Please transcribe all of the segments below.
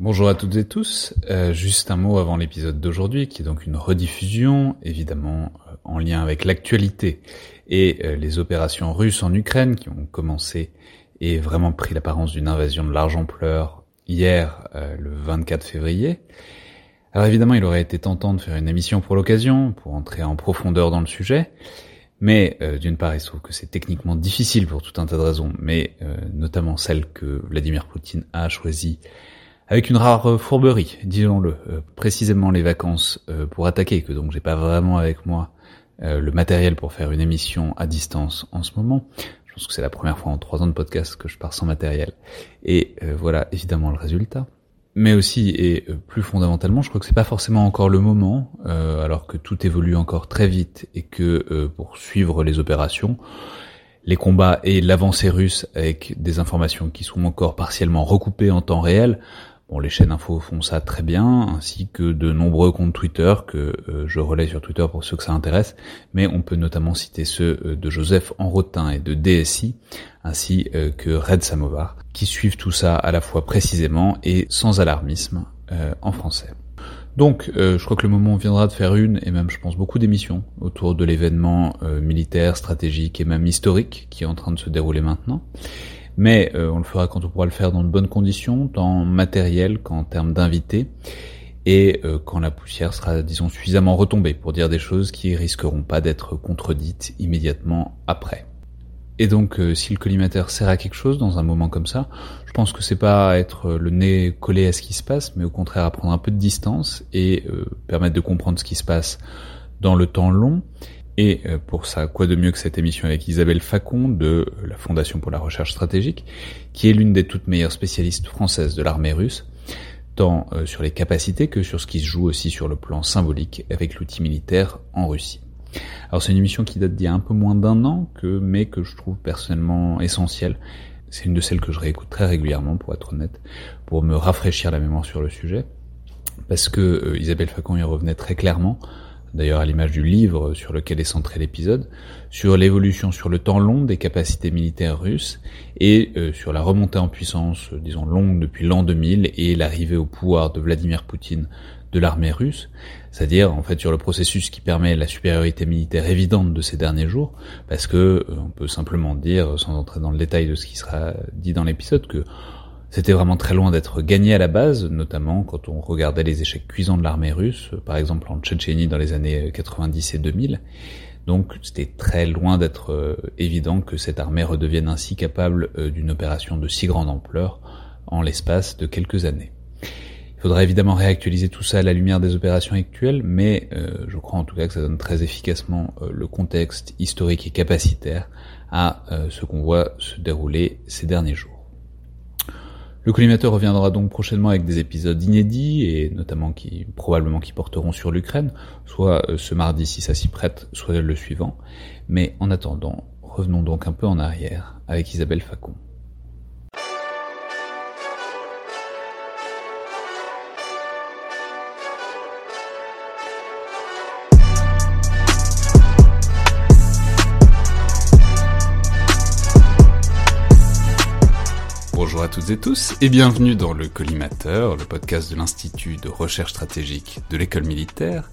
Bonjour à toutes et tous. Euh, juste un mot avant l'épisode d'aujourd'hui, qui est donc une rediffusion, évidemment euh, en lien avec l'actualité et euh, les opérations russes en Ukraine qui ont commencé et vraiment pris l'apparence d'une invasion de large ampleur hier, le 24 février. Alors évidemment, il aurait été tentant de faire une émission pour l'occasion, pour entrer en profondeur dans le sujet. Mais d'une part, il se trouve que c'est techniquement difficile pour tout un tas de raisons, mais notamment celle que Vladimir Poutine a choisi avec une rare fourberie, disons-le, euh, précisément les vacances euh, pour attaquer, que donc j'ai pas vraiment avec moi euh, le matériel pour faire une émission à distance en ce moment. Je pense que c'est la première fois en trois ans de podcast que je pars sans matériel. Et voilà évidemment le résultat. Mais aussi, et plus fondamentalement, je crois que c'est pas forcément encore le moment, alors que tout évolue encore très vite et que pour suivre les opérations, les combats et l'avancée russe avec des informations qui sont encore partiellement recoupées en temps réel, Bon, les chaînes info font ça très bien, ainsi que de nombreux comptes Twitter que euh, je relais sur Twitter pour ceux que ça intéresse, mais on peut notamment citer ceux euh, de Joseph Enrotin et de DSI, ainsi euh, que Red Samovar, qui suivent tout ça à la fois précisément et sans alarmisme en français. Donc, je crois que le moment viendra de faire une, et même je pense beaucoup d'émissions, autour de l'événement militaire, stratégique et même historique qui est en train de se dérouler maintenant. Mais euh, on le fera quand on pourra le faire dans de bonnes conditions, tant matériel qu'en termes d'invités, et euh, quand la poussière sera, disons, suffisamment retombée pour dire des choses qui risqueront pas d'être contredites immédiatement après. Et donc, euh, si le collimateur sert à quelque chose dans un moment comme ça, je pense que c'est pas être le nez collé à ce qui se passe, mais au contraire à prendre un peu de distance et permettre de comprendre ce qui se passe dans le temps long et euh, pour ça, quoi de mieux que cette émission avec Isabelle Facon de la Fondation pour la recherche stratégique, qui est l'une des toutes meilleures spécialistes françaises de l'armée russe, tant euh, sur les capacités que sur ce qui se joue aussi sur le plan symbolique avec l'outil militaire en Russie. Alors c'est une émission qui date d'il y a un peu moins d'un an, mais que je trouve personnellement essentielle. C'est une de celles que je réécoute très régulièrement, pour être honnête, pour me rafraîchir la mémoire sur le sujet, parce que euh, Isabelle Facon y revenait très clairement, d'ailleurs à l'image du livre sur lequel est centré l'épisode, sur l'évolution sur le temps long des capacités militaires russes et euh, sur la remontée en puissance, euh, disons longue depuis l'an 2000 et l'arrivée au pouvoir de Vladimir Poutine de l'armée russe, c'est-à-dire en fait sur le processus qui permet la supériorité militaire évidente de ces derniers jours, parce que euh, on peut simplement dire, sans entrer dans le détail de ce qui sera dit dans l'épisode, que c'était vraiment très loin d'être gagné à la base, notamment quand on regardait les échecs cuisants de l'armée russe, par exemple en Tchétchénie dans les années 90 et 2000. Donc c'était très loin d'être euh, évident que cette armée redevienne ainsi capable euh, d'une opération de si grande ampleur en l'espace de quelques années. Il faudra évidemment réactualiser tout ça à la lumière des opérations actuelles, mais euh, je crois en tout cas que ça donne très efficacement le contexte historique et capacitaire à ce qu'on voit se dérouler ces derniers jours. Le collimateur reviendra donc prochainement avec des épisodes inédits et notamment qui probablement qui porteront sur l'Ukraine, soit euh, ce mardi si ça s'y prête, soit le suivant. Mais en attendant, revenons donc un peu en arrière avec Isabelle Facon. Bonjour à toutes et tous et bienvenue dans le Collimateur, le podcast de l'Institut de recherche stratégique de l'école militaire,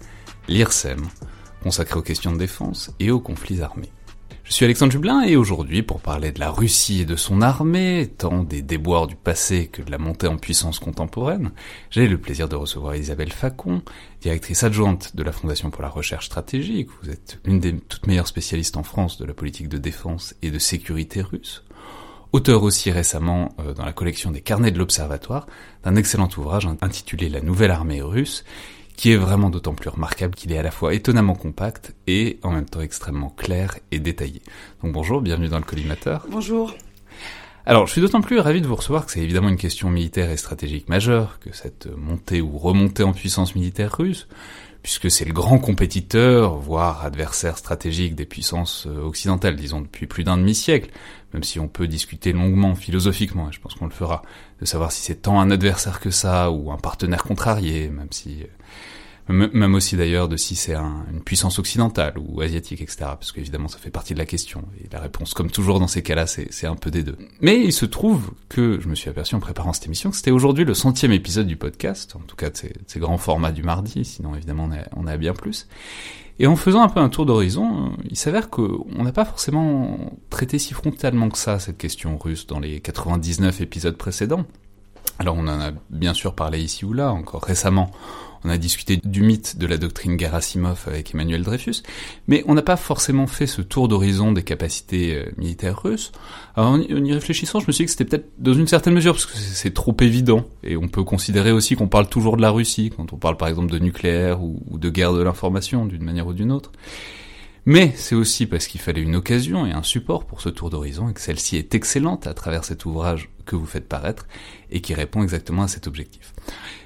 l'IRSEM, consacré aux questions de défense et aux conflits armés. Je suis Alexandre Jublin et aujourd'hui pour parler de la Russie et de son armée, tant des déboires du passé que de la montée en puissance contemporaine, j'ai le plaisir de recevoir Isabelle Facon, directrice adjointe de la Fondation pour la recherche stratégique. Vous êtes l'une des toutes meilleures spécialistes en France de la politique de défense et de sécurité russe auteur aussi récemment euh, dans la collection des carnets de l'Observatoire d'un excellent ouvrage intitulé La nouvelle armée russe, qui est vraiment d'autant plus remarquable qu'il est à la fois étonnamment compact et en même temps extrêmement clair et détaillé. Donc bonjour, bienvenue dans le collimateur. Bonjour. Alors, je suis d'autant plus ravi de vous recevoir que c'est évidemment une question militaire et stratégique majeure que cette montée ou remontée en puissance militaire russe, puisque c'est le grand compétiteur, voire adversaire stratégique des puissances euh, occidentales, disons depuis plus d'un demi-siècle, même si on peut discuter longuement, philosophiquement, et je pense qu'on le fera, de savoir si c'est tant un adversaire que ça, ou un partenaire contrarié, même si... Euh, même aussi d'ailleurs de si c'est une puissance occidentale ou asiatique, etc. Parce qu'évidemment, ça fait partie de la question. Et la réponse, comme toujours dans ces cas-là, c'est un peu des deux. Mais il se trouve que je me suis aperçu en préparant cette émission que c'était aujourd'hui le centième épisode du podcast, en tout cas de ces, grands formats du mardi, sinon évidemment on est, on bien plus. Et en faisant un peu un tour d'horizon, il s'avère qu'on n'a pas forcément traité si frontalement que ça cette question russe dans les 99 épisodes précédents. Alors on en a bien sûr parlé ici ou là, encore récemment on a discuté du mythe de la doctrine Gerasimov avec Emmanuel Dreyfus, mais on n'a pas forcément fait ce tour d'horizon des capacités euh, militaires russes. Alors en y réfléchissant, je me suis dit que c'était peut-être dans une certaine mesure, parce que c'est trop évident, et on peut considérer aussi qu'on parle toujours de la Russie, quand on parle par exemple de nucléaire ou, de guerre de l'information, d'une manière ou d'une autre. Mais c'est aussi parce qu'il fallait une occasion et un support pour ce tour d'horizon et que celle-ci est excellente à travers cet ouvrage que vous faites paraître et qui répond exactement à cet objectif.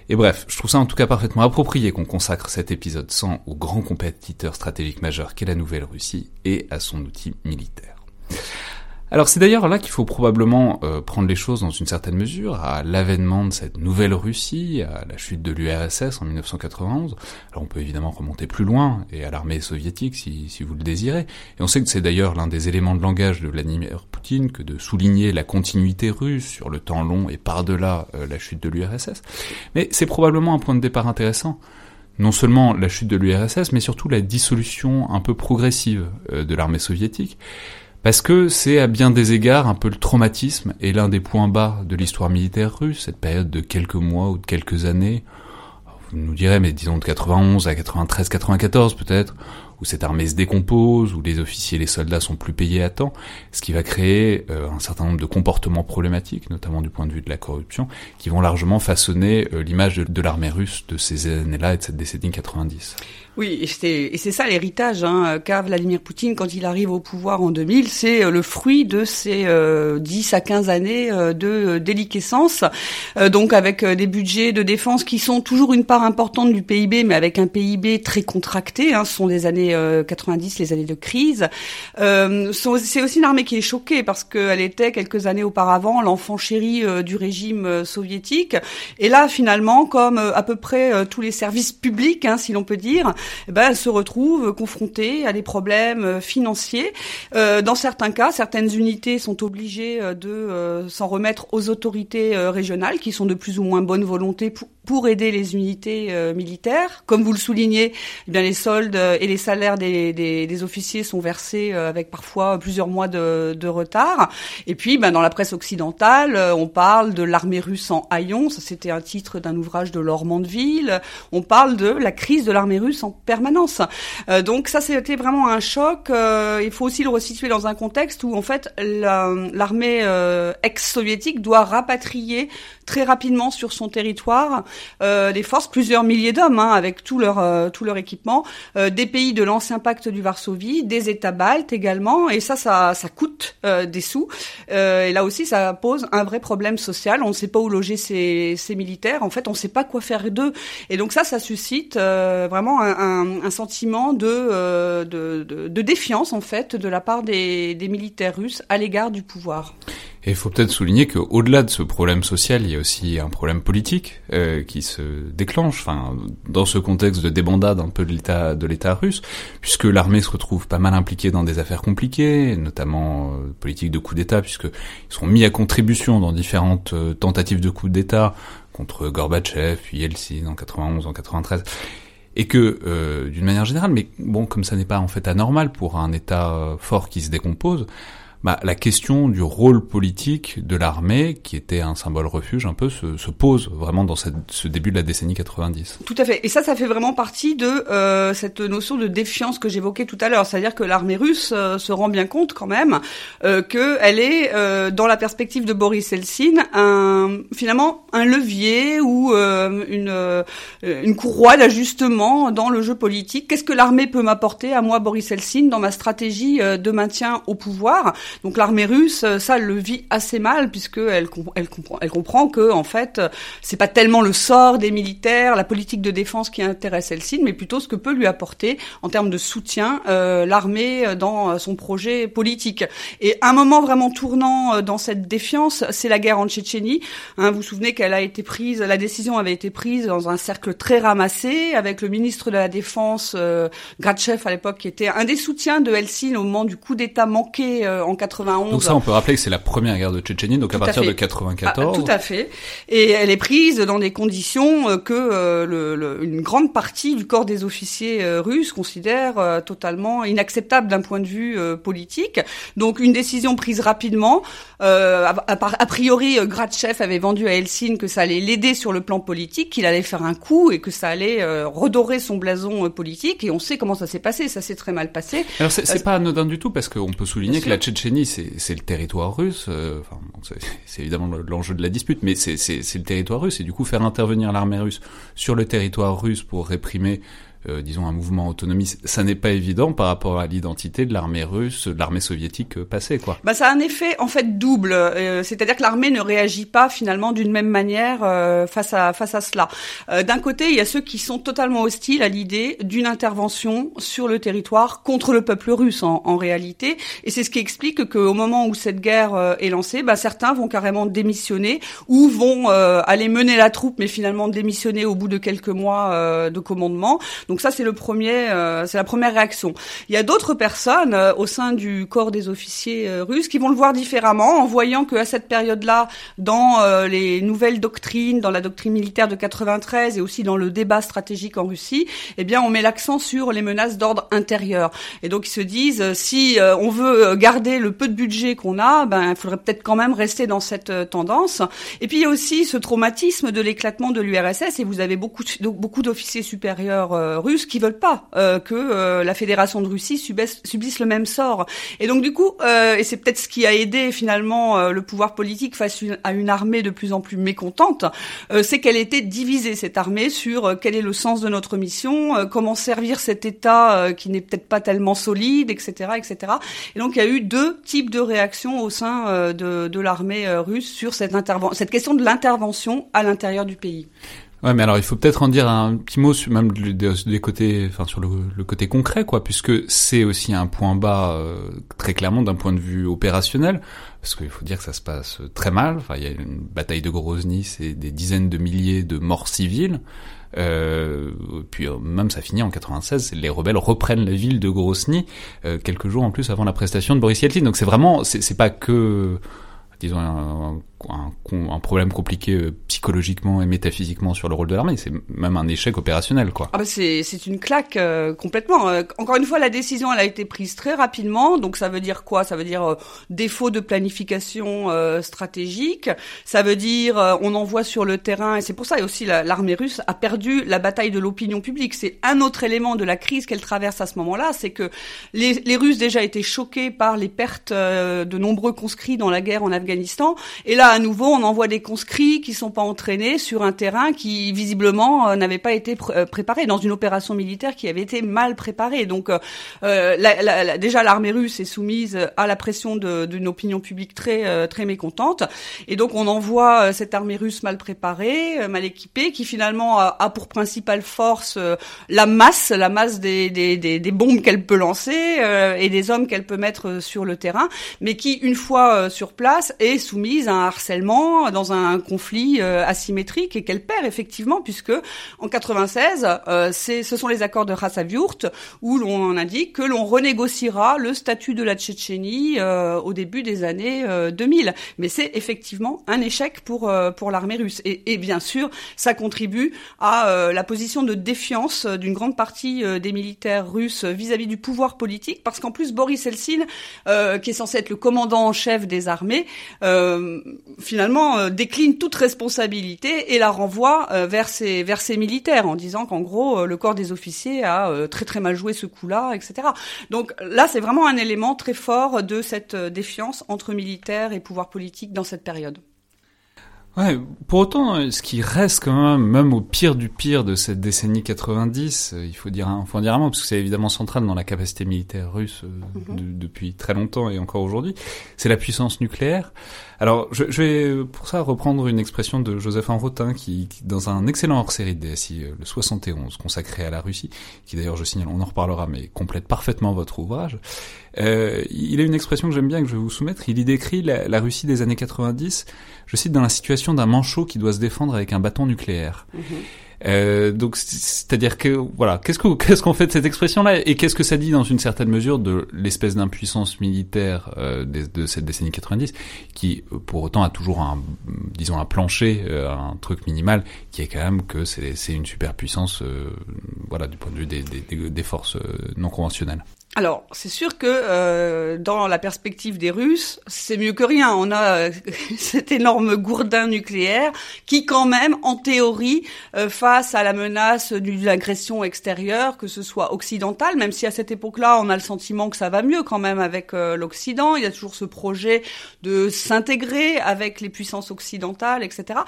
Et bref, je trouve ça en tout cas parfaitement approprié qu'on consacre cet épisode 100 au grand compétiteur stratégique majeur qu'est la Nouvelle-Russie et à son outil militaire. Alors c'est d'ailleurs là qu'il faut probablement euh, prendre les choses dans une certaine mesure, à l'avènement de cette nouvelle Russie, à la chute de l'URSS en 1991. Alors on peut évidemment remonter plus loin, et à l'armée soviétique si, si, vous le désirez. Et on sait que c'est d'ailleurs l'un des éléments de langage de Vladimir Poutine que de souligner la continuité russe sur le temps long et par-delà euh, la chute de l'URSS. Mais c'est probablement un point de départ intéressant non seulement la chute de l'URSS, mais surtout la dissolution un peu progressive euh, de l'armée soviétique, parce que c'est à bien des égards un peu le traumatisme et l'un des points bas de l'histoire militaire russe, cette période de quelques mois ou de quelques années, vous nous direz, mais disons de 91 à 93, 94 peut-être, où cette armée se décompose, où les officiers et les soldats sont plus payés à temps, ce qui va créer euh, un certain nombre de comportements problématiques, notamment du point de vue de la corruption, qui vont largement façonner euh, l'image de, de l'armée russe de ces années-là et de cette décennie 90. Oui, et c'est ça l'héritage hein, qu'a Vladimir Poutine quand il arrive au pouvoir en 2000. C'est euh, le fruit de ces euh, 10 à 15 années euh, de euh, déliquescence, donc avec des budgets de défense qui sont toujours une part importante du PIB, mais avec un PIB très contracté. Hein, ce sont les années 90, les années de crise. c'est aussi une armée qui est choquée parce qu'elle était quelques années auparavant l'enfant chéri du régime soviétique. Et là, finalement, comme à peu près tous les services publics, hein, si l'on peut dire, eh ben, elle se retrouve confrontée à des problèmes euh, financiers. Euh, dans certains cas, certaines unités sont obligées euh, de s'en remettre aux autorités régionales qui sont de plus ou moins bonne volonté pour, pour aider les unités euh, militaires. Comme vous le soulignez, eh bien les soldes et les salaires des, des, des officiers sont versés euh, avec parfois plusieurs mois de, de retard. Et puis, ben, dans la presse occidentale, euh, on parle de l'armée russe en haillons. Ça, c'était un titre d'un ouvrage de Laure Mandeville. On parle de la crise de l'armée russe en permanence. donc ça, c'était vraiment un choc. il faut aussi le resituer dans un contexte où, en fait, l'armée ex-soviétique doit rapatrier très rapidement sur son territoire euh, des forces, plusieurs milliers d'hommes, hein, avec tout leur euh, tout leur équipement, euh, des pays de l'ancien pacte du Varsovie, des États baltes également, et ça, ça, ça coûte des sous. et là aussi, ça pose un vrai problème social. On ne sait pas où loger ces, ces militaires. En fait, on ne sait pas quoi faire d'eux. Et donc ça, ça suscite vraiment un sentiment de, de, de, de, défiance en fait de la part des, des militaires russes à l'égard du pouvoir. Et il faut peut-être souligner qu'au-delà de ce problème social, il y a aussi un problème politique euh, qui se déclenche, enfin, dans ce contexte de débandade un peu de l'État de l'État russe, puisque l'armée se retrouve pas mal impliquée dans des affaires compliquées, notamment euh, politique de coup d'État, puisqu'ils sont mis à contribution dans différentes euh, tentatives de coup d'État contre Gorbatchev, puis Yeltsin en 91, en 93 et que euh, d'une manière générale, mais bon, comme ça n'est pas en fait anormal pour un État fort qui se décompose, bah, la question du rôle politique de l'armée, qui était un symbole refuge un peu, se, se pose vraiment dans ce début de la décennie 90. Tout à fait. Et ça, ça fait vraiment partie de euh, cette notion de défiance que j'évoquais tout à l'heure. C'est-à-dire que l'armée russe euh, se rend bien compte quand même euh, qu'elle est, dans la perspective de Boris Eltsine, finalement un levier ou une, une courroie d'ajustement dans le jeu politique. Qu'est-ce que l'armée peut m'apporter à moi, Boris Eltsine, dans ma stratégie de maintien au pouvoir? Donc l'armée russe, ça, le vit assez mal puisque elle, comprend, elle comprend que en fait, c'est pas tellement le sort des militaires, la politique de défense qui intéresse Helsinki, mais plutôt ce que peut lui apporter en termes de soutien euh, l'armée dans son projet politique. Et un moment vraiment tournant dans cette défiance, c'est la guerre en Tchétchénie. Hein, vous vous souvenez qu'elle a été prise, la décision avait été prise dans un cercle très ramassé avec le ministre de la Défense euh, Gratchev à l'époque qui était un des soutiens de Helsinki au moment du coup d'État manqué euh, en 91. Donc ça, on peut rappeler que c'est la première guerre de Tchétchénie, donc à partir de 94. Ah, tout à fait. Et elle est prise dans des conditions euh, que euh, le, le, une grande partie du corps des officiers russes considère totalement inacceptable d'un point de vue politique. Donc une décision prise rapidement. A, a, priori, Gratchev avait vendu à Helsinki que ça allait l'aider sur le plan politique, qu'il allait faire un coup et que ça allait redorer son blason politique. Et on sait comment ça s'est passé. Ça s'est très mal passé. Alors c'est pas anodin du tout parce qu'on peut souligner que la Tchétchénie, c'est le territoire russe. Euh, c'est évidemment l'enjeu de la dispute, mais c'est le territoire russe. Et du coup, faire intervenir l'armée russe sur le territoire russe pour réprimer euh, disons un mouvement autonomiste, ça n'est pas évident par rapport à l'identité de l'armée russe, de l'armée soviétique euh, passée, quoi. Bah ça a un effet en fait double, euh, c'est-à-dire que l'armée ne réagit pas finalement d'une même manière face à face à cela. D'un côté, il y a ceux qui sont totalement hostiles à l'idée d'une intervention sur le territoire contre le peuple russe en, en réalité, et c'est ce qui explique qu'au moment où cette guerre est lancée, bah, certains vont carrément démissionner ou vont aller mener la troupe, mais finalement démissionner au bout de quelques mois de commandement. Donc ça, c'est le premier, euh, c'est la première réaction. Il y a d'autres personnes euh, au sein du corps des officiers euh, russes qui vont le voir différemment, en voyant qu'à cette période-là, dans les nouvelles doctrines, dans la doctrine militaire de 93 et aussi dans le débat stratégique en Russie, eh bien, on met l'accent sur les menaces d'ordre intérieur. Et donc, ils se disent, si on veut garder le peu de budget qu'on a, ben, il faudrait peut-être quand même rester dans cette tendance. Et puis, il y a aussi ce traumatisme de l'éclatement de l'URSS, et vous avez beaucoup, beaucoup d'officiers supérieurs russes qui veulent pas euh, que euh, la fédération de Russie subisse, subisse, le même sort. Et donc du coup, euh, et c'est peut-être ce qui a aidé finalement le pouvoir politique face à une armée de plus en plus mécontente, c'est qu'elle était divisée cette armée sur quel est le sens de notre mission, comment servir cet État qui n'est peut-être pas tellement solide, etc., etc. Et donc il y a eu deux types de réactions au sein de, de l'armée russe sur cette, cette question de l'intervention à l'intérieur du pays. Ouais, mais alors il faut peut-être en dire un petit mot sur, même des côtés, enfin sur le, le, côté concret, quoi, puisque c'est aussi un point bas euh, très clairement d'un point de vue opérationnel, parce qu'il faut dire que ça se passe très mal. Enfin, il y a une bataille de Grozny, c'est des dizaines de milliers de morts civiles. Euh, puis euh, même ça finit en 96, les rebelles reprennent la ville de Grozny euh, quelques jours en plus avant la prestation de Boris Yeltsin. Donc c'est vraiment, c'est pas que disons un, un, un, problème compliqué euh, psychologiquement et métaphysiquement sur le rôle de l'armée. C'est même un échec opérationnel, quoi. Ah bah c'est c'est une claque euh, complètement. Euh, encore une fois, la décision elle a été prise très rapidement. Donc ça veut dire quoi? Ça veut dire défaut de planification stratégique. Ça veut dire on envoie sur le terrain et c'est pour ça et aussi l'armée russe a perdu la bataille de l'opinion publique. C'est un autre élément de la crise qu'elle traverse à ce moment-là, c'est que les, les Russes déjà étaient choqués par les pertes de nombreux conscrits dans la guerre en Afghanistan et là à nouveau, on envoie des conscrits qui sont pas entraînés sur un terrain qui visiblement euh, n'avait pas été euh, préparé dans une opération militaire qui avait été mal préparée. Donc euh, la, la, déjà l'armée russe est soumise à la pression d'une opinion publique très très mécontente, et donc on envoie cette armée russe mal préparée, mal équipée, qui finalement a, pour principale force la masse, la masse des, des, des, des bombes qu'elle peut lancer et des hommes qu'elle peut mettre sur le terrain, mais qui une fois sur place est soumise à un harcèlement, dans un conflit euh, asymétrique et qu'elle perd effectivement puisque en 96, euh, ce sont les accords de Khasavyurt où l'on indique que l'on renégociera le statut de la Tchétchénie euh, au début des années 2000. Mais c'est effectivement un échec pour pour l'armée russe et, et, bien sûr ça contribue à la position de défiance d'une grande partie des militaires russes vis-à-vis du pouvoir politique parce qu'en plus Boris Eltsine, qui est censé être le commandant en chef des armées, finalement euh, décline toute responsabilité et la renvoie euh, vers ses vers ses militaires en disant qu'en gros euh, le corps des officiers a très très mal joué ce coup-là, etc. Donc là c'est vraiment un élément très fort de cette défiance entre militaires et pouvoir politique dans cette période. Ouais, pour autant, ce qui reste quand même, même au pire du pire de cette décennie 90, euh, il faut dire un, faut en dire un mot, parce que c'est évidemment central dans la capacité militaire russe euh, mhm. depuis très longtemps et encore aujourd'hui, c'est la puissance nucléaire. Alors, je, je, vais pour ça reprendre une expression de Joseph Enrotin, qui, qui dans un excellent hors-série de DSI, le 71, consacré à la Russie, qui d'ailleurs, je signale, on en reparlera, mais complète parfaitement votre ouvrage, euh, il a une expression que j'aime bien, que je vais vous soumettre. Il y décrit la, la, Russie des années 90, je cite, dans la situation d'un manchot qui doit se défendre avec un bâton nucléaire. Mhm. Euh, donc, c'est-à-dire que voilà, qu'est-ce que qu'est-ce qu'on fait de cette expression-là et qu'est-ce que ça dit dans une certaine mesure de l'espèce d'impuissance militaire euh, de, cette décennie 90, qui pour autant a toujours un, disons un plancher, euh, un truc minimal, qui est quand même que c'est une superpuissance, euh, voilà, du point de vue des, des, des forces euh, non conventionnelles. Alors, c'est sûr que euh, dans la perspective des Russes, c'est mieux que rien. On a euh, cet énorme gourdin nucléaire qui, quand même, en théorie, euh, face à la menace d'une agression extérieure, que ce soit occidentale, même si à cette époque-là, on a le sentiment que ça va mieux quand même avec l'Occident. Il y a toujours ce projet de s'intégrer avec les puissances occidentales, etc.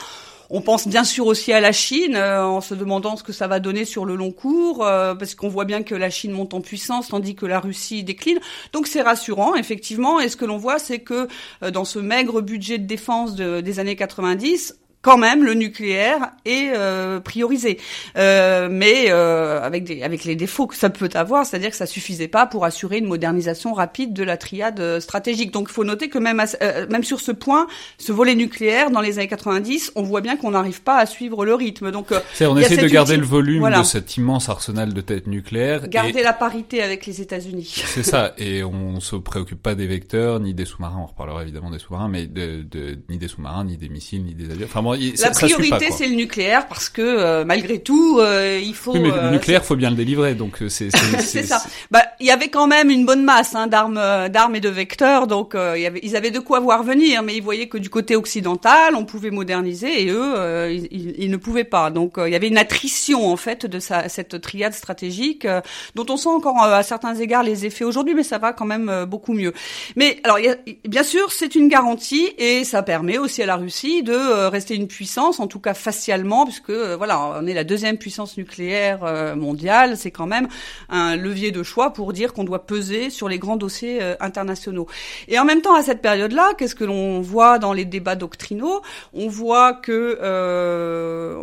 On pense bien sûr aussi à la Chine, euh, en se demandant ce que ça va donner sur le long cours, euh, parce qu'on voit bien que la Chine monte en puissance, tandis que la Russie décline. Donc c'est rassurant, effectivement. Et ce que l'on voit, c'est que euh, dans ce maigre budget de défense des années 90, quand même le nucléaire est euh, priorisé, euh, mais euh, avec des avec les défauts que ça peut avoir, c'est-à-dire que ça suffisait pas pour assurer une modernisation rapide de la triade euh, stratégique. Donc il faut noter que même euh, même sur ce point, ce volet nucléaire dans les années 90, on voit bien qu'on n'arrive pas à suivre le rythme. Donc on essaie de garder le volume de cet immense arsenal de têtes nucléaires, garder la parité avec les États-Unis. C'est ça, et on se préoccupe pas des vecteurs ni des sous-marins. On reparlera évidemment des sous-marins, mais de, de, ni des sous-marins, ni des missiles, ni des avions. Enfin la priorité, c'est le nucléaire parce que euh, malgré tout, euh, il faut. Oui, mais le euh, nucléaire, faut bien le délivrer, donc c'est. c'est ça. Bah, il y avait quand même une bonne masse hein, d'armes, d'armes et de vecteurs, donc il y avait, ils avaient de quoi voir venir, mais ils voyaient que du côté occidental, on pouvait moderniser et eux, ils, ils, ne pouvaient pas. Donc il y avait une attrition en fait de sa, cette triade stratégique dont on sent encore à certains égards les effets aujourd'hui, mais ça va quand même beaucoup mieux. Mais alors, y a, bien sûr, c'est une garantie et ça permet aussi à la Russie de rester une puissance en tout cas facialement, puisque euh, voilà, on est la deuxième puissance nucléaire euh, mondiale, c'est quand même un levier de choix pour dire qu'on doit peser sur les grands dossiers euh, internationaux. Et en même temps, à cette période-là, qu'est-ce que l'on voit dans les débats doctrinaux? On voit que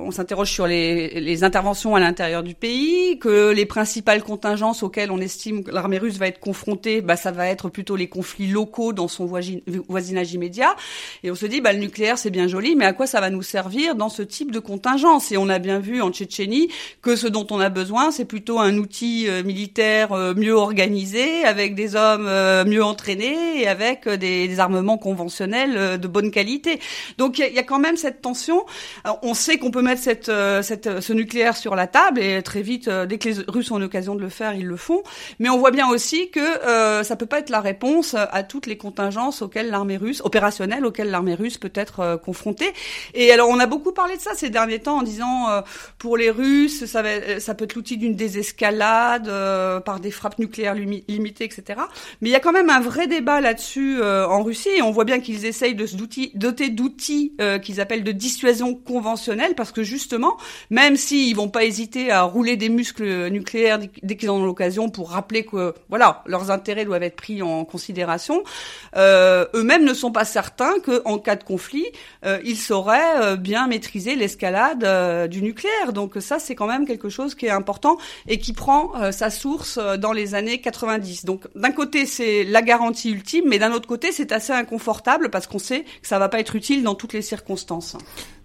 on s'interroge sur les, les interventions à l'intérieur du pays, que les principales contingences auxquelles on estime que l'armée russe va être confrontée, bah, ça va être plutôt les conflits locaux dans son voisinage immédiat. Et on se dit, bah, le nucléaire, c'est bien joli, mais à quoi ça va nous servir dans ce type de contingence. Et on a bien vu en Tchétchénie que ce dont on a besoin, c'est plutôt un outil euh, militaire euh, mieux organisé, avec des hommes euh, mieux entraînés et avec des, armements conventionnels de bonne qualité. Donc il y, a quand même cette tension. on sait qu'on peut mettre ce nucléaire sur la table et très vite, dès que les Russes ont l'occasion de le faire, ils le font. Mais on voit bien aussi que euh, ça peut pas être la réponse à toutes les contingences auxquelles l'armée russe, opérationnelle, auxquelles l'armée russe peut être confrontée. Alors on a beaucoup parlé de ça ces derniers temps en disant euh, pour les Russes, ça, va, euh, ça peut être l'outil d'une désescalade euh, par des frappes nucléaires limitées, etc. Mais il y a quand même un vrai débat là-dessus en Russie et on voit bien qu'ils essayent de se doter d'outils qu'ils appellent de dissuasion conventionnelle parce que justement, même s'ils vont pas hésiter à rouler des muscles nucléaires dès qu'ils en ont l'occasion pour rappeler que voilà leurs intérêts doivent être pris en considération, eux-mêmes ne sont pas certains qu'en cas de conflit, ils sauraient bien maîtriser l'escalade euh, du nucléaire. Donc ça, c'est quand même quelque chose qui est important et qui prend euh, sa source euh, dans les années 90. Donc d'un côté, c'est la garantie ultime, mais d'un autre côté, c'est assez inconfortable parce qu'on sait que ça va pas être utile dans toutes les circonstances.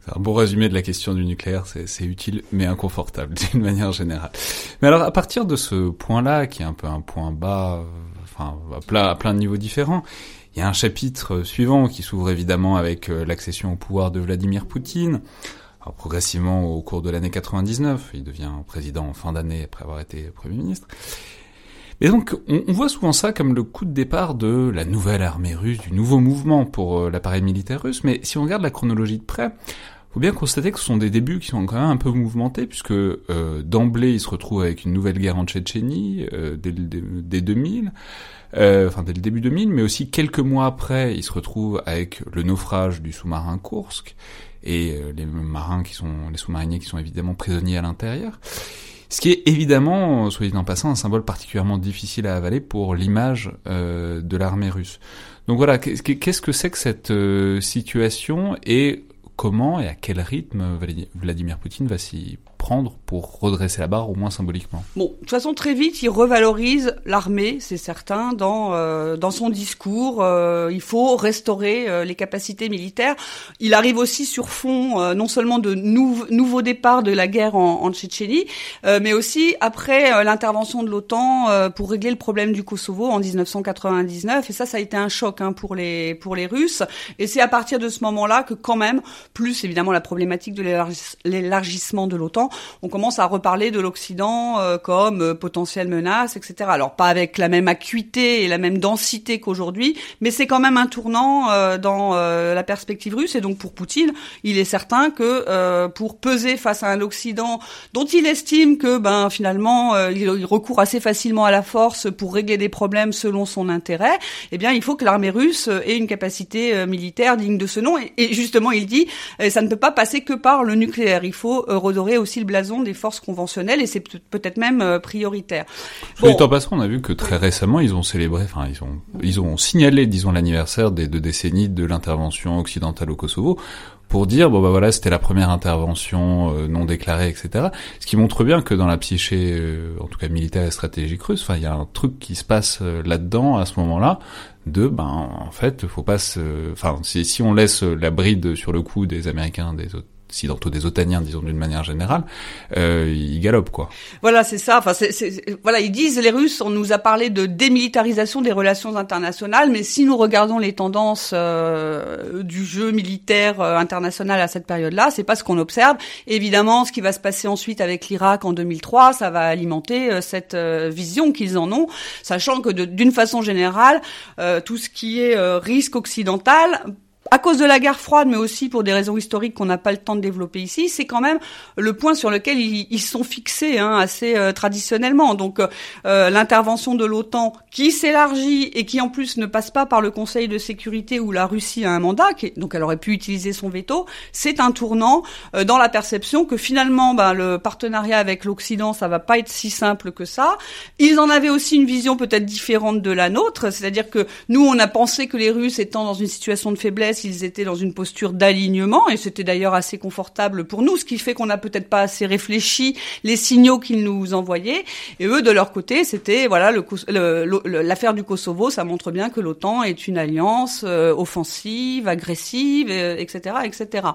C'est un bon résumé de la question du nucléaire, c'est utile mais inconfortable d'une manière générale. Mais alors à partir de ce point-là, qui est un peu un point bas, enfin à plein de niveaux différents, il y a un chapitre suivant qui s'ouvre évidemment avec euh, l'accession au pouvoir de Vladimir Poutine. Alors, progressivement au cours de l'année 99, il devient président en fin d'année après avoir été Premier ministre. Mais donc, on, voit souvent ça comme le coup de départ de la nouvelle armée russe, du nouveau mouvement pour euh, l'appareil militaire russe. Mais si on regarde la chronologie de près, faut bien constater que ce sont des débuts qui sont quand même un peu mouvementés, puisque euh, d'emblée, il se retrouve avec une nouvelle guerre en Tchétchénie dès, dès 2000 euh, enfin dès le début 2000, mais aussi quelques mois après, il se retrouve avec le naufrage du sous-marin Kursk. et les marins qui sont les sous-mariniers qui sont évidemment prisonniers à l'intérieur. Ce qui est évidemment, soit dit en passant, un symbole particulièrement difficile à avaler pour l'image de l'armée russe. Donc voilà, qu'est-ce que c'est que cette situation et comment et à quel rythme Vladimir Poutine va s'y prendre pour redresser la barre, au moins symboliquement Bon, de toute façon, très vite, il revalorise l'armée, c'est certain, dans euh, dans son discours. Euh, il faut restaurer euh, les capacités militaires. Il arrive aussi sur fond non seulement de nou nouveaux départs de la guerre en, en Tchétchénie, mais aussi après l'intervention de l'OTAN pour régler le problème du Kosovo en 1999. Et ça, ça a été un choc hein, pour les pour les Russes. Et c'est à partir de ce moment-là que quand même, plus évidemment la problématique de l'élargissement de l'OTAN, on commence à reparler de l'Occident euh, comme euh, potentielle menace, etc. Alors pas avec la même acuité et la même densité qu'aujourd'hui, mais c'est quand même un tournant euh, dans la perspective russe. Et donc pour Poutine, il est certain que pour peser face à un Occident dont il estime que ben finalement il, recourt assez facilement à la force pour régler des problèmes selon son intérêt, eh bien il faut que l'armée russe ait une capacité militaire digne de ce nom. Et, justement, il dit ça ne peut pas passer que par le nucléaire. Il faut redorer aussi le blason des forces conventionnelles et c'est peut-être même euh, prioritaire. Bon. en passant, on a vu que très récemment, ils ont célébré, enfin, ils ont, ils ont signalé, disons, l'anniversaire des deux décennies de l'intervention occidentale au Kosovo pour dire bon bah voilà c'était la première intervention euh, non déclarée etc ce qui montre bien que dans la psyché euh, en tout cas militaire et stratégique russe enfin il y a un truc qui se passe là-dedans à ce moment-là de ben en fait faut pas se enfin si, si on laisse la bride sur le coup des américains des autres occidentaux, des otaniens, disons d'une manière générale, euh, ils galopent quoi. Voilà, c'est ça. Enfin, c'est, voilà, ils disent les Russes. On nous a parlé de démilitarisation des relations internationales, mais si nous regardons les tendances euh, du jeu militaire euh, international à cette période-là, c'est pas ce qu'on observe. Évidemment, ce qui va se passer ensuite avec l'Irak en 2003, ça va alimenter euh, cette euh, vision qu'ils en ont, sachant que d'une façon générale, tout ce qui est risque occidental à cause de la guerre froide, mais aussi pour des raisons historiques qu'on n'a pas le temps de développer ici, c'est quand même le point sur lequel ils, ils sont fixés hein, assez euh, traditionnellement. Donc euh, euh, l'intervention de l'OTAN qui s'élargit et qui en plus ne passe pas par le Conseil de sécurité où la Russie a un mandat, qui, donc elle aurait pu utiliser son veto, c'est un tournant dans la perception que finalement bah, le partenariat avec l'Occident, ça va pas être si simple que ça. Ils en avaient aussi une vision peut-être différente de la nôtre, c'est-à-dire que nous on a pensé que les Russes étant dans une situation de faiblesse ils étaient dans une posture d'alignement et c'était d'ailleurs assez confortable pour nous, ce qui fait qu'on n'a peut-être pas assez réfléchi les signaux qu'ils nous envoyaient. Et eux, de leur côté, c'était voilà l'affaire du Kosovo, ça montre bien que l'OTAN est une alliance euh, offensive, agressive, etc., etc.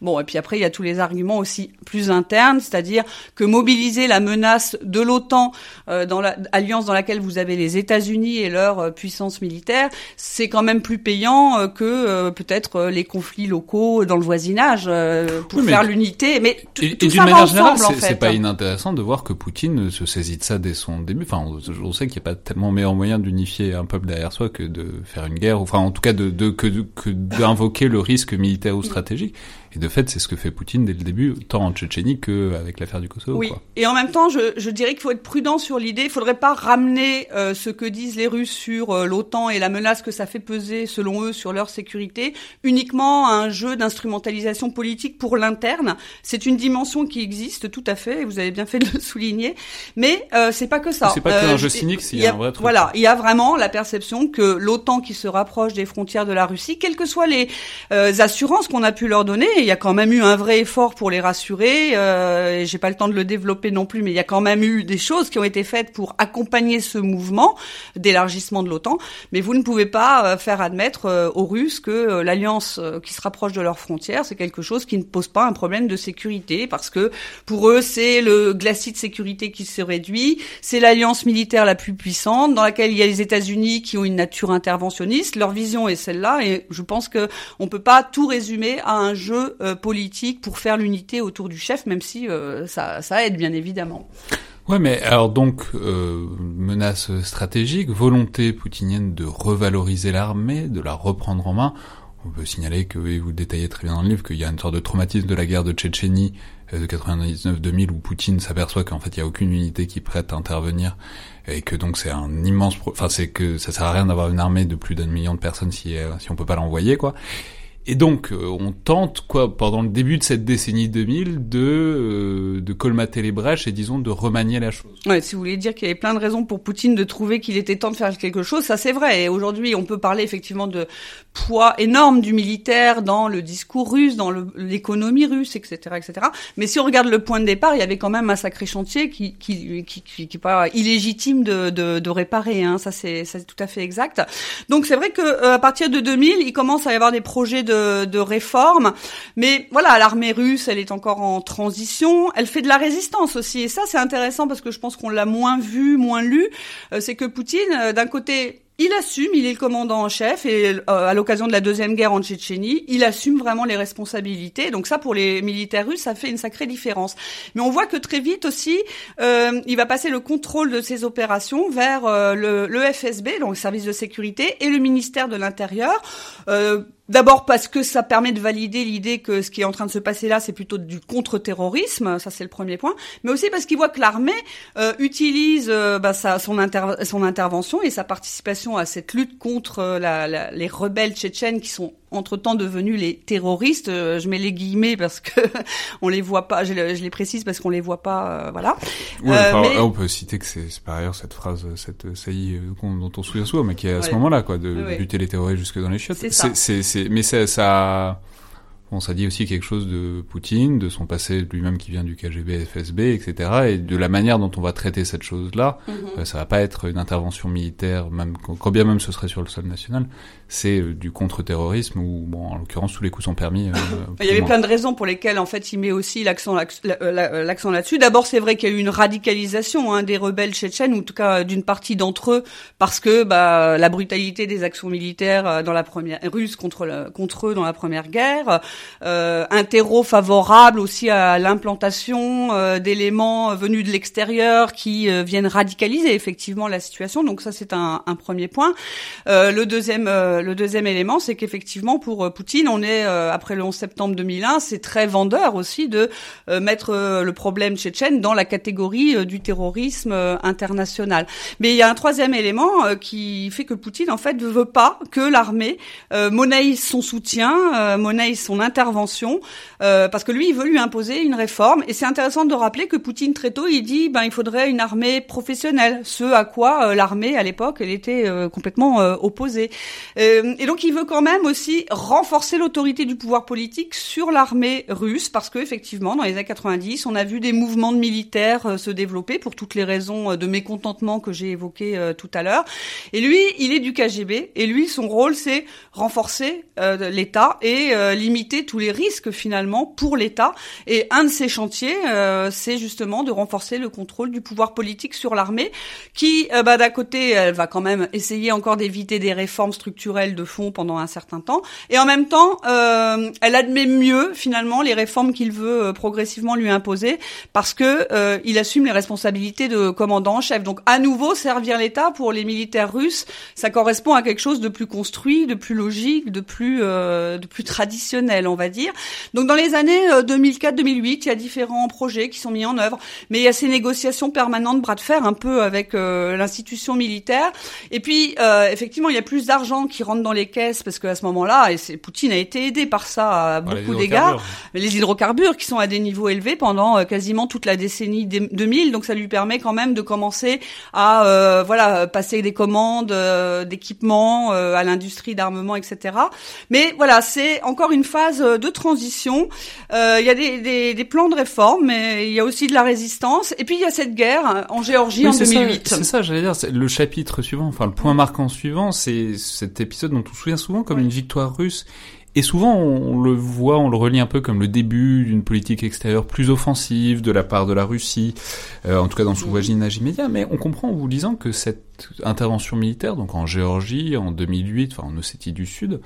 Bon, et puis après il y a tous les arguments aussi plus internes, c'est-à-dire que mobiliser la menace de l'OTAN euh, dans l'alliance dans laquelle vous avez les États-Unis et leur euh, puissance militaire, c'est quand même plus payant que peut-être euh, les conflits locaux dans le voisinage euh, pour faire l'unité. Mais tout, et, va ensemble, en fait. C'est pas inintéressant de voir que Poutine se saisit de ça dès son début. Enfin, on, sait qu'il n'y a pas tellement meilleur moyen d'unifier un peuple derrière soi que de faire une guerre. Enfin, en tout cas, de, de que d'invoquer le risque militaire ou stratégique. Et de fait, c'est ce que fait Poutine dès le début, tant en Tchétchénie qu'avec l'affaire du Kosovo. Oui. Et en même temps, je, je dirais qu'il faut être prudent sur l'idée. Il faudrait pas ramener euh, ce que disent les Russes sur euh, l'OTAN et la menace que ça fait peser, selon eux, sur leur sécurité, uniquement à un jeu d'instrumentalisation politique pour l'interne. C'est une dimension qui existe tout à fait, et vous avez bien fait de le souligner. Mais euh, c'est pas que ça. C'est pas que un jeu cynique, il y a un vrai truc. Voilà, il y a vraiment la perception que l'OTAN qui se rapproche des frontières de la Russie, quelles que soient les assurances qu'on a pu leur donner, il y a quand même eu un vrai effort pour les rassurer. Euh, J'ai pas le temps de le développer non plus, mais il y a quand même eu des choses qui ont été faites pour accompagner ce mouvement d'élargissement de l'OTAN. Mais vous ne pouvez pas euh, faire admettre euh, aux Russes que euh, l'alliance qui se rapproche de leurs frontières, c'est quelque chose qui ne pose pas un problème de sécurité, parce que pour eux, c'est le glacis de sécurité qui se réduit, c'est l'alliance militaire la plus puissante, dans laquelle il y a les États-Unis qui ont une nature interventionniste. Leur vision est celle-là, et je pense que on peut pas tout résumer à un jeu euh, politique pour faire l'unité autour du chef, même si euh, ça, aide bien évidemment. Ouais, mais alors donc euh, menace stratégique, volonté poutinienne de revaloriser l'armée, de la reprendre en main. On peut signaler que, et vous le détaillez très bien dans le livre, qu'il y a une sorte de traumatisme de la guerre de Tchétchénie de 99-2000 où Poutine s'aperçoit qu'en fait il y a aucune unité qui prête à intervenir et que donc c'est un immense, enfin c'est que ça sert à rien d'avoir une armée de plus d'un million de personnes si si on peut pas l'envoyer quoi Et donc, euh, on tente, quoi, pendant le début de cette décennie 2000, de, euh, de colmater les brèches et, disons, de remanier la chose. Ouais, si vous voulez dire qu'il y avait plein de raisons pour Poutine de trouver qu'il était temps de faire quelque chose, ça c'est vrai. Et aujourd'hui, on peut parler effectivement de poids énorme du militaire dans le discours russe, dans l'économie russe, etc., etc. Mais si on regarde le point de départ, il y avait quand même un sacré chantier qui, qui, qui, qui, qui pas illégitime de, de, de réparer. Hein. Ça, c'est, ça c'est tout à fait exact. Donc c'est vrai que euh, à partir de 2000, il commence à y avoir des projets de de, réforme. Mais voilà, l'armée russe, elle est encore en transition. Elle fait de la résistance aussi. Et ça, c'est intéressant parce que je pense qu'on l'a moins vu, moins lu. Euh, c'est que Poutine, euh, d'un côté, il assume, il est le commandant en chef et euh, à l'occasion de la deuxième guerre en Tchétchénie, il assume vraiment les responsabilités. Donc ça, pour les militaires russes, ça fait une sacrée différence. Mais on voit que très vite aussi, il va passer le contrôle de ces opérations vers le, le, FSB, donc le service de sécurité, et le ministère de l'Intérieur. D'abord parce que ça permet de valider l'idée que ce qui est en train de se passer là, c'est plutôt du contre-terrorisme, ça c'est le premier point, mais aussi parce qu'il voit que l'armée euh, utilise euh, bah, son, intervention et sa participation à cette lutte contre euh, la, les rebelles tchétchènes qui sont entre-temps devenus les terroristes. Euh, je mets les guillemets parce que on les voit pas. Je, les précise parce qu'on les voit pas. Euh, voilà. euh, mais... on peut citer que c'est par ailleurs cette phrase, cette saillie dont on se souvient souvent, mais qui est à ce moment-là, quoi, de buter les terroristes jusque dans les chiottes. C'est, mais ça, ça dit aussi quelque chose de Poutine, de son passé lui-même qui vient du KGB, FSB, etc. Et de la manière dont on va traiter cette chose-là. Mm -hmm. ça va pas être une intervention militaire, même quand bien même ce serait sur le sol national. C'est euh, du contre-terrorisme où, bon, en l'occurrence, tous les coups sont permis. Euh, il y avait plein de raisons pour lesquelles, en fait, il met aussi l'accent l'accent là-dessus. D'abord, c'est vrai qu'il y a eu une radicalisation hein, des rebelles tchétchènes, ou en tout cas d'une partie d'entre eux, parce que bah, la brutalité des actions militaires dans la première russe contre eux dans la première guerre euh, un terreau favorable aussi à l'implantation euh, d'éléments venus de l'extérieur qui euh, viennent radicaliser effectivement la situation. Donc ça c'est un, un, premier point. Euh, le deuxième le deuxième élément c'est qu'effectivement pour Poutine on est après le 11 septembre 2001 c'est très vendeur aussi de mettre le problème tchétchène dans la catégorie du terrorisme international. Mais il y a un troisième élément qui fait que Poutine en fait ne veut pas que l'armée monnaie son soutien, monnaie son intervention euh, parce que lui il veut lui imposer une réforme et c'est intéressant de rappeler que Poutine très tôt il dit ben il faudrait une armée professionnelle ce à quoi euh, l'armée à l'époque elle était euh, complètement euh, opposée euh, et donc il veut quand même aussi renforcer l'autorité du pouvoir politique sur l'armée russe parce que effectivement dans les années 90 on a vu des mouvements de militaires euh, se développer pour toutes les raisons de mécontentement que j'ai évoqué tout à l'heure et lui il est du KGB et lui son rôle c'est renforcer l'État et limiter tous les risques finalement pour l'État. Et un de ces chantiers, euh, c'est justement de renforcer le contrôle du pouvoir politique sur l'armée, qui, euh, bah, d'un côté, elle va quand même essayer encore d'éviter des réformes structurelles de fond pendant un certain temps, et en même temps, euh, elle admet mieux finalement les réformes qu'il veut euh, progressivement lui imposer, parce que euh, il assume les responsabilités de commandant en chef. Donc à nouveau, servir l'État pour les militaires russes, ça correspond à quelque chose de plus construit, de plus logique, de plus de plus traditionnel on va dire. Donc dans les années 2004-2008, euh, il y a différents projets qui sont mis en œuvre, mais il y a ces négociations permanentes, bras de fer un peu avec euh, l'institution militaire. Et puis euh, effectivement, il y a plus d'argent qui rentre dans les caisses parce qu'à ce moment-là, et Poutine a été aidé par ça à beaucoup d'égards, les hydrocarbures qui sont à des niveaux élevés pendant quasiment toute la décennie 2000, donc ça lui permet quand même de commencer à voilà passer des commandes d'équipements à l'industrie d'armement, etc. Mais voilà, c'est encore une phase de transition. Euh, il y a des, des, des, plans de réforme, mais il y a aussi de la résistance. Et puis il y a cette guerre en Géorgie en 2008. C'est ça, j'allais dire. Le chapitre suivant, enfin le point marquant suivant, c'est cet épisode dont on se souvient souvent comme une victoire russe. Et souvent, on le voit, on le relie un peu comme le début d'une politique extérieure plus offensive de la part de la Russie, euh, en tout cas dans son voisinage immédiat. Mais on comprend en vous disant que cette intervention militaire, donc en Géorgie, en 2008, enfin en Ossétie du Sud,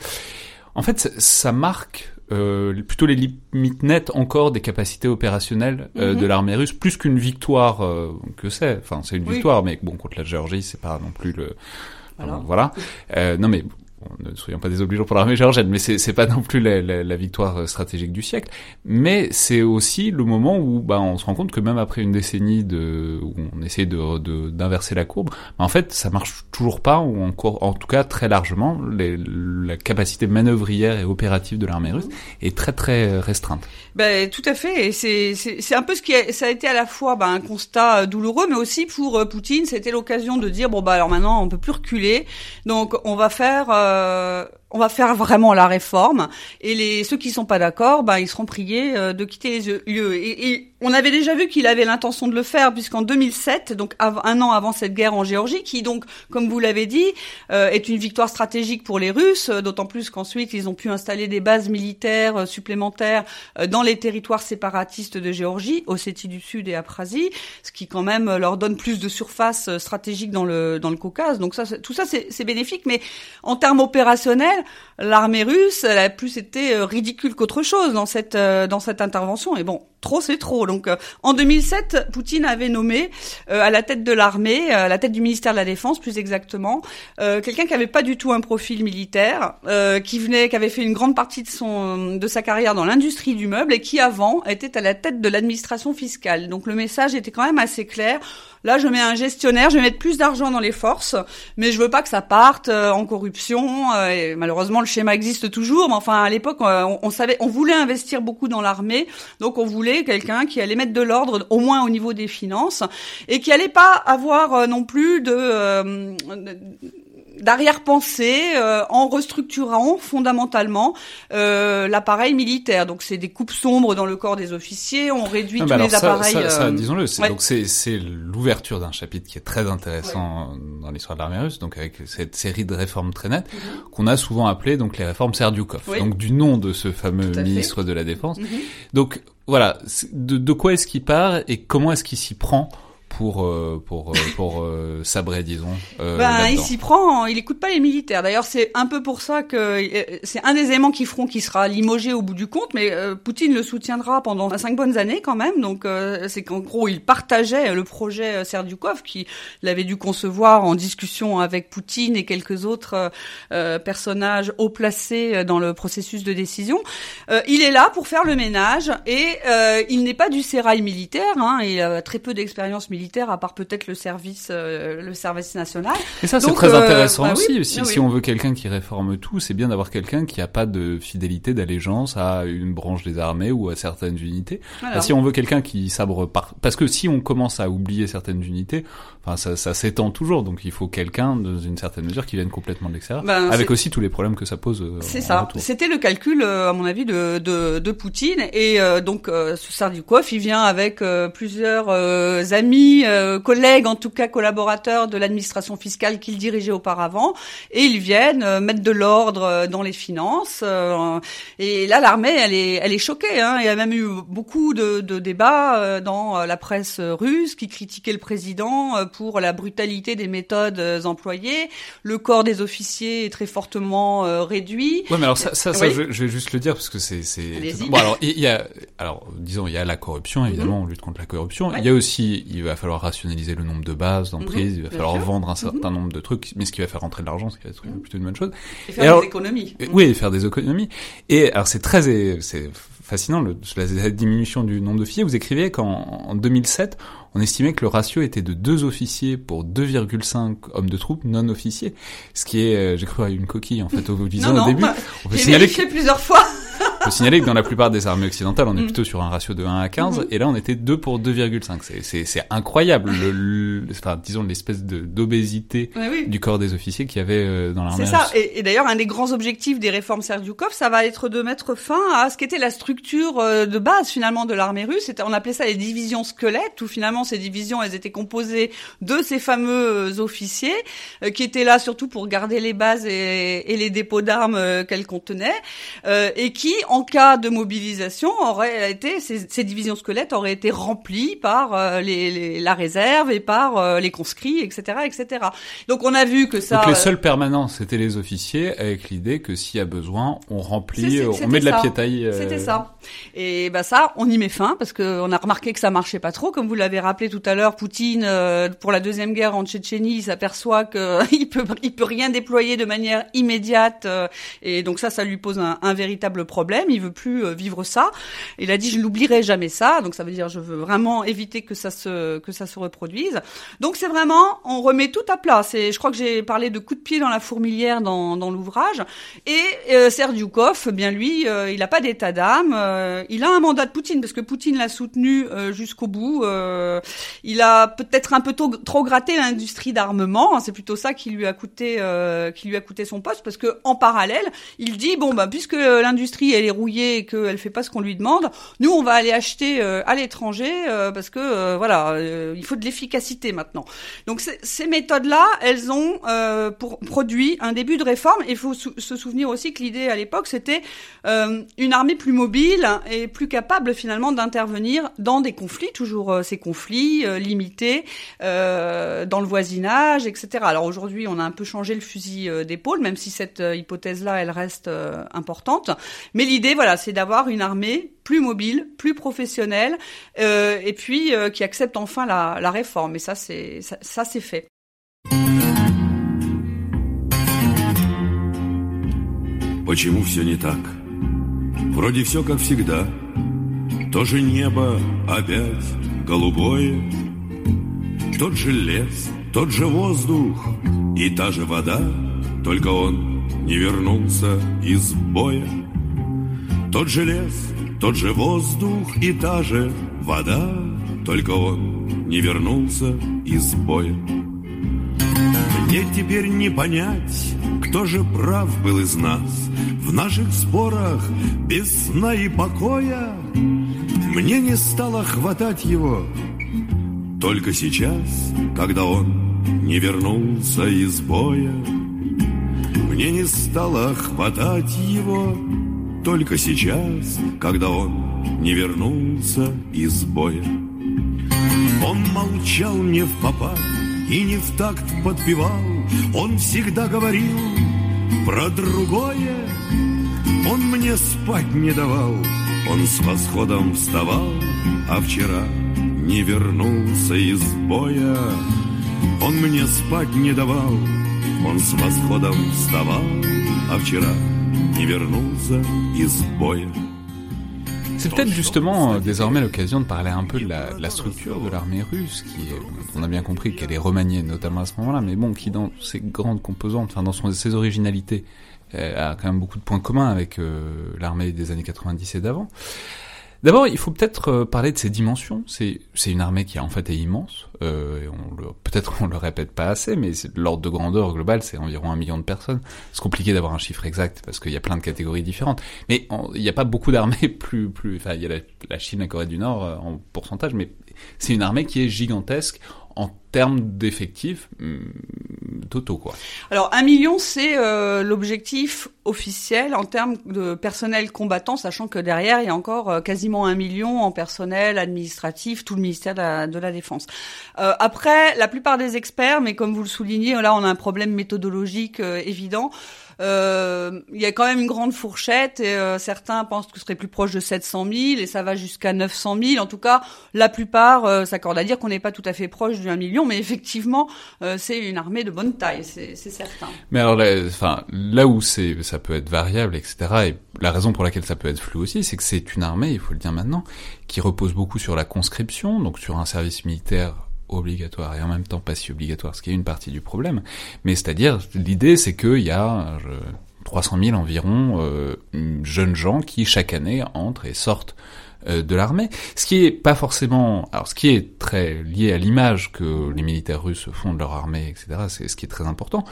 en fait, ça marque euh, plutôt les limites nettes encore des capacités opérationnelles euh, mm -hmm. de l'armée russe, plus qu'une victoire euh, que c'est. Enfin, c'est une oui. victoire, mais bon, contre la Géorgie, c'est pas non plus le. Alors. voilà. Euh, non, mais ne soyons pas désobligeants pour l'armée géorgienne, mais c'est, pas non plus la, victoire stratégique du siècle. Mais c'est aussi le moment où bah, on se rend compte que même après une décennie de, où on essaie de, de d'inverser la courbe, bah, en fait, ça marche toujours pas, ou encore, en tout cas très largement, la capacité manœuvrière et opérative de l'armée russe est très très restreinte. Ben tout à fait, et c'est, un peu ce qui a, ça a été à la fois ben, un constat douloureux, mais aussi pour euh, Poutine, c'était l'occasion de dire bon bah alors maintenant on peut plus reculer, donc on va faire euh, on va faire vraiment la réforme et les ceux qui sont pas d'accord, bah ils seront priés euh, de quitter les lieux. Et, et on avait déjà vu qu'il avait l'intention de le faire puisqu'en 2007, donc un an avant cette guerre en Géorgie, qui donc, comme vous l'avez dit, euh, est une victoire stratégique pour les Russes, euh, d'autant plus qu'ensuite ils ont pu installer des bases militaires supplémentaires dans les territoires séparatistes de Géorgie, Ossétie du Sud et Abkhazie, ce qui quand même leur donne plus de surface stratégique dans le dans le Caucase. Donc ça, tout ça c'est bénéfique, mais en termes opérationnels l'armée russe, elle a plus été euh, ridicule qu'autre chose dans cette euh, dans cette intervention. Et bon, trop c'est trop. Donc euh, en 2007, Poutine avait nommé à la tête de l'armée, à la tête du ministère de la Défense plus exactement, quelqu'un qui avait pas du tout un profil militaire, qui venait, qui avait fait une grande partie de son de sa carrière dans l'industrie du meuble et qui avant était à la tête de l'administration fiscale. Donc le message était quand même assez clair. Là, je mets un gestionnaire, je vais mettre plus d'argent dans les forces, mais je veux pas que ça parte euh, en corruption. Euh, et malheureusement, le schéma existe toujours, mais enfin à l'époque, euh, on, savait, on voulait investir beaucoup dans l'armée, donc on voulait quelqu'un qui allait mettre de l'ordre, au moins au niveau des finances, et qui allait pas avoir non plus de d'arrière-pensée euh, en restructurant fondamentalement euh, l'appareil militaire. Donc c'est des coupes sombres dans le corps des officiers, on réduit tous les appareils. Ça, ça, euh, disons-le, donc c'est c'est l'ouverture d'un chapitre qui est très intéressant dans l'histoire de l'armée russe, donc avec cette série de réformes très nettes mhm. qu'on a souvent appelées donc les réformes Serdyukov, donc du nom de ce fameux ministre de la Défense. Mhm. Donc voilà, de, de quoi est-ce qu'il part et comment est-ce qu'il s'y prend pour euh, pour euh, pour euh, sabrer disons euh, ben, il s'y prend il écoute pas les militaires. D'ailleurs c'est un peu pour ça que c'est un des éléments qui feront qu'il sera limogé au bout du compte mais Poutine le soutiendra pendant cinq bonnes années quand même. Donc c'est qu'en gros il partageait le projet Serdyukov qui l'avait dû concevoir en discussion avec Poutine et quelques autres personnages haut placés dans le processus de décision. Il est là pour faire le ménage et il n'est pas du sérail militaire hein, il a très peu d'expérience militaire à part peut-être le service, euh, le service national. Et ça, c'est très euh, intéressant bah aussi. si, si, on veut quelqu'un qui réforme tout, c'est bien d'avoir quelqu'un qui a pas de fidélité, d'allégeance à une branche des armées ou à certaines unités. si on veut quelqu'un qui sabre par... parce que si on commence à oublier certaines unités, enfin, ça, ça s'étend toujours. Donc, il faut quelqu'un dans une certaine mesure qui vienne complètement de l'extérieur, ben, avec aussi tous les problèmes que ça pose. Euh, c'est ça. C'était le calcul, à mon avis, de, de, de Poutine. Et donc, ce Sardukov, il vient avec plusieurs amis euh, collègues, en tout cas collaborateurs de l'administration fiscale qu'il dirigeait auparavant, et ils viennent euh, mettre de l'ordre euh, dans les finances. et là, l'armée, elle est, elle est choquée. Hein. Il y a même eu beaucoup de, de débats dans la presse russe qui critiquaient le président pour la brutalité des méthodes employées. Le corps des officiers est très fortement réduit. Ouais, mais alors ça, ça, ça je, vais juste le dire parce que c'est, c'est. Bon, alors il y a, alors disons, il y a la corruption évidemment, mhm. on lutte contre la corruption. Il y a aussi, il va falloir rationaliser le nombre de bases d'emprise, mhm, il va falloir vendre un certain mhm. nombre de trucs, mais ce qui va faire rentrer de l'argent, ce qui va être plutôt une bonne chose. Et faire des économies. oui, faire des économies. Et alors c'est très, c'est fascinant le, la, diminution du nombre d'officiers. Vous écrivez qu'en 2007, on estimait que le ratio était de 2 officiers pour 2,5 hommes de troupes non officiers, ce qui est, euh, j'ai cru à une coquille en fait au, disant au début. Bah, on peut signaler plusieurs fois. Il faut signaler que dans la plupart des armées occidentales, on est mm. plutôt sur un ratio de 1 à 15, mm-hmm. et là on était 2 pour 2,5. C'est incroyable, le, enfin, disons l'espèce d'obésité du corps des officiers qu'il y avait euh, dans l'armée. C'est ça, et, et d'ailleurs un des grands objectifs des réformes Serdyukov, ça va être de mettre fin à ce qu'était la structure euh, de base finalement de l'armée russe. On appelait ça les divisions squelettes, où finalement ces divisions, elles étaient composées de ces fameux officiers, euh, qui étaient là surtout pour garder les bases et, et les dépôts d'armes qu'elles contenaient, et qui en cas de mobilisation, aurait été ces, ces divisions squelettes auraient été remplies par euh, les, la réserve et par euh, les conscrits, etc., etc. Donc on a vu que ça. Donc les seuls permanents, c'était les officiers, avec l'idée que s'il y a besoin, on remplit, on met de la piétaille. C'était ça. Et bah ça, on y met fin parce que on a remarqué que ça marchait pas trop, comme vous l'avez rappelé tout à l'heure. Poutine, pour la deuxième guerre en Tchétchénie, il s'aperçoit qu'il peut, il peut rien déployer de manière immédiate, et donc ça, ça lui pose un, un véritable problème. Il veut plus euh, vivre ça. Il a dit je n'oublierai jamais ça. Donc ça veut dire je veux vraiment éviter que ça se que ça se reproduise. Donc c'est vraiment on remet tout à plat. C'est je crois que j'ai parlé de coup de pied dans la fourmilière dans, dans l'ouvrage. Et euh, bien lui, euh, il n'a pas d'état d'âme. Euh, il a un mandat de Poutine parce que Poutine l'a soutenu jusqu'au bout. il a peut-être un peu trop gratté l'industrie d'armement. C'est plutôt ça qui lui a coûté qui lui a coûté son poste parce que en parallèle, il dit bon bah puisque l'industrie elle est rouillée et qu'elle fait pas ce qu'on lui demande, nous on va aller acheter euh, à l'étranger euh, parce que euh, voilà, il faut de l'efficacité maintenant. Donc ces méthodes-là, elles ont produit un début de réforme. Il faut se souvenir aussi que l'idée à l'époque c'était une armée plus mobile et plus capable finalement d'intervenir dans des conflits, toujours ces conflits limités dans le voisinage, etc. Alors aujourd'hui, on a un peu changé le fusil d'épaule, même si cette hypothèse-là, elle reste importante. Mais l'idée, voilà, c'est d'avoir une armée plus mobile, plus professionnelle, euh, et puis euh, qui accepte enfin la, la réforme. Et ça, c'est ça, ça c'est fait. Почему все не так? Вроде все как всегда. То же небо опять голубое, тот же лес, тот же воздух и та же вода, только он не вернулся из боя. Тот же лес, тот же воздух и та же вода, только он не вернулся из боя. Мне теперь не понять, кто же прав был из нас В наших спорах без сна и покоя Мне не стало хватать его Только сейчас, когда он не вернулся из боя Мне не стало хватать его только сейчас, когда он не вернулся из боя. Он молчал не в попад и не в такт подпевал, Он всегда говорил про другое. Он мне спать не давал, он с восходом вставал, А вчера не вернулся из боя. Он мне спать не давал, он с восходом вставал, а вчера C'est peut-être justement euh, désormais l'occasion de parler un peu de la, structure de l'armée russe, qui est, on a bien compris qu'elle est remaniée notamment à ce moment-là, mais bon, qui dans ses grandes composantes, enfin dans son, ses originalités, euh, a quand même beaucoup de points communs avec euh, l'armée des années 90 et d'avant. D'abord, il faut peut-être euh, parler de ses dimensions. C'est une armée qui en fait est immense. Euh, peut-être on le répète pas assez, mais l'ordre de grandeur global, c'est environ un million de personnes. C'est compliqué d'avoir un chiffre exact parce qu'il y a plein de catégories différentes. Mais il n'y a pas beaucoup d'armées plus plus. Enfin, il y a la, la Chine, la Corée du Nord euh, en pourcentage, mais c'est une armée qui est gigantesque en termes d'effectifs hmm, totaux quoi. Alors un million c'est euh, l'objectif officiel en termes de personnel combattant, sachant que derrière il y a encore euh, quasiment un million en personnel administratif, tout le ministère de la, de la Défense. Euh, après, la plupart des experts, mais comme vous le soulignez, là on a un problème méthodologique évident. Euh, il y a quand même une grande fourchette et euh, certains pensent que ce serait plus proche de 700 000 et ça va jusqu'à 900 000. En tout cas, la plupart euh, s'accordent à dire qu'on n'est pas tout à fait proche du 1 million, mais effectivement, c'est une armée de bonne taille, c'est certain. Mais alors, là, enfin, là où c'est, ça peut être variable, etc. Et la raison pour laquelle ça peut être flou aussi, c'est que c'est une armée, il faut le dire maintenant, qui repose beaucoup sur la conscription, donc sur un service militaire obligatoire et en même temps pas si obligatoire, ce qui est une partie du problème. Mais c'est-à-dire, l'idée c'est qu'il y a 300 000 environ euh, jeunes gens qui chaque année entrent et sortent euh, de l'armée, ce qui est pas forcément, alors ce qui est très lié à l'image que les militaires russes font de leur armée, etc. C'est ce qui est très important,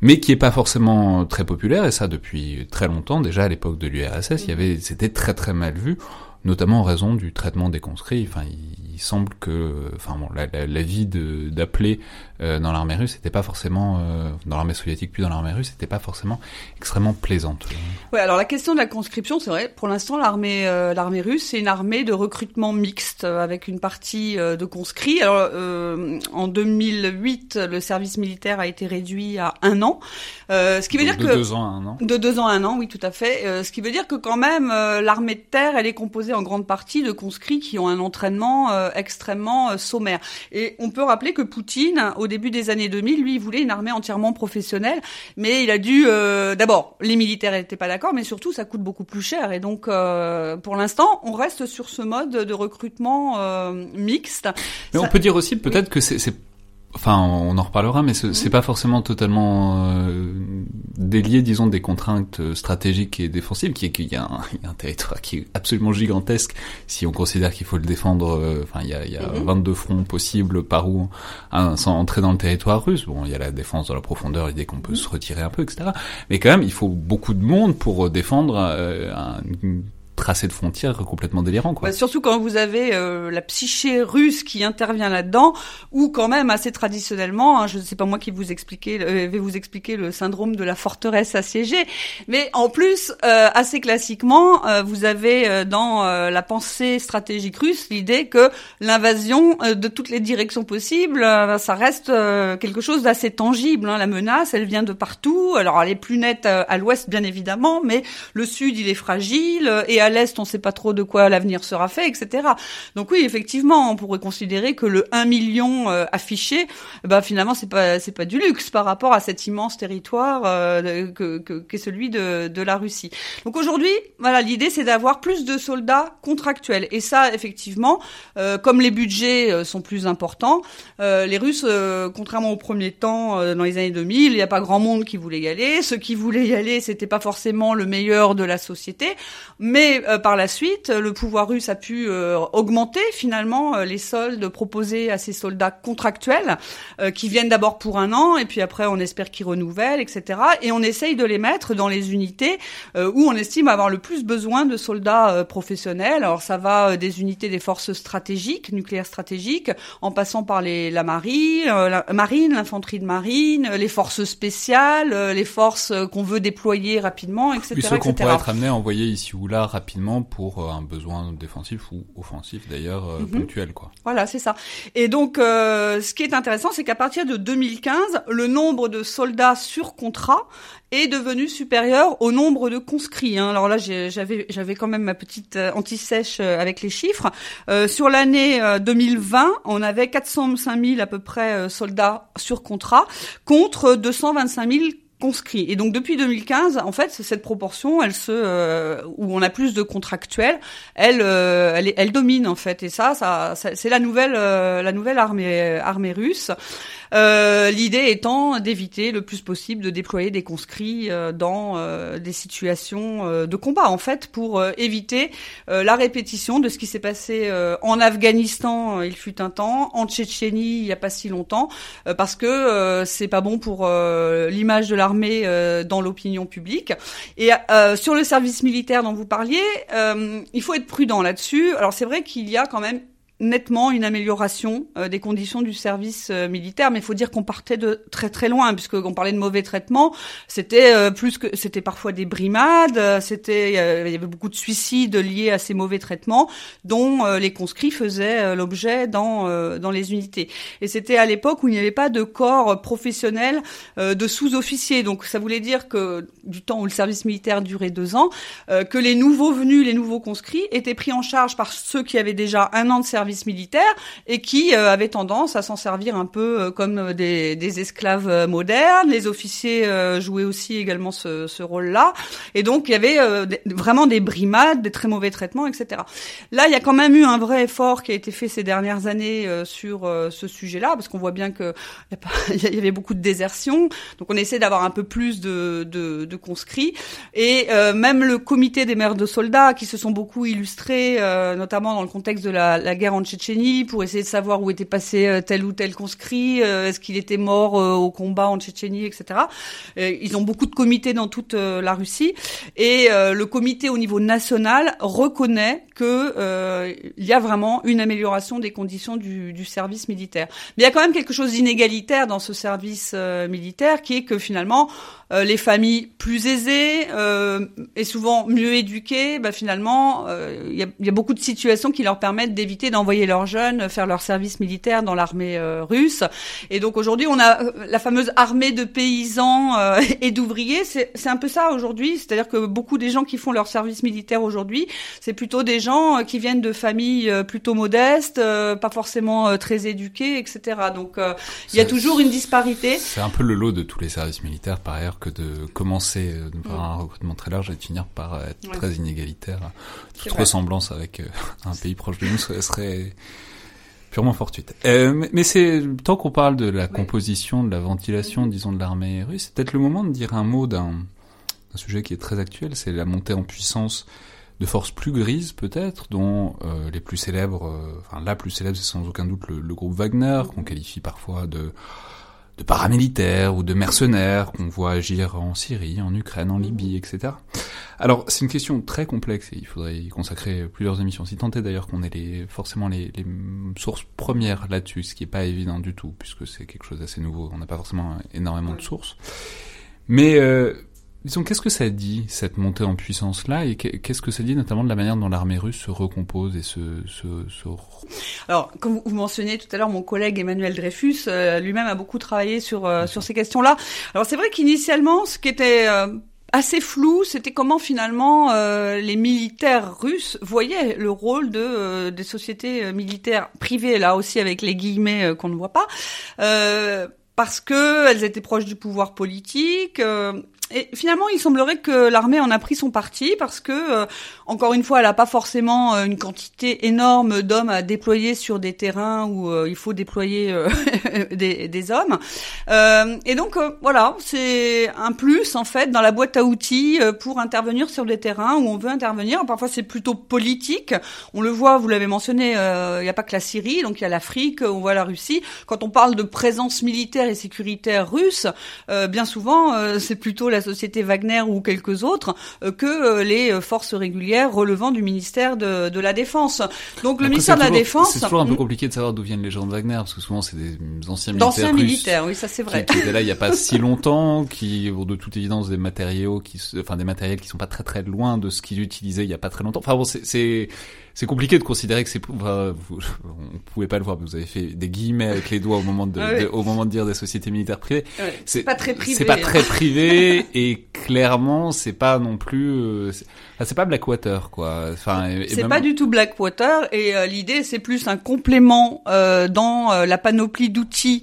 mais qui est pas forcément très populaire et ça depuis très longtemps. Déjà à l'époque de l'URSS, il y avait, c'était très très mal vu notamment en raison du traitement des conscrits. Enfin, il, semble que, enfin bon, la, la, la vie d'appeler euh, dans l'armée russe n'était pas forcément, euh, dans l'armée soviétique puis dans l'armée russe, n'était pas forcément extrêmement plaisante. Ouais, alors la question de la conscription, c'est vrai, pour l'instant l'armée euh, l'armée russe c'est une armée de recrutement mixte avec une partie de conscrits. Alors en 2008, le service militaire a été réduit à un an, ce qui veut dire de que de deux ans à un an. De deux ans à un an, oui, tout à fait. ce qui veut dire que quand même l'armée de terre, elle est composée en grande partie de conscrits qui ont un entraînement extrêmement euh, sommaire. Et on peut rappeler que Poutine, au début des années 2000, lui, il voulait une armée entièrement professionnelle, mais il a dû, euh, d'abord, les militaires n'étaient pas d'accord, mais surtout, ça coûte beaucoup plus cher. Et donc, euh, pour l'instant, on reste sur ce mode de recrutement mixte. Mais on peut dire aussi peut-être que c'est Enfin, on en reparlera, mais c'est pas forcément totalement euh, délié, disons, des contraintes euh, stratégiques et défensives, qui est qu'il y, a un territoire qui est absolument gigantesque si on considère qu'il faut le défendre. Euh, enfin, il y a, il y a 22 mhm. fronts possibles par où hein, sans entrer dans le territoire russe. Bon, il y a la défense dans la profondeur, l'idée qu'on peut mhm. se retirer un peu, etc. Mais quand même, il faut beaucoup de monde pour défendre un, tracé de frontières complètement délirant quoi. Bah, surtout quand vous avez euh, la psyché russe qui intervient là-dedans ou quand même assez traditionnellement, hein, je ne sais pas moi qui vous expliquer euh, vais vous expliquer le syndrome de la forteresse assiégée, mais en plus euh, assez classiquement, vous avez dans la pensée stratégique russe l'idée que l'invasion de toutes les directions possibles, ça reste quelque chose d'assez tangible hein. la menace, elle vient de partout. Alors elle est plus nette à l'ouest bien évidemment, mais le sud il est fragile et à l'Est, on ne sait pas trop de quoi l'avenir sera fait, etc. Donc oui, effectivement, on pourrait considérer que le 1 million euh, affiché, bah finalement c'est pas pas du luxe par rapport à cet immense territoire euh, que qu'est celui de, de la Russie. Donc aujourd'hui, voilà, l'idée c'est d'avoir plus de soldats contractuels. Et ça, effectivement, euh, comme les budgets sont plus importants, les Russes, contrairement au premier temps dans les années 2000, il n'y a pas grand monde qui voulait y aller. Ceux qui voulaient y aller, c'était pas forcément le meilleur de la société, mais euh, par la suite, le pouvoir russe a pu euh, augmenter finalement euh, les soldes proposés à ces soldats contractuels qui viennent d'abord pour un an et puis après on espère qu'ils renouvellent, etc. Et on essaye de les mettre dans les unités où on estime avoir le plus besoin de soldats professionnels. Alors ça va des unités des forces stratégiques, nucléaires stratégiques, en passant par les, la marine, la marine, l'infanterie de marine, les forces spéciales, les forces qu'on veut déployer rapidement, etc. Ceux qu'on pourrait être amené à envoyer ici ou là rapidement pour euh, un besoin défensif ou offensif d'ailleurs euh, mhm. ponctuel quoi. Voilà, c'est ça. Et donc euh, ce qui est intéressant c'est qu'à partir de 2015, le nombre de soldats sur contrat est devenu supérieur au nombre de conscrits. Hein. Alors là, j'avais j'avais quand même ma petite anti-sèche avec les chiffres. sur l'année 2020, on avait 405 000 à peu près soldats sur contrat contre 225 000 Et donc depuis 2015, en fait, cette proportion, elle se, euh, où on a plus de contractuels, elle, euh, elle, elle, domine en fait. Et ça, ça, c'est la nouvelle, euh, la nouvelle armée, armée russe. Euh, l'idée étant d'éviter le plus possible de déployer des conscrits euh, dans euh, des situations de combat, en fait, pour éviter la répétition de ce qui s'est passé en Afghanistan, il fut un temps, en Tchétchénie, il n'y a pas si longtemps, parce que c'est pas bon pour l'image de l'armée dans l'opinion publique. Et sur le service militaire dont vous parliez, il faut être prudent là-dessus. Alors c'est vrai qu'il y a quand même nettement une amélioration euh, des conditions du service euh, militaire, mais il faut dire qu'on partait de très très loin, puisqu'on parlait de mauvais traitement. C'était euh, plus que c'était parfois des brimades, c'était il y avait beaucoup de suicides liés à ces mauvais traitements, dont les conscrits faisaient l'objet dans dans les unités. Et c'était à l'époque où il n'y avait pas de corps professionnel de sous-officiers, donc ça voulait dire que du temps où le service militaire durait deux ans, que les nouveaux venus, les nouveaux conscrits étaient pris en charge par ceux qui avaient déjà un an de service militaire et qui euh, avait tendance à s'en servir un peu euh, comme euh, des, esclaves modernes. Les officiers jouaient aussi également ce, rôle-là. Et donc, il y avait vraiment des brimades, des très mauvais traitements, etc. Là, il y a quand même eu un vrai effort qui a été fait ces dernières années sur ce sujet-là, parce qu'on voit bien que il y avait beaucoup de désertion. Donc, on essaie d'avoir un peu plus de, conscrits. Et même le comité des mères de soldats, qui se sont beaucoup illustrés, notamment dans le contexte de la, la guerre en en Tchétchénie pour essayer de savoir où était passé tel ou tel conscrit, est-ce qu'il était mort au combat en Tchétchénie, etc. ils ont beaucoup de comités dans toute la Russie et le comité au niveau national reconnaît que il y a vraiment une amélioration des conditions du, service militaire. Mais il y a quand même quelque chose d'inégalitaire dans ce service militaire qui est que finalement euh, les familles plus aisées euh, et souvent mieux éduquées, bah, finalement, euh, il y, a, y, a, beaucoup de situations qui leur permettent d'éviter d'envoyer leurs jeunes faire leur service militaire dans l'armée russe. Et donc aujourd'hui, on a la fameuse armée de paysans et d'ouvriers. C'est un peu ça aujourd'hui, c'est-à-dire que beaucoup des gens qui font leur service militaire aujourd'hui, c'est plutôt des gens qui viennent de familles plutôt modestes, pas forcément très éduquées, etc. Donc il y a toujours une disparité. C'est un peu le lot de tous les services militaires, par ailleurs que de commencer euh, par mm. un recrutement très large et de finir par être très inégalitaire. Toute ressemblance avec euh, un pays proche de nous serait, purement fortuite. Euh, mais c'est tant qu'on parle de la composition, de la ventilation, mm-hmm. disons, de l'armée russe, c'est peut-être le moment de dire un mot d'un sujet qui est très actuel, c'est la montée en puissance de forces plus grises peut-être, dont les plus célèbres, enfin la plus célèbre c'est sans aucun doute le, le groupe Wagner, qu'on qualifie parfois de de paramilitaires ou de mercenaires qu'on voit agir en Syrie, en Ukraine, en Libye, etc. Alors c'est une question très complexe et il faudrait y consacrer plusieurs émissions. Si tant est d'ailleurs qu'on ait les, forcément les, les sources premières là-dessus, ce qui est pas évident du tout puisque c'est quelque chose d'assez nouveau. On n'a pas forcément énormément de sources. Mais euh, Disons, qu'est-ce que ça dit, cette montée en puissance-là, et qu'est-ce que ça dit notamment de la manière dont l'armée russe se recompose et se... se, se... Alors, comme vous mentionnez tout à l'heure, mon collègue Emmanuel Dreyfus, euh, lui-même a beaucoup travaillé sur, euh, sur ces questions-là. Alors, c'est vrai qu'initialement, ce qui était... Euh, assez flou, c'était comment finalement les militaires russes voyaient le rôle de des sociétés militaires privées, là aussi avec les guillemets qu'on ne voit pas, parce que elles étaient proches du pouvoir politique. Et finalement, il semblerait que l'armée en a pris son parti parce que, euh, encore une fois, elle n'a pas forcément euh, une quantité énorme d'hommes à déployer sur des terrains où euh, il faut déployer des, des, hommes. et donc, voilà, c'est un plus en fait dans la boîte à outils pour intervenir sur des terrains où on veut intervenir. Parfois, c'est plutôt politique. On le voit, vous l'avez mentionné, il n'y a pas que la Syrie, donc il y a l'Afrique, on voit la Russie. Quand on parle de présence militaire et sécuritaire russe, bien souvent, c'est plutôt la société Wagner ou quelques autres euh, que euh, les euh, forces régulières relevant du ministère de, de la Défense. Donc le ministère de la Défense... C'est toujours un peu compliqué de savoir d'où viennent les gens de Wagner, parce que souvent c'est des anciens militaires D'anciens militaires, oui, ça c'est vrai. Qui, étaient là il n'y a pas si longtemps, qui ont de toute évidence des matériaux, qui, enfin des matériels qui sont pas très très loin de ce qu'ils utilisaient il y a pas très longtemps. Enfin bon, c'est c'est compliqué de considérer que c'est enfin, vous, on pouvait pas le voir mais vous avez fait des guillemets avec les doigts au moment de, au moment de dire des sociétés militaires privées. C'est pas très privé c'est pas très privé et clairement c'est pas non plus euh, c'est pas Blackwater quoi. Enfin c'est pas du tout Blackwater et euh, l'idée c'est plus un complément euh, dans euh, la panoplie d'outils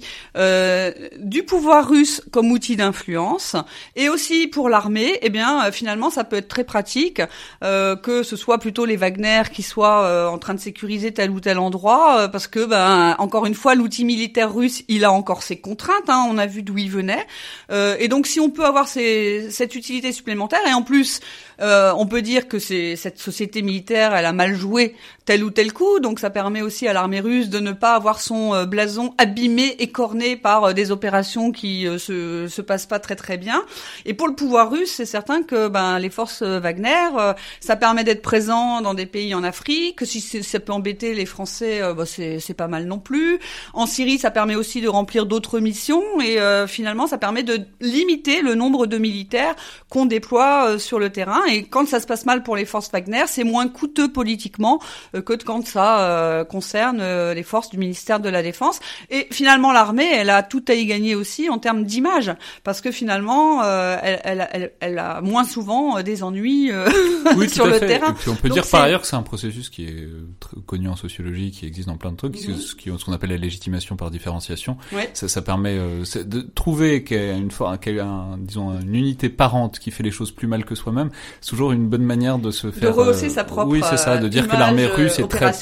du pouvoir russe comme outil d'influence. Et aussi pour l'armée eh bien finalement ça peut être très pratique que ce soit plutôt les Wagner qui soient euh, en train de sécuriser tel ou tel endroit, euh, parce que, ben, encore une fois, l'outil militaire russe, il a encore ses contraintes. Hein, on a vu d'où il venait, euh, et donc si on peut avoir cette utilité supplémentaire, et en plus, on peut dire que cette société militaire, elle a mal joué tel ou tel coup, donc ça permet aussi à l'armée russe de ne pas avoir son blason abîmé, écorné par des opérations qui se se passent pas très très bien. Et pour le pouvoir russe, c'est certain que ben les forces Wagner, ça permet d'être présent dans des pays en Afrique que si ça peut embêter les Français, euh, bah, c'est pas mal non plus. En Syrie, ça permet aussi de remplir d'autres missions et euh, finalement, ça permet de limiter le nombre de militaires qu'on déploie euh, sur le terrain. Et quand ça se passe mal pour les forces Wagner, c'est moins coûteux politiquement que quand ça concerne les forces du ministère de la Défense. Et finalement, l'armée, elle a tout à y gagner aussi en termes d'image, parce que finalement, elle, elle, elle, a moins souvent des ennuis sur le terrain. Et puis on peut dire par ailleurs que c'est un processus qui est euh, connu en sociologie, qui existe dans plein de trucs, mhm. ce ce qu'on appelle la légitimation par différenciation. Ça, ça, permet euh, de trouver qu'il y a une fois, un, disons une unité parente qui fait les choses plus mal que soi-même. C'est toujours une bonne manière de se faire. De rehausser sa propre. Oui, c'est ça, de dire que l'armée russe est très.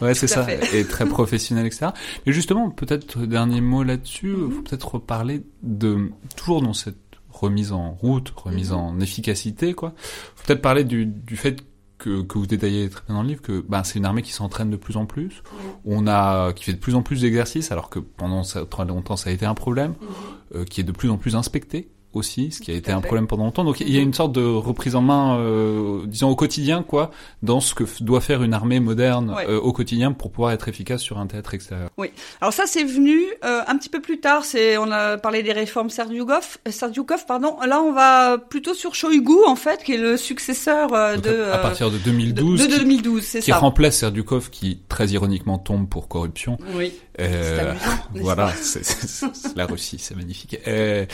Ouais, c'est ça, est très professionnelle, etc. Mais justement, peut-être dernier mot là-dessus, il faut peut-être reparler de toujours dans cette remise en route, remise mhm. en efficacité, quoi. Faut peut-être parler du, du fait que, que vous détaillez très bien dans le livre que bah, c'est une armée qui s'entraîne de plus en plus. On a qui fait de plus en plus d'exercices alors que pendant très longtemps ça a été un problème, mhm. euh, qui est de plus en plus inspecté aussi, ce qui a été un problème pendant longtemps. Donc il y a une sorte de reprise en main, euh, disons au quotidien, quoi, dans ce que doit faire une armée moderne euh, au quotidien pour pouvoir être efficace sur un théâtre extérieur. Oui. Alors ça, c'est venu euh, un petit peu plus tard. C'est, on a parlé des réformes Serdyukov, Serdyukov, pardon. Là, on va plutôt sur Shoigu, en fait, qui est le successeur de. À, partir de 2012. De, 2012, c'est ça. Qui remplace Serdyukov, qui très ironiquement tombe pour corruption. Oui. Euh, voilà, c'est la Russie, c'est magnifique. Euh,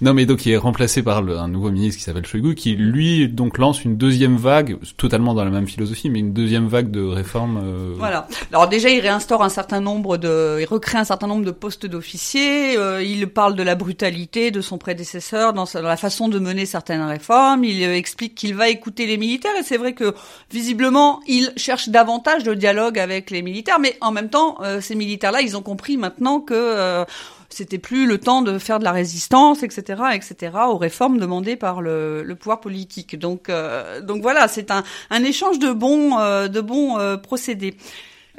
non, mais donc il est remplacé par un nouveau ministre qui s'appelle Shoigu, qui lui donc lance une deuxième vague, totalement dans la même philosophie, mais une deuxième vague de réformes. Euh... Voilà. Alors déjà, il réinstaure un certain nombre de, il recrée un certain nombre de postes d'officiers. Euh, il parle de la brutalité de son prédécesseur dans, dans, la façon de mener certaines réformes. Il euh, explique qu'il va écouter les militaires, et c'est vrai que visiblement, il cherche davantage de dialogue avec les militaires, mais en même temps, euh, ces militaires-là, ils ont compris maintenant que euh, c'était plus le temps de faire de la résistance, etc., etc., aux réformes demandées par le, pouvoir politique. Donc, euh, donc voilà, c'est un, un, échange de bons, euh, de bons procédés.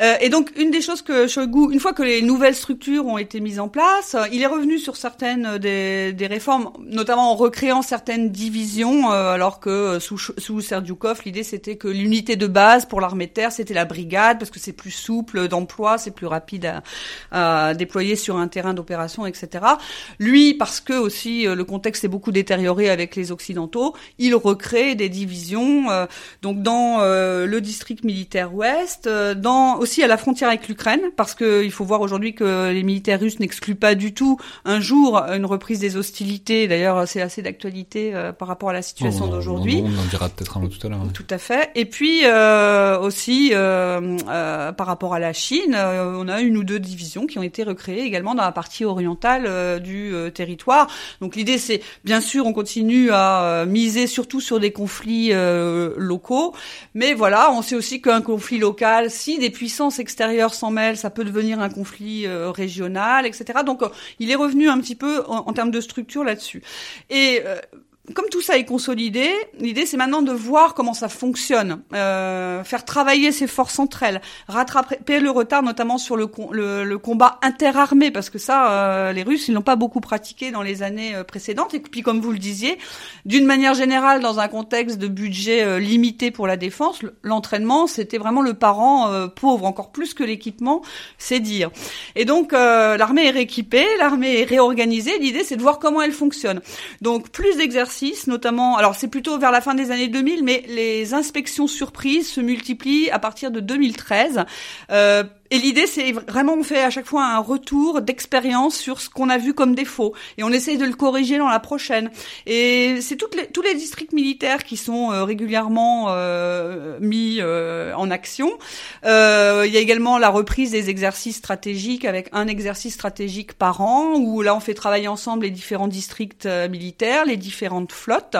Euh, et donc, une des choses que Shoigu, une fois que les nouvelles structures ont été mises en place, euh, il est revenu sur certaines euh, des, des, réformes, notamment en recréant certaines divisions, alors que sous, sous Serdyukov, l'idée c'était que l'unité de base pour l'armée de terre, c'était la brigade, parce que c'est plus souple d'emploi, c'est plus rapide à, à, déployer sur un terrain d'opération, etc. Lui, parce que aussi le contexte est beaucoup détérioré avec les Occidentaux, il recrée des divisions, donc dans le district militaire ouest, dans aussi à la frontière avec l'Ukraine, parce qu'il faut voir aujourd'hui que les militaires russes n'excluent pas du tout un jour une reprise des hostilités. D'ailleurs, c'est assez d'actualité euh, par rapport à la situation d'aujourd'hui. On, en dira peut-être un mot tout à l'heure. Tout à fait. Et puis euh, aussi euh, par rapport à la Chine, on a une ou deux divisions qui ont été recréées également dans la partie orientale du territoire. Donc l'idée, c'est bien sûr, on continue à miser surtout sur des conflits locaux, mais voilà, on sait aussi qu'un conflit local, si des puissances puissance extérieure s'en mêle, ça peut devenir un conflit euh, régional, etc. Donc, euh, il est revenu un petit peu en, termes de structure là-dessus. Et euh, comme tout ça est consolidé, l'idée c'est maintenant de voir comment ça fonctionne, euh, faire travailler ces forces entre elles, rattraper le retard notamment sur le, le, le combat interarmé, parce que ça, euh, les Russes, ils n'ont pas beaucoup pratiqué dans les années euh, précédentes. Et puis comme vous le disiez, d'une manière générale, dans un contexte de budget euh, limité pour la défense, l'entraînement, c'était vraiment le parent pauvre, encore plus que l'équipement, c'est dire. Et donc l'armée est rééquipée, l'armée est réorganisée, l'idée c'est de voir comment elle fonctionne. Donc plus d'exercices notamment, alors c'est plutôt vers la fin des années 2000, mais les inspections surprises se multiplient à partir de 2013. Euh, et l'idée, c'est vraiment, on fait à chaque fois un retour d'expérience sur ce qu'on a vu comme défaut. Et on essaye de le corriger dans la prochaine. Et c'est les, tous les districts militaires qui sont euh, régulièrement euh, mis euh, en action. Euh, il y a également la reprise des exercices stratégiques avec un exercice stratégique par an, où là, on fait travailler ensemble les différents districts euh, militaires, les différentes flottes.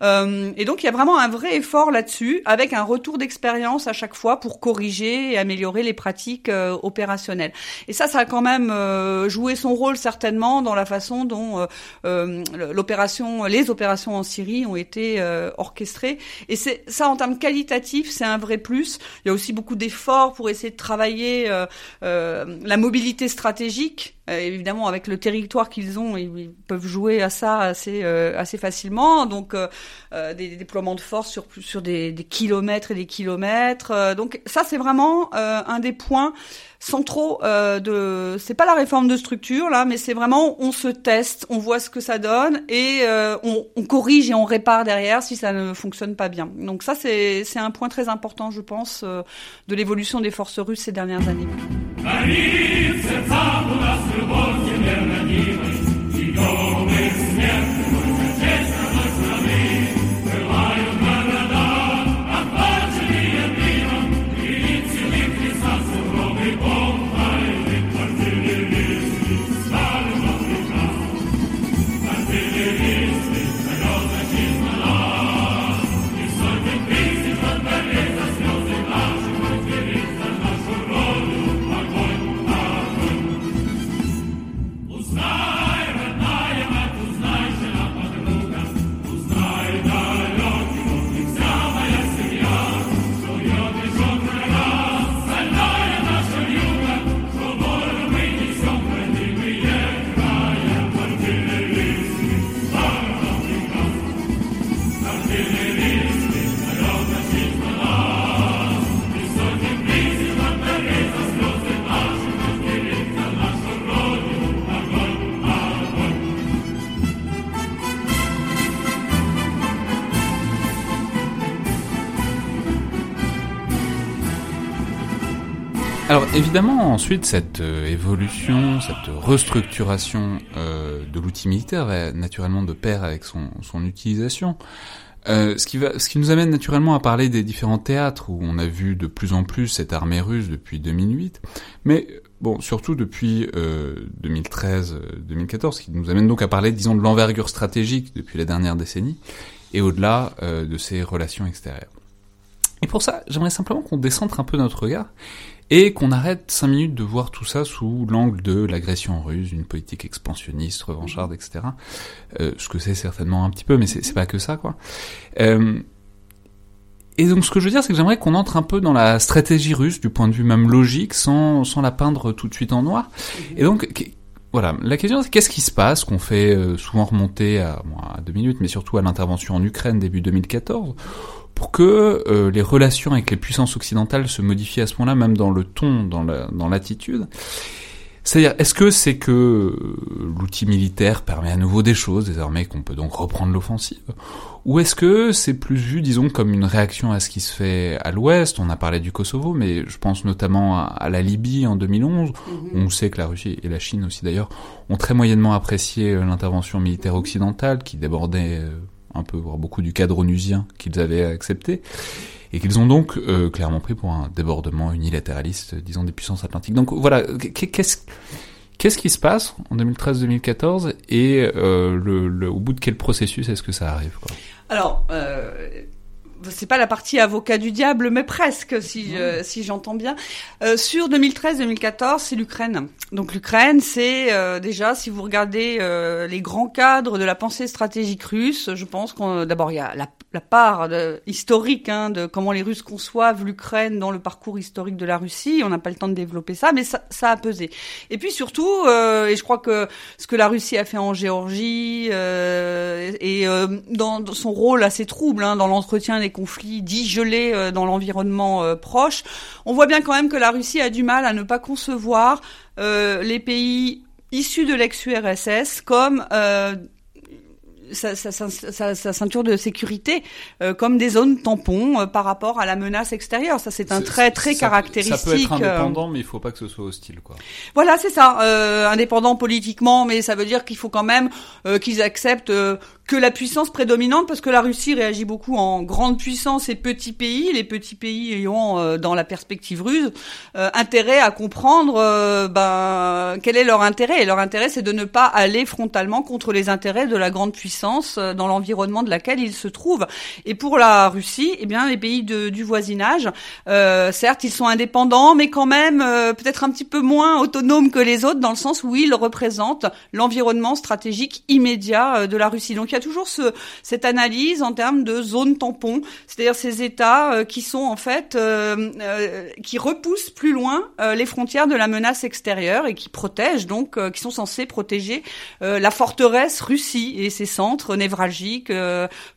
et donc, il y a vraiment un vrai effort là-dessus, avec un retour d'expérience à chaque fois pour corriger et améliorer les pratiques euh, opérationnel. Et ça, ça a quand même euh, joué son rôle certainement dans la façon dont euh, l'opération, les opérations en Syrie ont été orchestrées. Et c'est ça en termes qualitatifs, c'est un vrai plus. Il y a aussi beaucoup d'efforts pour essayer de travailler la mobilité stratégique euh, évidemment, avec le territoire qu'ils ont, ils, peuvent jouer à ça assez euh, assez facilement. Donc, euh, des, déploiements de force sur sur des, des kilomètres et des kilomètres. donc, ça, c'est vraiment un des points centraux de. C'est pas la réforme de structure là, mais c'est vraiment on se teste, on voit ce que ça donne et on, on, corrige et on répare derrière si ça ne fonctionne pas bien. Donc ça, c'est c'est un point très important, je pense, de l'évolution des forces russes ces dernières années. Alors évidemment, ensuite, cette euh, évolution, cette restructuration euh, de l'outil militaire va naturellement de pair avec son, son utilisation. Euh, ce, qui va, ce qui nous amène naturellement à parler des différents théâtres où on a vu de plus en plus cette armée russe depuis 2008, mais bon, surtout depuis 2013-2014, ce qui nous amène donc à parler, disons, de l'envergure stratégique depuis la dernière décennie et au-delà de ses relations extérieures. Et pour ça, j'aimerais simplement qu'on descentre un peu notre regard et qu'on arrête cinq minutes de voir tout ça sous l'angle de l'agression russe, d'une politique expansionniste, revancharde, etc. Euh, ce que c'est certainement un petit peu, mais c'est pas que ça, quoi. Euh, et donc ce que je veux dire, c'est que j'aimerais qu'on entre un peu dans la stratégie russe, du point de vue même logique, sans, sans la peindre tout de suite en noir. Mhm. Et donc, voilà, la question c'est qu'est-ce qui se passe, qu'on fait euh, souvent remonter à, bon, à deux minutes, mais surtout à l'intervention en Ukraine début 2014, pour que euh, les relations avec les puissances occidentales se modifient à ce moment-là, même dans le ton, dans l'attitude. C'est-à-dire, est-ce que c'est que euh, l'outil militaire permet à nouveau des choses, désormais qu'on peut donc reprendre l'offensive? Ou est-ce que c'est plus vu, disons, comme une réaction à ce qui se fait à l'ouest? On a parlé du Kosovo, mais je pense notamment à, la Libye en 2011. Mm-hmm. On sait que la Russie et la Chine aussi d'ailleurs ont très moyennement apprécié euh, l'intervention militaire occidentale qui débordait un peu, voire beaucoup du cadre onusien qu'ils avaient accepté, et qu'ils ont donc euh, clairement pris pour un débordement unilatéraliste, disons, des puissances atlantiques. Donc voilà, qu'est-ce qui se passe en 2013-2014 et euh, au bout de quel processus est-ce que ça arrive Alors, euh, c'est pas la partie avocat du diable, mais presque, si si j'entends bien. Euh, sur 2013-2014, c'est l'Ukraine. Donc l'Ukraine, c'est euh, déjà, si vous regardez euh, les grands cadres de la pensée stratégique russe, je pense qu'on d'abord il y a la, la part de, historique hein, de comment les Russes conçoivent l'Ukraine dans le parcours historique de la Russie. On n'a pas le temps de développer ça, mais ça, ça a pesé. Et puis surtout, et je crois que ce que la Russie a fait en Géorgie et dans, dans, son rôle assez trouble hein, dans l'entretien des conflits dits gelés euh, dans l'environnement euh, proche, on voit bien quand même que la Russie a du mal à ne pas concevoir euh, les pays issus de l'ex-URSS comme sa, sa, sa, sa, ceinture de sécurité euh, comme des zones tampons euh, par rapport à la menace extérieure. Ça, c'est un trait très caractéristique. Ça peut être indépendant, mais il faut pas que ce soit hostile, quoi. Voilà, c'est ça. Euh, indépendant politiquement, mais ça veut dire qu'il faut quand même qu'ils acceptent que la puissance prédominante, parce que la Russie réagit beaucoup en grande puissance et petits pays, les petits pays ayant, euh, dans la perspective russe, euh, intérêt à comprendre euh, ben, quel est leur intérêt. Et leur intérêt, c'est de ne pas aller frontalement contre les intérêts de la grande puissance dans l'environnement de laquelle ils se trouvent. Et pour la Russie, eh bien, les pays de, du voisinage, certes, ils sont indépendants, mais quand même peut-être un petit peu moins autonomes que les autres, dans le sens où ils représentent l'environnement stratégique immédiat de la Russie. Donc toujours ce, cette analyse en termes de zone tampon, c'est-à-dire ces États euh, qui sont en fait euh, euh, qui repoussent plus loin les frontières de la menace extérieure et qui protègent donc, qui sont censés protéger la forteresse Russie et ses centres névralgiques,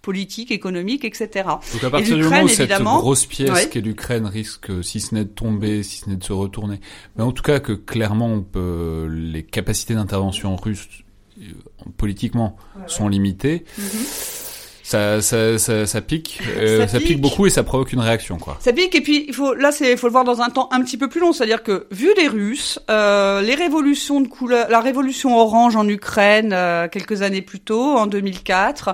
politiques, économiques, etc. Donc à partir du moment où cette grosse pièce qu'est l'Ukraine risque, si ce n'est de tomber, si ce n'est de se retourner, mais en tout cas que clairement on peut, les capacités d'intervention russes politiquement sont limités. Mm-hmm. Ça, ça, ça, ça, pique, euh, ça, pique, beaucoup et ça provoque une réaction, quoi. Ça pique et puis il faut là c'est faut le voir dans un temps un petit peu plus long, c'est-à-dire que vu les Russes, euh, les révolutions de couleur, la révolution orange en Ukraine euh, quelques années plus tôt, en 2004.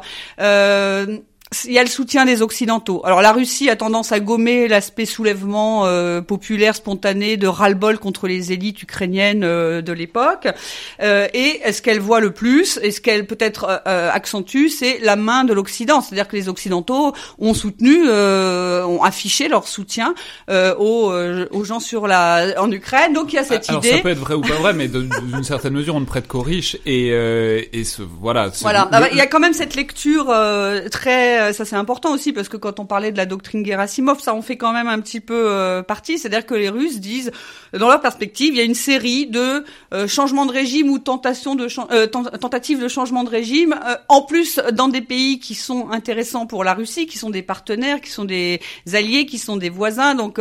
Euh, il y a le soutien des Occidentaux. Alors la Russie a tendance à gommer l'aspect soulèvement euh, populaire spontané de ras-le-bol contre les élites ukrainiennes euh, de l'époque. Euh, et ce qu'elle voit le plus, et ce qu'elle peut-être accentue, c'est la main de l'Occident. C'est-à-dire que les Occidentaux ont soutenu, ont affiché leur soutien aux, aux, gens sur la en Ukraine. Donc il y a cette Alors, idée. Ça peut être vrai ou pas vrai, mais d'une certaine mesure, on ne prête qu'aux riches. Et, et ce, voilà. Voilà. Il y a quand même cette lecture très euh, ça c'est important aussi parce que quand on parlait de la doctrine Gerasimov, ça en fait quand même un petit peu euh, partie. C'est-à-dire que les Russes disent, dans leur perspective, il y a une série de euh, changements de régime ou tentations de tentatives de changement de régime, en plus dans des pays qui sont intéressants pour la Russie, qui sont des partenaires, qui sont des alliés, qui sont des voisins. Donc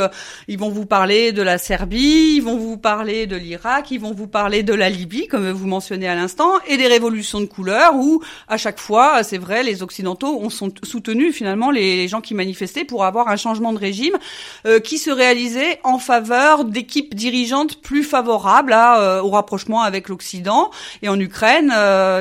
ils vont vous parler de la Serbie, ils vont vous parler de l'Irak, ils vont vous parler de la Libye, comme vous mentionnez à l'instant, et des révolutions de couleur où à chaque fois, c'est vrai, les Occidentaux ont sont soutenu finalement les gens qui manifestaient pour avoir un changement de régime euh, qui se réalisait en faveur d'équipes dirigeantes plus favorables euh, au rapprochement avec l'Occident. Et en Ukraine,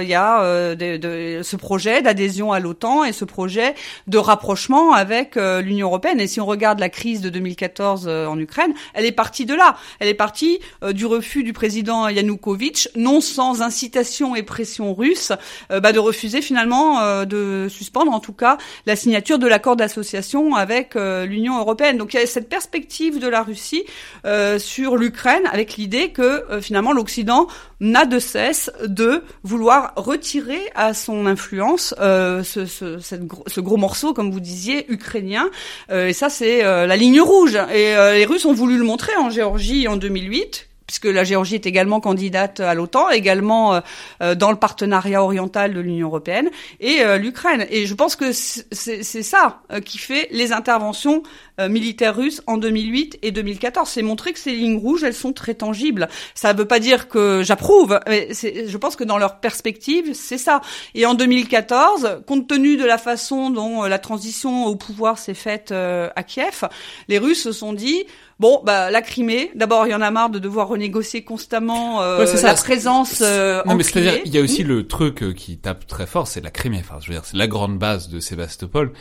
il y a de, ce projet d'adhésion à l'OTAN et ce projet de rapprochement avec l'Union européenne. Et si on regarde la crise de 2014 en Ukraine, elle est partie de là. Elle est partie du refus du président Yanukovych, non sans incitation et pression russe, bah, de refuser finalement de suspendre en tout cas la signature de l'accord d'association avec euh, l'Union européenne. Donc il y a cette perspective de la Russie euh, sur l'Ukraine avec l'idée que euh, finalement l'Occident n'a de cesse de vouloir retirer à son influence ce, gros morceau, comme vous disiez, ukrainien. et ça, c'est la ligne rouge. Et les Russes ont voulu le montrer en Géorgie en 2008 puisque la Géorgie est également candidate à l'OTAN, également euh, euh, dans le partenariat oriental de l'Union européenne, et euh, l'Ukraine. Et je pense que c'est ça qui fait les interventions militaires russes en 2008 et 2014. C'est montrer que ces lignes rouges, elles sont très tangibles. Ça ne veut pas dire que j'approuve, mais je pense que dans leur perspective, c'est ça. Et en 2014, compte tenu de la façon dont la transition au pouvoir s'est faite à Kiev, les Russes se sont dit Bon, bah la Crimée. D'abord, il y en a marre de devoir renégocier constamment euh, la présence euh, non, mais c'est-à-dire, il y a aussi le truc euh, qui tape très fort, c'est la Crimée. Enfin, je veux dire, c'est la grande base de Sébastopol.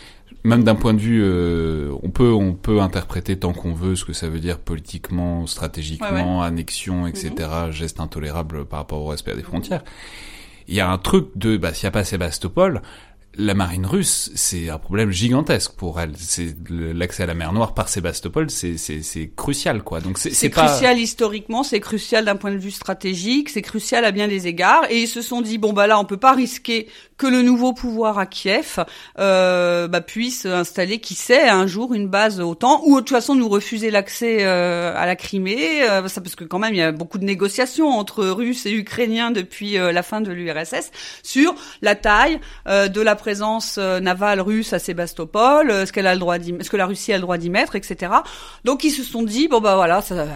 Même d'un point de vue, euh, on peut on peut interpréter tant qu'on veut ce que ça veut dire politiquement, stratégiquement, annexion, etc. Mhm. Geste intolérable par rapport au respect des frontières. Il y a un truc de, bah, s'il n'y a pas Sébastopol, la marine russe, c'est un problème gigantesque pour elle. C'est l'accès à la mer Noire par Sébastopol, c'est c'est crucial quoi. Donc c'est c'est crucial historiquement, c'est crucial d'un point de vue stratégique, c'est crucial à bien des égards. Et ils se sont dit bon bah là on peut pas risquer que le nouveau pouvoir à Kiev euh, bah, puisse installer, qui sait, un jour une base OTAN, ou de toute façon nous refuser l'accès euh, à la Crimée, euh, ça, parce que quand même il y a beaucoup de négociations entre Russes et Ukrainiens depuis euh, la fin de l'URSS sur la taille de la présence navale russe à Sébastopol, ce qu'elle a le droit, ce que la Russie a le droit d'y mettre, etc. Donc ils se sont dit bon bah voilà, ça,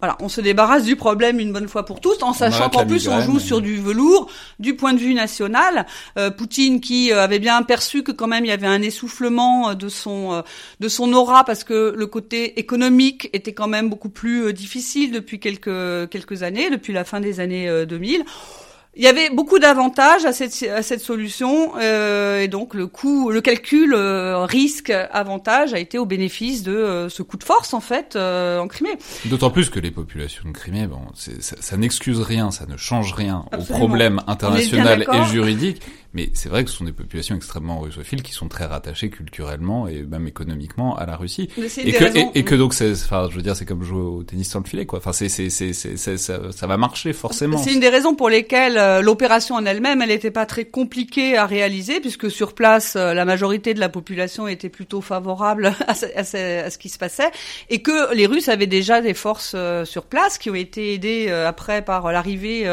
voilà, on se débarrasse du problème une bonne fois pour tous, en sachant qu'en plus on joue sur du velours du point de vue national. Euh, Poutine qui euh, avait bien perçu que quand même il y avait un essoufflement euh, de son de son aura parce que le côté économique était quand même beaucoup plus difficile depuis quelques quelques années, depuis la fin des années 2000. Il y avait beaucoup d'avantages à cette, à cette solution euh, et donc le coût, le calcul euh, risque-avantage a été au bénéfice de euh, ce coup de force en fait euh, en Crimée. D'autant plus que les populations de Crimée, bon, ça, ça n'excuse rien, ça ne change rien au problème international et juridique. Mais c'est vrai que ce sont des populations extrêmement russophiles qui sont très rattachées culturellement et même économiquement à la Russie. Et que, et, que donc, enfin, je veux dire, c'est comme jouer au tennis sans le filet, quoi. Enfin, c'est, c'est, c'est, ça, ça va marcher forcément. C'est une des raisons pour lesquelles euh, l'opération en elle-même, elle n'était pas très compliquée à réaliser, puisque sur place, euh, la majorité de la population était plutôt favorable à ce, à ce, qui se passait, et que les Russes avaient déjà des forces euh, sur place qui ont été aidées après par l'arrivée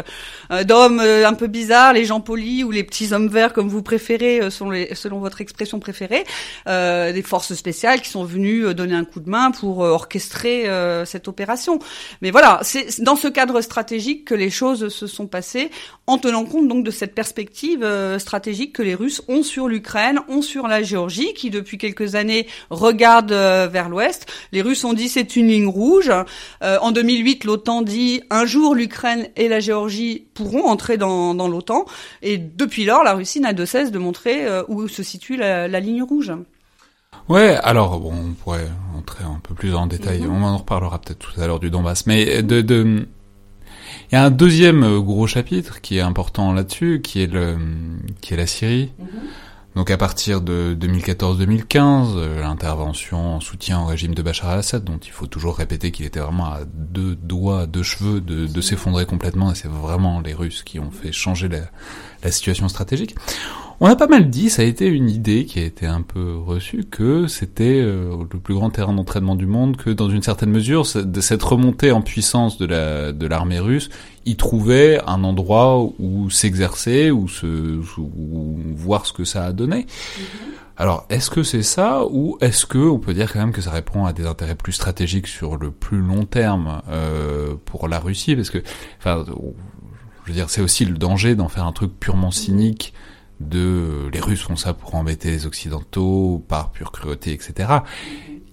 d'hommes un peu bizarres, les gens polis ou les petits hommes comme vous préférez, euh, selon, votre expression préférée, euh, des forces spéciales qui sont venues euh, donner un coup de main pour orchestrer cette opération. Mais voilà, c'est dans ce cadre stratégique que les choses se sont passées, en tenant compte donc de cette perspective stratégique que les Russes ont sur l'Ukraine, ont sur la Géorgie, qui depuis quelques années regarde vers l'Ouest. Les Russes ont dit c'est une ligne rouge. en 2008, l'OTAN dit un jour l'Ukraine et la Géorgie pourront entrer dans, dans l'OTAN. Et depuis lors, la Russie n'a de cesse de montrer euh, où se situe la, ligne rouge. Ouais, alors bon, on pourrait entrer un peu plus en détail. Mhm. On en reparlera peut-être tout à l'heure du Donbass, mais de, de, il y a un deuxième euh, gros chapitre qui est important là-dessus, qui est le, qui est la Syrie. Mhm. Donc à partir de 2014-2015, euh, l'intervention en soutien au régime de Bachar al-Assad, dont il faut toujours répéter qu'il était vraiment à deux doigts, deux cheveux de, de s'effondrer complètement, et c'est vraiment les Russes qui ont fait changer la, la situation stratégique. On a pas mal dit, ça a été une idée qui a été un peu reçue, que c'était euh, le plus grand terrain d'entraînement du monde, que dans une certaine mesure, de cette remontée en puissance de la de l'armée russe, y trouvait un endroit où s'exercer, où se où voir ce que ça a donné. Mm-hmm. Alors, est-ce que c'est ça, ou est-ce que on peut dire quand même que ça répond à des intérêts plus stratégiques sur le plus long terme euh, pour la Russie, parce que, enfin, je veux dire, c'est aussi le danger d'en faire un truc purement cynique de les Russes font ça pour embêter les Occidentaux par pure cruauté, etc.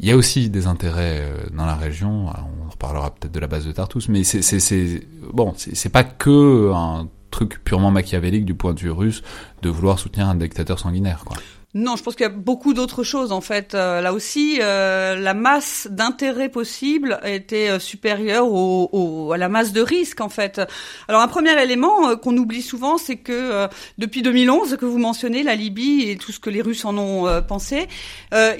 Il y a aussi des intérêts euh, dans la région. On reparlera peut-être de la base de Tartus, mais c'est bon, c'est pas que un truc purement machiavélique du point de vue russe de vouloir soutenir un dictateur sanguinaire, quoi. Non, je pense qu'il y a beaucoup d'autres choses en fait. Euh, là aussi, euh, la masse d'intérêt possible était euh, supérieure au, à la masse de risque en fait. Alors un premier élément qu'on oublie souvent, c'est que depuis 2011, que vous mentionnez, la Libye et tout ce que les Russes en ont pensé,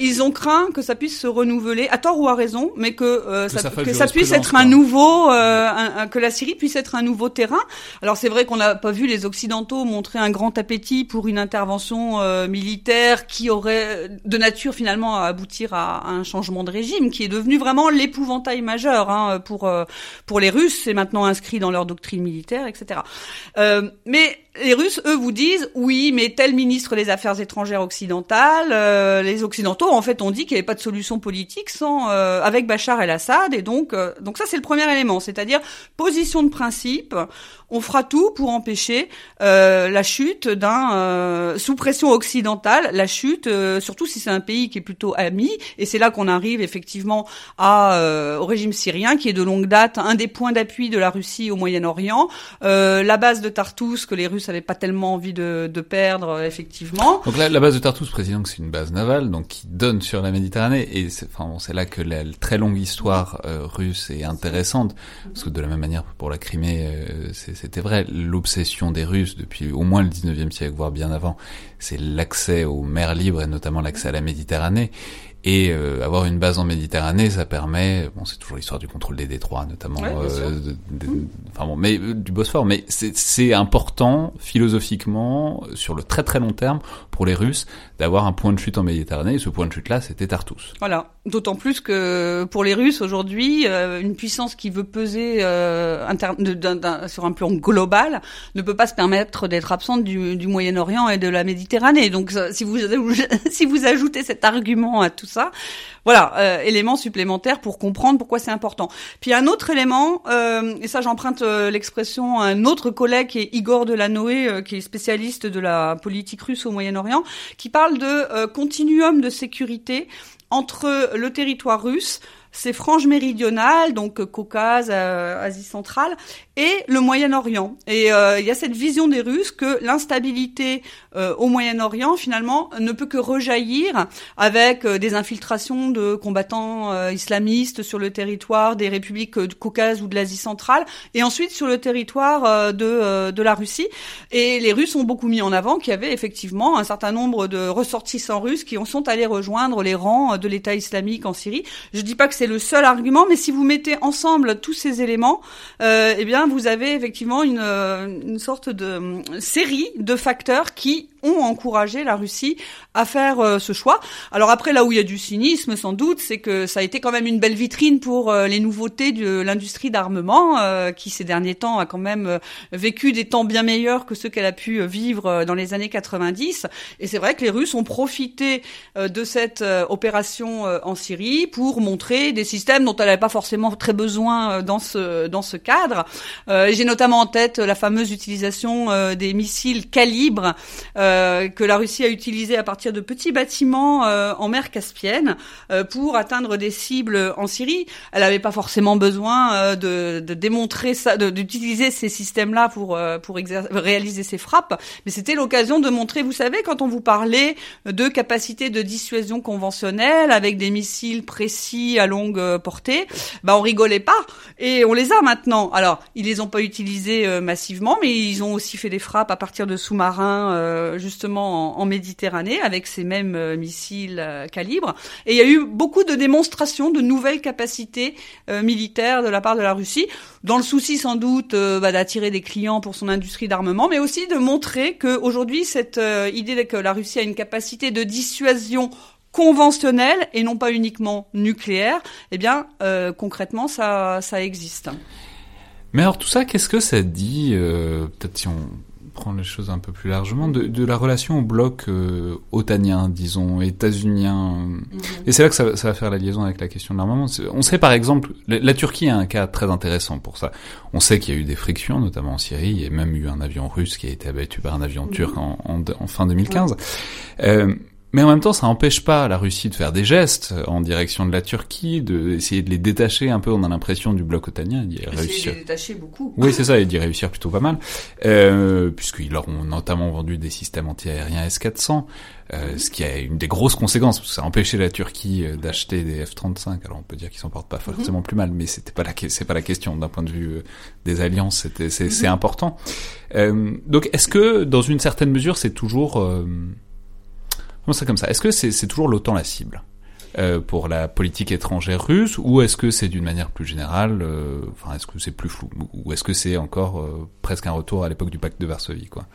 ils ont craint que ça puisse se renouveler, à tort ou à raison, mais que, ça, que ça puisse être un nouveau, que la Syrie puisse être un nouveau terrain. Alors c'est vrai qu'on n'a pas vu les Occidentaux montrer un grand appétit pour une intervention militaire qui aurait de nature finalement à aboutir à, un changement de régime, qui est devenu vraiment l'épouvantail majeur hein, pour euh, pour les Russes. C'est maintenant inscrit dans leur doctrine militaire, etc. Euh, mais les Russes, eux, vous disent oui, mais tel ministre des Affaires étrangères occidentales, euh, les Occidentaux, en fait, ont dit qu'il n'y avait pas de solution politique sans euh, avec Bachar el-Assad, et donc euh, donc ça c'est le premier élément, c'est-à-dire position de principe. On fera tout pour empêcher la chute d'un sous pression occidentale, la chute, surtout si c'est un pays qui est plutôt ami, et c'est là qu'on arrive effectivement à au régime syrien, qui est de longue date un des points d'appui de la Russie au Moyen-Orient, la base de Tartous que les Russes n'avait pas tellement envie de, perdre, euh, effectivement. Donc la base de Tartus, président, que c'est une base navale, donc qui donne sur la Méditerranée, et c'est enfin, là que la, très longue histoire euh, russe est intéressante, parce que de la même manière pour la Crimée, euh, c'était vrai, l'obsession des Russes depuis au moins le 19e siècle, voire bien avant, c'est l'accès aux mers libres et notamment l'accès à la Méditerranée. Et euh, avoir une base en Méditerranée, ça permet, bon, c'est toujours l'histoire du contrôle des détroits, notamment, euh, enfin bon, mais euh, du Bosphore. Mais c'est important philosophiquement sur le très très long terme pour les Russes d'avoir un point de chute en Méditerranée. Et ce point de chute là, c'était Tartus. Voilà. D'autant plus que pour les Russes aujourd'hui, une puissance qui veut peser sur un plan global ne peut pas se permettre d'être absente du, du Moyen-Orient et de la Méditerranée. Donc si vous si vous ajoutez cet argument à tout ça. Voilà, euh, élément supplémentaire pour comprendre pourquoi c'est important. Puis un autre élément, euh, et ça j'emprunte euh, l'expression à un autre collègue qui est Igor Delanoé, euh, qui est spécialiste de la politique russe au Moyen-Orient, qui parle de continuum de sécurité entre le territoire russe, ses franges méridionales, donc Caucase, Asie centrale, et le Moyen-Orient. Et euh, il y a cette vision des Russes que l'instabilité euh, au Moyen-Orient, finalement, ne peut que rejaillir avec euh, des infiltrations de combattants islamistes sur le territoire des républiques de Caucase ou de l'Asie centrale, et ensuite sur le territoire de, de la Russie. Et les Russes ont beaucoup mis en avant qu'il y avait effectivement un certain nombre de ressortissants russes qui sont allés rejoindre les rangs de l'État islamique en Syrie. Je dis pas que c'est le seul argument, mais si vous mettez ensemble tous ces éléments, eh bien vous avez effectivement une, euh, une sorte de euh, série de facteurs qui ont encouragé la Russie à faire euh, ce choix. Alors après, là où il y a du cynisme, sans doute, c'est que ça a été quand même une belle vitrine pour les nouveautés de l'industrie d'armement, qui ces derniers temps a quand même vécu des temps bien meilleurs que ceux qu'elle a pu vivre dans les années 90. Et c'est vrai que les Russes ont profité de cette opération en Syrie pour montrer des systèmes dont elle n'avait pas forcément très besoin dans ce dans ce cadre. Euh, j'ai notamment en tête la fameuse utilisation euh, des missiles calibre euh, que la Russie a utilisé à partir de petits bâtiments en mer Caspienne pour atteindre des cibles en Syrie. Elle n'avait pas forcément besoin de, de, démontrer ça, d'utiliser ces systèmes-là pour pour réaliser ces frappes, mais c'était l'occasion de montrer. Vous savez, quand on vous parlait de capacité de dissuasion conventionnelle avec des missiles précis à longue portée, bah on rigolait pas et on les a maintenant. Alors, il les ont pas utilisés euh, massivement, mais ils ont aussi fait des frappes à partir de sous-marins, euh, justement en, Méditerranée, avec ces mêmes euh, missiles calibre. Et il y a eu beaucoup de démonstrations de nouvelles capacités militaires de la part de la Russie, dans le souci sans doute bah, d'attirer des clients pour son industrie d'armement, mais aussi de montrer qu'aujourd'hui, cette idée que la Russie a une capacité de dissuasion conventionnelle et non pas uniquement nucléaire, eh bien concrètement ça ça existe. Mais alors tout ça, qu'est-ce que ça dit euh, Peut-être si on prendre les choses un peu plus largement, de, de la relation au bloc euh, otanien, disons, états-unien. Mhm. Et c'est là que ça, ça, va faire la liaison avec la question de l'armement. On sait par exemple, la, Turquie a un cas très intéressant pour ça. On sait qu'il y a eu des frictions, notamment en Syrie. Il y a même eu un avion russe qui a été abattu par un avion turc en, en, fin 2015. Euh, mais en même temps, ça n'empêche pas la Russie de faire des gestes en direction de la Turquie, d'essayer de, les détacher un peu. On a l'impression du bloc otanien d'y réussir. De les détacher beaucoup. Oui, c'est ça, et d'y réussir plutôt pas mal, euh, puisqu'ils leur ont notamment vendu des systèmes antiaériens S-400, euh, ce qui a une des grosses conséquences, parce que ça a empêché la Turquie euh, d'acheter des F-35. Alors on peut dire qu'ils s'en portent pas mhm. forcément plus mal, mais c'était pas la c'est pas la question d'un point de vue euh, des alliances. C'était c'est mhm. important. Euh, donc est-ce que dans une certaine mesure, c'est toujours euh, ça comme ça? Est-ce que c'est toujours l'OTAN la cible euh, pour la politique étrangère russe ou est-ce que c'est d'une manière plus générale euh, Enfin, est-ce que c'est plus flou ou est-ce que c'est encore euh, presque un retour à l'époque du pacte de Varsovie, quoi?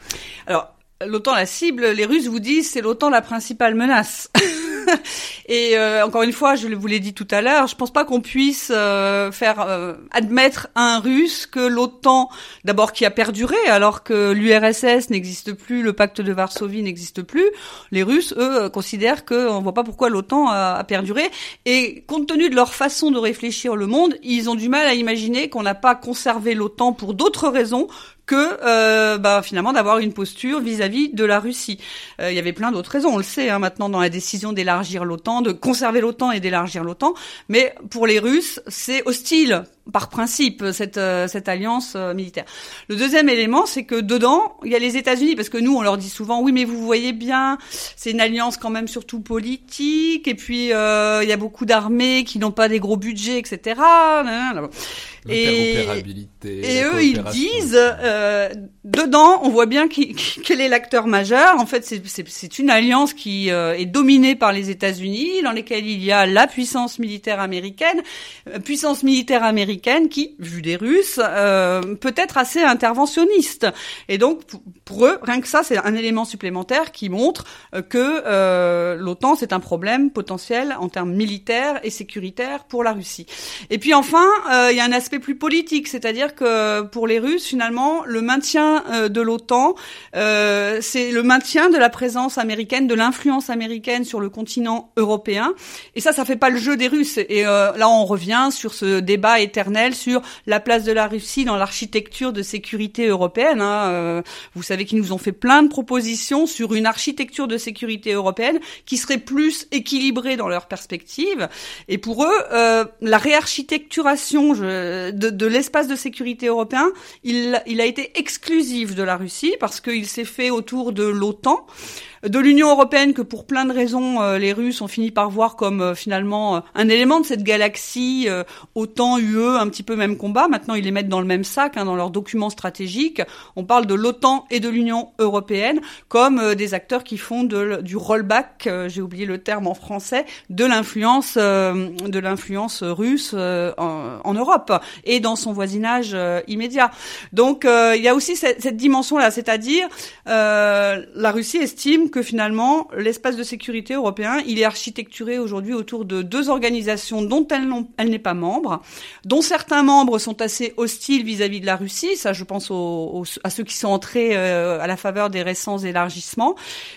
Alors, l'OTAN la cible, les Russes vous disent c'est l'OTAN la principale menace. et euh, encore une fois, je vous l'ai dit tout à l'heure, je pense pas qu'on puisse euh, faire euh, admettre à un Russe que l'OTAN, d'abord qui a perduré, alors que l'URSS n'existe plus, le pacte de Varsovie n'existe plus, les Russes, eux, considèrent qu'on voit pas pourquoi l'OTAN a, a, perduré. Et compte tenu de leur façon de réfléchir le monde, ils ont du mal à imaginer qu'on n'a pas conservé l'OTAN pour d'autres raisons que euh, bah, finalement d'avoir une posture vis-à-vis de la Russie. Euh, il y avait plein d'autres raisons, on le sait hein, maintenant dans la décision d'élargir l'OTAN, de conserver l'OTAN et d'élargir l'OTAN, mais pour les Russes, c'est hostile par principe cette euh, cette alliance euh, militaire. Le deuxième élément, c'est que dedans, il y a les États-Unis parce que nous on leur dit souvent oui mais vous voyez bien, c'est une alliance quand même surtout politique et puis euh, il y a beaucoup d'armées qui n'ont pas des gros budgets etc. Et, et eux ils disent euh, dedans on voit bien qui, quel est l'acteur majeur. En fait c'est une alliance qui est dominée par les États-Unis dans lesquels il y a la puissance militaire américaine, puissance militaire américaine qui, vu des Russes, euh, peut être assez interventionniste. Et donc, pour eux, rien que ça, c'est un élément supplémentaire qui montre euh, que euh, l'OTAN, c'est un problème potentiel en termes militaires et sécuritaires pour la Russie. Et puis enfin, il y a un aspect plus politique, c'est-à-dire que pour les Russes, finalement, le maintien de l'OTAN, c'est le maintien de la présence américaine, de l'influence américaine sur le continent européen. Et ça, ça fait pas le jeu des Russes. Et là, on revient sur ce débat éternel sur la place de la Russie dans l'architecture de sécurité européenne. Hein. Euh, vous savez qu'ils nous ont fait plein de propositions sur une architecture de sécurité européenne qui serait plus équilibrée dans leur perspective. Et pour eux, euh, la réarchitecturation de, l'espace de sécurité européen, il a été exclusif de la Russie parce qu'il s'est fait autour de l'OTAN de l'Union européenne que pour plein de raisons euh, les Russes ont fini par voir comme euh, finalement euh, un élément de cette galaxie autant UE un petit peu même combat. Maintenant ils les mettent dans le même sac hein, dans leurs documents stratégiques. On parle de l'OTAN et de l'Union européenne comme des acteurs qui font du rollback j'ai oublié le terme en français de l'influence de l'influence russe en, en, Europe et dans son voisinage immédiat. Donc il y a aussi cette, cette dimension là c'est-à-dire la Russie estime que finalement, l'espace de sécurité européen, il est architecturé aujourd'hui autour de deux organisations dont elle, n'est pas membre, dont certains membres sont assez hostiles vis-à-vis de la Russie, ça je pense à ceux qui sont entrés euh, à la faveur des récents élargissements,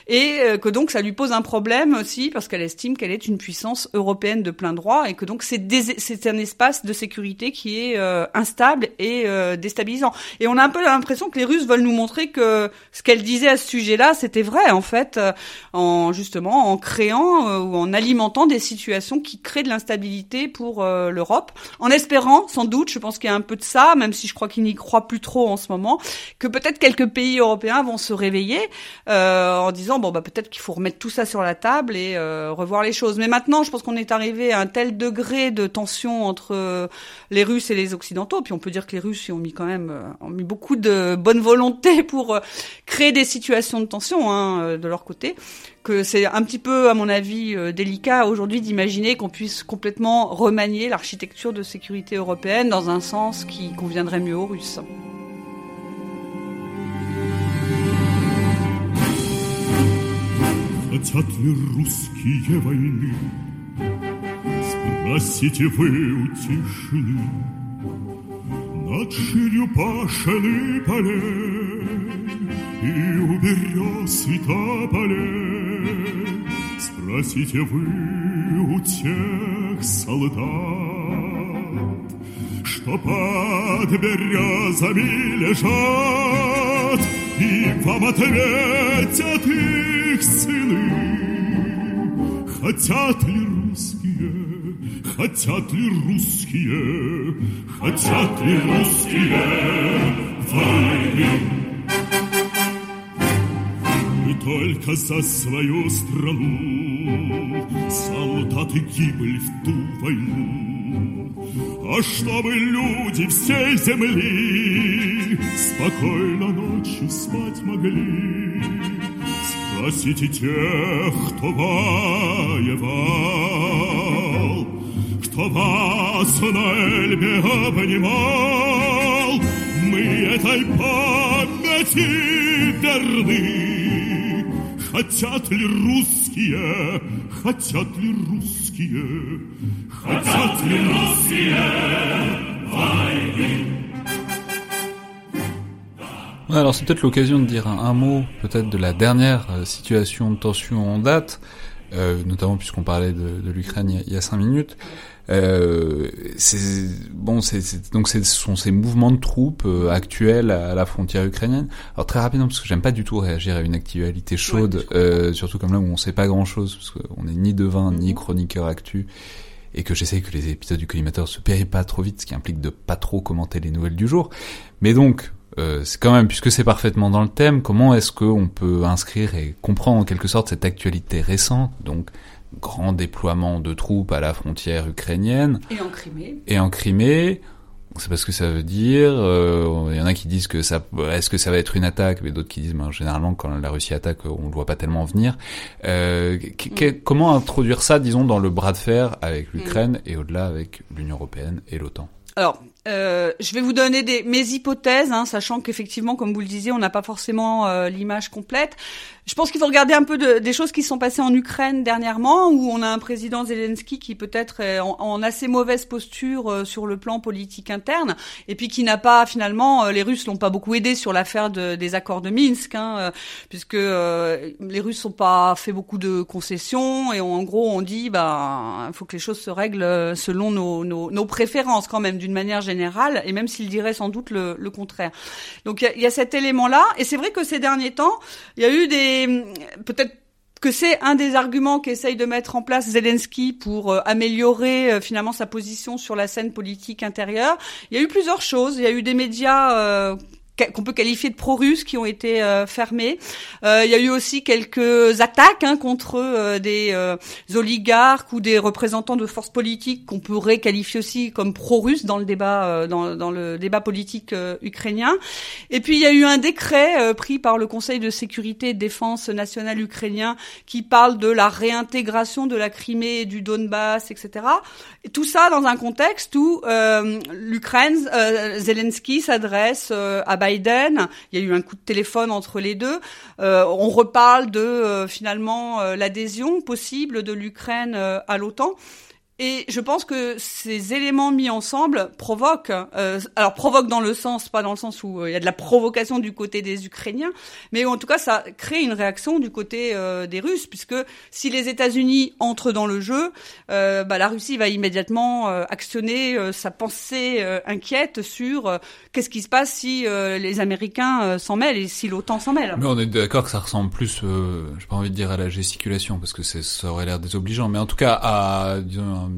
et euh, que donc ça lui pose un problème aussi parce qu'elle estime qu'elle est une puissance européenne de plein droit et que donc c'est un espace de sécurité qui est euh, instable et déstabilisant. Et on a un peu l'impression que les Russes veulent nous montrer que ce qu'elle disait à ce sujet-là, c'était vrai en fait euh, en justement en créant euh, ou en alimentant des situations qui créent de l'instabilité pour euh, l'Europe, en espérant sans doute, je pense qu'il y a un peu de ça, même si je crois qu'il n'y croit plus trop en ce moment, que peut-être quelques pays européens vont se réveiller en disant bon bah peut-être qu'il faut remettre tout ça sur la table et revoir les choses. Mais maintenant, je pense qu'on est arrivé à un tel degré de tension entre les Russes et les Occidentaux, puis on peut dire que les Russes ont mis quand même ont mis beaucoup de bonne volonté pour créer des situations de tension hein, leur côté, que c'est un petit peu, à mon avis, euh, délicat aujourd'hui d'imaginer qu'on puisse complètement remanier l'architecture de sécurité européenne dans un sens qui conviendrait mieux aux Russes. цвета полей. Спросите вы у тех солдат, что под березами лежат, и вам ответят их сыны. Хотят ли русские, хотят ли русские, хотят ли русские войны? Только за свою страну солдаты гибли в ту войну. А чтобы люди всей земли спокойно ночью спать могли, спросите тех, кто воевал, кто вас на Эльбе обнимал, мы этой памяти верны. Хотят ли русские, хотят ли rусские, хотят ли русские войны? Alors c'est peut-être l'occasion de dire un, un mot peut-être de la dernière euh, situation de tension en date, euh, notamment puisqu'on parlait de, de l'Ukraine il, il, y a cinq minutes. Euh, c'est bon, c'est donc ce sont ces mouvements de troupes euh, actuels à, la frontière ukrainienne. Alors très rapidement parce que j'aime pas du tout réagir à une actualité chaude, ouais, euh, surtout comme là où on sait pas grand chose parce qu'on est ni devin ni chroniqueur actu et que j'essaie que les épisodes du collimateur se périent pas trop vite, ce qui implique de pas trop commenter les nouvelles du jour. Mais donc euh, c'est quand même, puisque c'est parfaitement dans le thème, comment est-ce qu'on peut inscrire et comprendre en quelque sorte cette actualité récente, donc grand déploiement de troupes à la frontière ukrainienne. Et en Crimée. Et en Crimée. On sait pas ce que ça veut dire. Euh, il y en a qui disent que ça, est-ce que ça va être une attaque, mais d'autres qui disent, ben, généralement, quand la Russie attaque, on le voit pas tellement venir. Euh, mm. Comment introduire ça, disons, dans le bras de fer avec l'Ukraine mm. et au-delà avec l'Union européenne et l'OTAN? Alors, euh, je vais vous donner des, mes hypothèses, hein, sachant qu'effectivement, comme vous le disiez, on n'a pas forcément euh, l'image complète. Je pense qu'il faut regarder un peu de, des choses qui sont passées en Ukraine dernièrement, où on a un président Zelensky qui peut-être est en, en, assez mauvaise posture euh, sur le plan politique interne, et puis qui n'a pas finalement, euh, les Russes l'ont pas beaucoup aidé sur l'affaire de, des accords de Minsk, hein, euh, puisque les Russes n'ont pas fait beaucoup de concessions, et en gros on dit, bah, il faut que les choses se règlent selon nos, nos, nos préférences quand même, d'une manière générale, et même s'il dirait sans doute le, le contraire. Donc il y, y, a cet élément-là, et c'est vrai que ces derniers temps, il y a eu des peut-être que c'est un des arguments qu'essaye de mettre en place Zelensky pour euh, améliorer euh, finalement sa position sur la scène politique intérieure. Il y a eu plusieurs choses. Il y a eu des médias euh, qu'on peut qualifier de pro-russes qui ont été euh, fermés. Euh, il y a eu aussi quelques attaques hein, contre euh, des euh, oligarques ou des représentants de forces politiques qu'on pourrait qualifier aussi comme pro-russes dans le débat euh, dans, dans, le débat politique euh, ukrainien. Et puis il y a eu un décret pris par le Conseil de sécurité et de défense nationale ukrainien qui parle de la réintégration de la Crimée et du Donbass, etc. Et tout ça dans un contexte où l'Ukraine, Zelensky s'adresse à Biden. Il y a eu un coup de téléphone entre les deux. Euh, on reparle de euh, finalement euh, l'adhésion possible de l'Ukraine à l'OTAN. Et je pense que ces éléments mis ensemble provoquent, alors provoquent dans le sens, pas dans le sens où il y a de la provocation du côté des Ukrainiens, mais en tout cas ça crée une réaction du côté des Russes, puisque si les États-Unis entrent dans le jeu, bah, la Russie va immédiatement actionner sa pensée inquiète sur qu'est-ce qui se passe si les Américains s'en mêlent et si l'OTAN s'en mêle? Mais on est d'accord que ça ressemble plus, j'ai pas envie de dire à la gesticulation, parce que ça aurait l'air désobligeant, mais en tout cas à disons,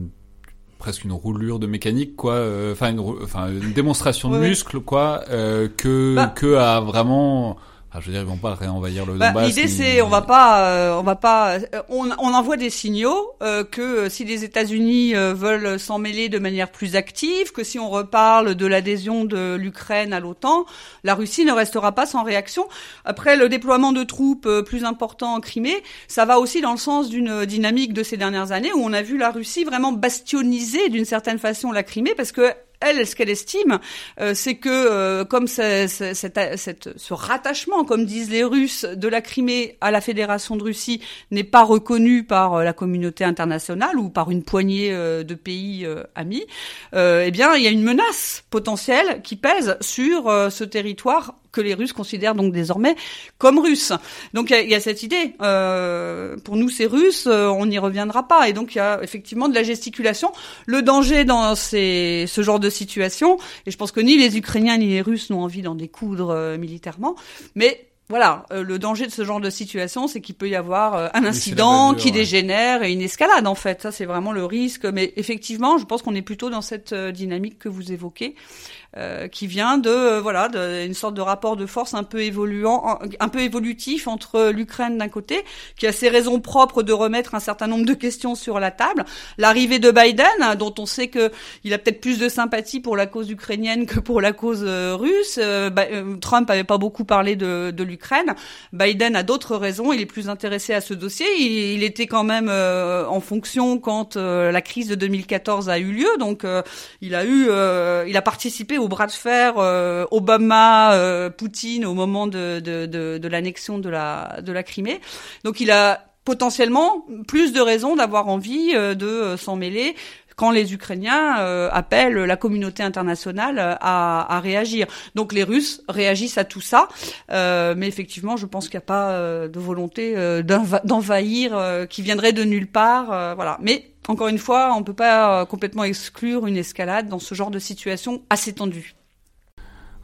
presque une roulure de mécanique quoi enfin une une démonstration de ouais, muscle quoi euh, que bah, que à vraiment ah, je veux dire, ils vont pas réenvahir le bah, Donbass. L'idée, c'est, on va pas, euh, on va pas, euh, on, on, envoie des signaux euh, que si les États-Unis euh, veulent s'en mêler de manière plus active, que si on reparle de l'adhésion de l'Ukraine à l'OTAN, la Russie ne restera pas sans réaction. Après, le déploiement de troupes euh, plus important en Crimée, ça va aussi dans le sens d'une dynamique de ces dernières années où on a vu la Russie vraiment bastioniser d'une certaine façon la Crimée parce que elle, ce qu'elle estime, euh, c'est que euh, comme ce rattachement, comme disent les Russes, de la Crimée à la Fédération de Russie n'est pas reconnu par euh, la communauté internationale ou par une poignée de pays amis, eh bien, il y a une menace potentielle qui pèse sur ce territoire que les Russes considèrent donc désormais comme russes. Donc il y, a cette idée. Euh, pour nous, c'est russe, euh, on n'y reviendra pas. Et donc il y a effectivement de la gesticulation. Le danger dans ces, ce genre de situation, et je pense que ni les Ukrainiens ni les Russes n'ont envie d'en découdre euh, militairement, mais voilà, euh, le danger de ce genre de situation, c'est qu'il peut y avoir euh, un incident qui dégénère et une escalade en fait. Ça, c'est vraiment le risque. Mais effectivement, je pense qu'on est plutôt dans cette euh, dynamique que vous évoquez. Euh, qui vient de euh, voilà d'une sorte de rapport de force un peu évoluant, un peu évolutif entre l'Ukraine d'un côté, qui a ses raisons propres de remettre un certain nombre de questions sur la table, l'arrivée de Biden, dont on sait que il a peut-être plus de sympathie pour la cause ukrainienne que pour la cause russe. Trump avait pas beaucoup parlé de, de l'Ukraine. Biden a d'autres raisons. Il est plus intéressé à ce dossier. Il, était quand même en fonction quand la crise de 2014 a eu lieu, donc il a eu, il a participé au bras de fer euh, Obama euh, Poutine au moment de, de, de, de l'annexion de la de la Crimée. Donc il a potentiellement plus de raisons d'avoir envie euh, de s'en mêler quand les Ukrainiens appellent la communauté internationale à, à, réagir. Donc les Russes réagissent à tout ça, euh, mais effectivement, je pense qu'il n'y a pas de volonté d'envahir qui viendrait de nulle part. voilà. Mais encore une fois, on ne peut pas euh, complètement exclure une escalade dans ce genre de situation assez tendue.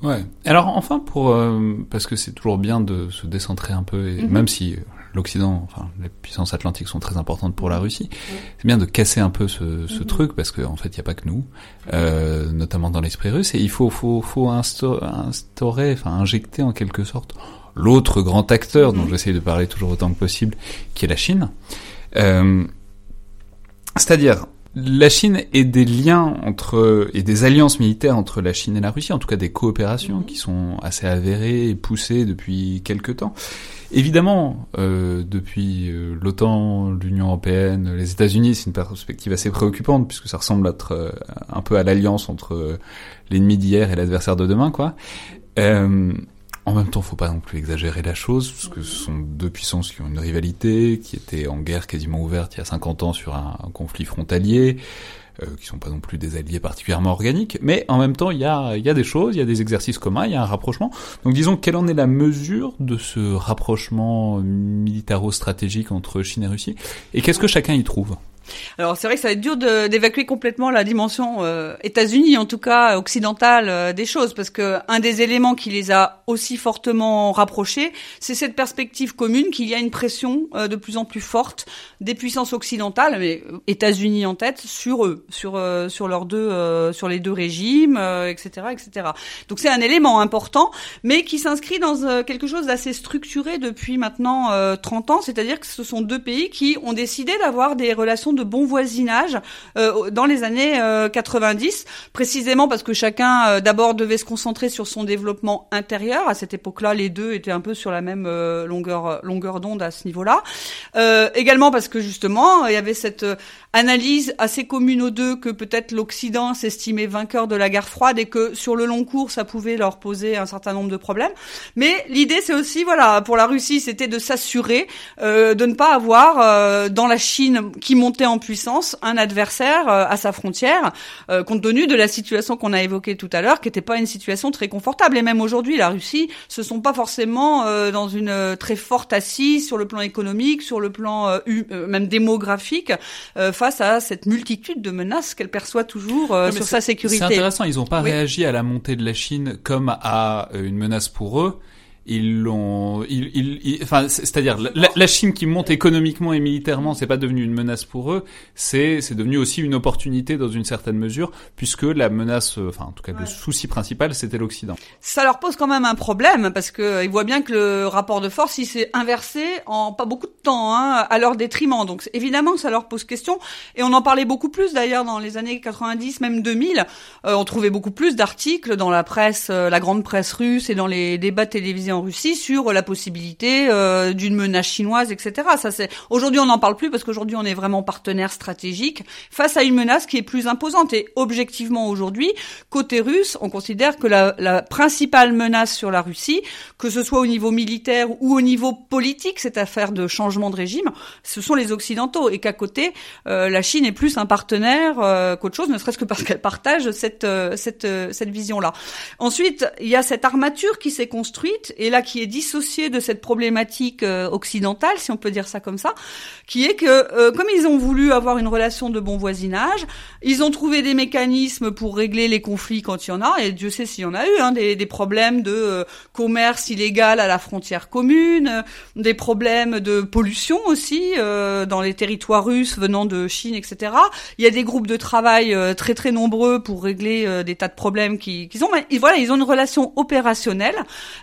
Ouais. Alors enfin pour euh, parce que c'est toujours bien de se décentrer un peu, et mhm. même si l'Occident, enfin les puissances atlantiques sont très importantes pour la mhm. Russie, c'est bien de casser un peu ce, ce mhm. truc parce qu'en en fait il n'y a pas que nous, euh, notamment dans l'esprit russe, et il faut faut faut instaurer, enfin injecter en quelque sorte l'autre grand acteur dont j'essaie de parler toujours autant que possible, qui est la Chine. Euh, c'est-à-dire, la Chine et des liens entre et des alliances militaires entre la Chine et la Russie, en tout cas des coopérations qui sont assez avérées et poussées depuis quelque temps. Évidemment, euh, depuis euh, l'OTAN, l'Union européenne, les États-Unis, c'est une perspective assez préoccupante puisque ça ressemble à être euh, un peu à l'alliance entre l'ennemi d'hier et l'adversaire de demain, quoi. En même temps, faut pas non plus exagérer la chose, parce que ce sont deux puissances qui ont une rivalité, qui étaient en guerre quasiment ouverte il y a 50 ans sur un, conflit frontalier, euh, qui sont pas non plus des alliés particulièrement organiques, mais en même temps, il y a, y a des choses, il y a des exercices communs, il y a un rapprochement. Donc disons, quelle en est la mesure de ce rapprochement militaro-stratégique entre Chine et Russie, et qu'est-ce que chacun y trouve? Alors c'est vrai que ça va être dur d'évacuer complètement la dimension euh, États-Unis, en tout cas occidentale euh, des choses, parce que un des éléments qui les a aussi fortement rapprochés, c'est cette perspective commune qu'il y a une pression euh, de plus en plus forte des puissances occidentales, mais États-Unis en tête, sur eux, sur sur leurs deux, sur les deux régimes, etc., etc. Donc c'est un élément important, mais qui s'inscrit dans quelque chose d'assez structuré depuis maintenant 30 ans, c'est-à-dire que ce sont deux pays qui ont décidé d'avoir des relations de de bon voisinage euh, dans les années 90, euh, précisément parce que chacun euh, d'abord devait se concentrer sur son développement intérieur. À cette époque-là, les deux étaient un peu sur la même longueur longueur d'onde à ce niveau-là. également parce que justement, il y avait cette analyse assez commune aux deux que peut-être l'Occident s'estimait vainqueur de la guerre froide et que sur le long cours, ça pouvait leur poser un certain nombre de problèmes. Mais l'idée, c'est aussi, voilà, pour la Russie, c'était de s'assurer euh, de ne pas avoir euh, dans la Chine qui montait en puissance un adversaire euh, à sa frontière, euh, compte tenu de la situation qu'on a évoquée tout à l'heure, qui n'était pas une situation très confortable. Et même aujourd'hui, la Russie, se sont pas forcément euh, dans une très forte assise sur le plan économique, sur le plan même démographique face à cette multitude de menaces qu'elle perçoit toujours euh, sur sa sécurité. C'est intéressant, ils n'ont pas réagi à la montée de la Chine comme à euh, une menace pour eux ils l'ont, ils, enfin, c'est-à-dire la, Chine qui monte économiquement et militairement, c'est pas devenu une menace pour eux, c'est c'est devenu aussi une opportunité dans une certaine mesure, puisque la menace, euh, enfin en tout cas le souci principal, c'était l'Occident. Ça leur pose quand même un problème parce que euh, ils voient bien que le rapport de force il s'est inversé en pas beaucoup de temps, hein, à leur détriment. Donc évidemment ça leur pose question et on en parlait beaucoup plus d'ailleurs dans les années 90, même 2000. Euh, on trouvait beaucoup plus d'articles dans la presse, la grande presse russe et dans les débats télévisés en en Russie sur la possibilité euh, d'une menace chinoise, etc. Ça c'est aujourd'hui on n'en parle plus parce qu'aujourd'hui on est vraiment partenaire stratégique face à une menace qui est plus imposante. Et objectivement aujourd'hui, côté russe, on considère que la, la principale menace sur la Russie, que ce soit au niveau militaire ou au niveau politique, cette affaire de changement de régime, ce sont les occidentaux et qu'à côté, euh, la Chine est plus un partenaire euh, qu'autre chose, ne serait-ce que parce qu'elle partage cette euh, cette cette vision-là. Ensuite, il y a cette armature qui s'est construite et là qui est dissociée de cette problématique occidentale, si on peut dire ça comme ça, qui est que comme ils ont voulu avoir une relation de bon voisinage, ils ont trouvé des mécanismes pour régler les conflits quand il y en a et Dieu sait s'il y en a eu, hein, des, des problèmes de commerce illégal à la frontière commune, des problèmes de pollution aussi dans les territoires russes venant de Chine, etc. Il y a des groupes de travail euh, très très nombreux pour régler euh, des tas de problèmes qu'ils ont. Mais voilà, ils ont une relation opérationnelle.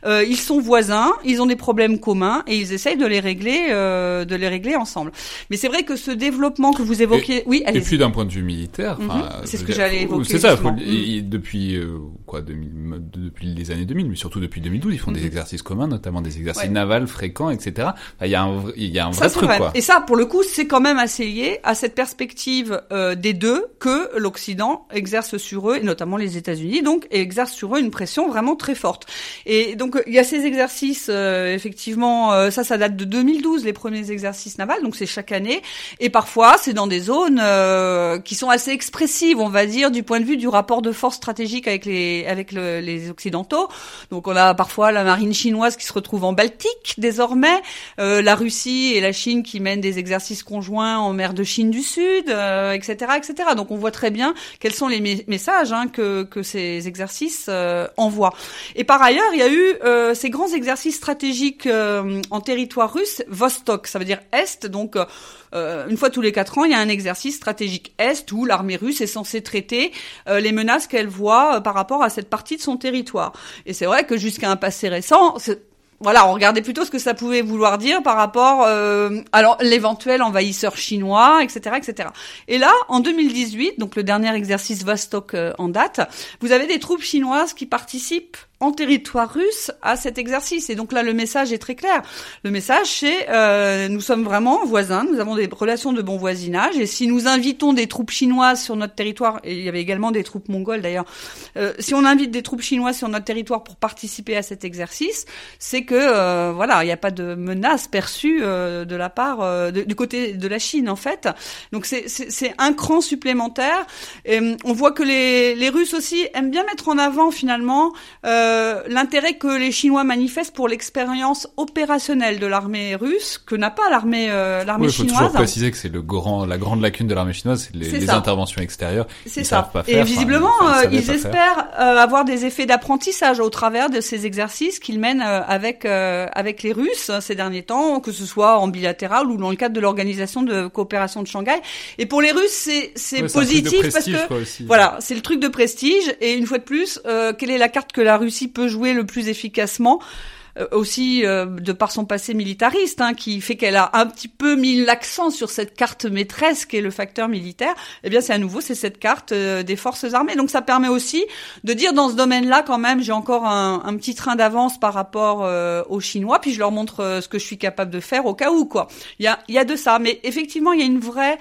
Euh, ils sont voisins, ils ont des problèmes communs et ils essayent de les régler, de les régler ensemble. Mais c'est vrai que ce développement que vous évoquiez, oui, allez. Et puis d'un point de vue militaire, mhm. c'est ce que j'allais évoquer. C'est ça. depuis quoi, depuis les années 2000, mais surtout depuis 2012, ils font des mhm. exercices communs, notamment des exercices navals fréquents, etc. Il y a un, il y a un vrai truc quoi. Et ça, pour le coup, c'est quand même assez lié à cette perspective euh, des deux que l'Occident exerce sur eux, et notamment les États-Unis, donc, et exerce sur eux une pression vraiment très forte. Et donc, il y a ces exercices, euh, effectivement, euh, ça, ça date de 2012, les premiers exercices navals, donc c'est chaque année, et parfois, c'est dans des zones qui sont assez expressives, on va dire, du point de vue du rapport de force stratégique avec les avec le, les Occidentaux. Donc, on a parfois la marine chinoise qui se retrouve en Baltique, désormais, la Russie et la Chine qui mènent des exercices conjoints en mer de Chine du Sud, etc., euh, etc. Donc on voit très bien quels sont les messages hein, que, que ces exercices euh, envoient. Et par ailleurs, il y a eu euh, ces grands exercices stratégiques en territoire russe, Vostok, ça veut dire Est, donc une fois tous les quatre ans, il y a un exercice stratégique Est où l'armée russe est censée traiter les menaces qu'elle voit par rapport à cette partie de son territoire. Et c'est vrai que jusqu'à un passé récent, voilà, on regardait plutôt ce que ça pouvait vouloir dire par rapport euh, alors l'éventuel envahisseur chinois, etc., etc. Et là, en 2018, donc le dernier exercice Vostok euh, en date, vous avez des troupes chinoises qui participent en territoire russe à cet exercice. Et donc là, le message est très clair. Le message, c'est euh, nous sommes vraiment voisins, nous avons des relations de bon voisinage, et si nous invitons des troupes chinoises sur notre territoire, et il y avait également des troupes mongoles d'ailleurs, euh, si on invite des troupes chinoises sur notre territoire pour participer à cet exercice, c'est que euh, voilà, il n'y a pas de menace perçue euh, de la part euh, du côté de la Chine en fait. Donc c'est un cran supplémentaire. Et on voit que les, les Russes aussi aiment bien mettre en avant finalement. Euh, euh, l'intérêt que les Chinois manifestent pour l'expérience opérationnelle de l'armée russe que n'a pas l'armée euh, l'armée chinoise. Il faut toujours préciser que c'est le grand la grande lacune de l'armée chinoise, c'est les, interventions extérieures. C'est ça. Pas faire, et visiblement, euh, ils, espèrent avoir des effets d'apprentissage au travers de ces exercices qu'ils mènent avec avec les Russes ces derniers temps, que ce soit en bilatéral ou dans le cadre de l'organisation de coopération de Shanghai. Et pour les Russes, c'est c'est positif parce que voilà, c'est le truc de prestige. Et une fois de plus, quelle est la carte que la Russie peut jouer le plus efficacement aussi euh, de par son passé militariste, hein, qui fait qu'elle a un petit peu mis l'accent sur cette carte maîtresse qui est le facteur militaire. Eh bien, c'est à nouveau c'est cette carte euh, des forces armées. Donc, ça permet aussi de dire dans ce domaine-là, quand même, j'ai encore un, petit train d'avance par rapport aux Chinois, puis je leur montre ce que je suis capable de faire au cas où, quoi. Il y a, il y a de ça, mais effectivement, il y a une vraie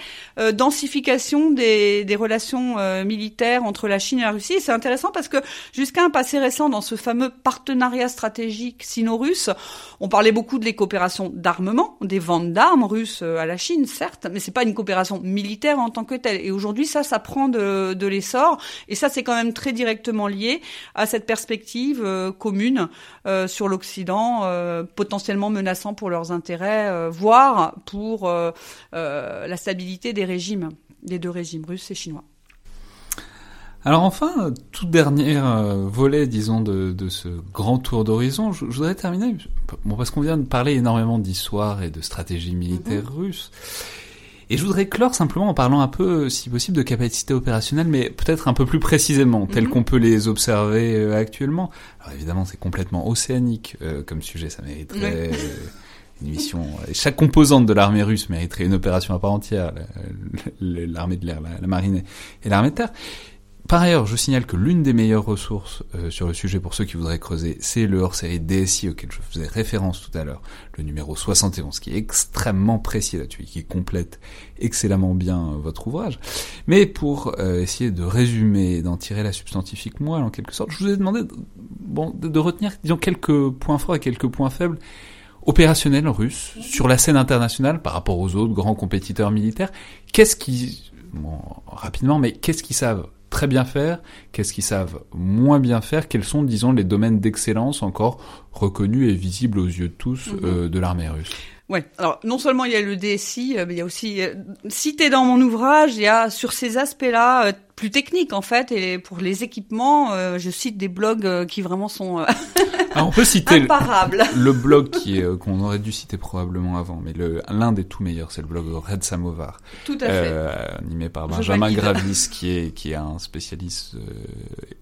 densification des, des relations militaires entre la Chine et la Russie. C'est intéressant parce que jusqu'à un passé récent, dans ce fameux partenariat stratégique On parlait beaucoup de les coopérations d'armement, des ventes d'armes russes euh, à la Chine, certes, mais c'est pas une coopération militaire en tant que telle. Et aujourd'hui, ça, ça prend de, de l'essor. Et ça, c'est quand même très directement lié à cette perspective euh, commune euh, sur l'Occident, potentiellement menaçant pour leurs intérêts, voire pour la stabilité des régimes, des deux régimes russes et chinois. Alors enfin, tout dernier euh, volet, disons, de, de, ce grand tour d'horizon, je, voudrais terminer, bon, parce qu'on vient de parler énormément d'histoire et de stratégie militaire mhm. russe, et je voudrais clore simplement en parlant un peu, si possible, de capacité opérationnelle, mais peut-être un peu plus précisément, tel mhm. qu'on peut les observer euh, actuellement. Alors évidemment, c'est complètement océanique euh, comme sujet, ça mériterait... une mission. Chaque composante de l'armée russe mériterait une opération à part entière, l'armée de l'air, la, la marine et l'armée de terre. Par ailleurs, je signale que l'une des meilleures ressources euh, sur le sujet pour ceux qui voudraient creuser, c'est le hors-série DSI auquel je faisais référence tout à l'heure, le numéro 71, qui est extrêmement précis là-dessus, qui complète excellemment bien euh, votre ouvrage. Mais pour euh, essayer de résumer, d'en tirer la substantifique moelle en quelque sorte, je vous ai demandé de retenir disons, quelques points forts et quelques points faibles opérationnels russes sur la scène internationale par rapport aux autres grands compétiteurs militaires. Qu'est-ce qui, bon, rapidement, mais qu'est-ce qu'ils savent très bien faire, qu'est-ce qu'ils savent moins bien faire, quels sont, disons, les domaines d'excellence encore reconnus et visibles aux yeux de tous Mhm. euh, de l'armée russe. Ouais. Alors non seulement il y a le DSI, euh, mais il y a aussi euh, cité dans mon ouvrage, il y a sur ces aspects-là euh, plus techniques en fait et pour les équipements, euh, je cite des blogs euh, qui vraiment sont euh, Ah, on peut citer le, imparables. le blog qui qu'on aurait dû citer probablement avant, mais l'un des tout meilleurs, c'est le blog Red Samovar, Tout à fait. animé par Benjamin. Gravis, qui est qui est un spécialiste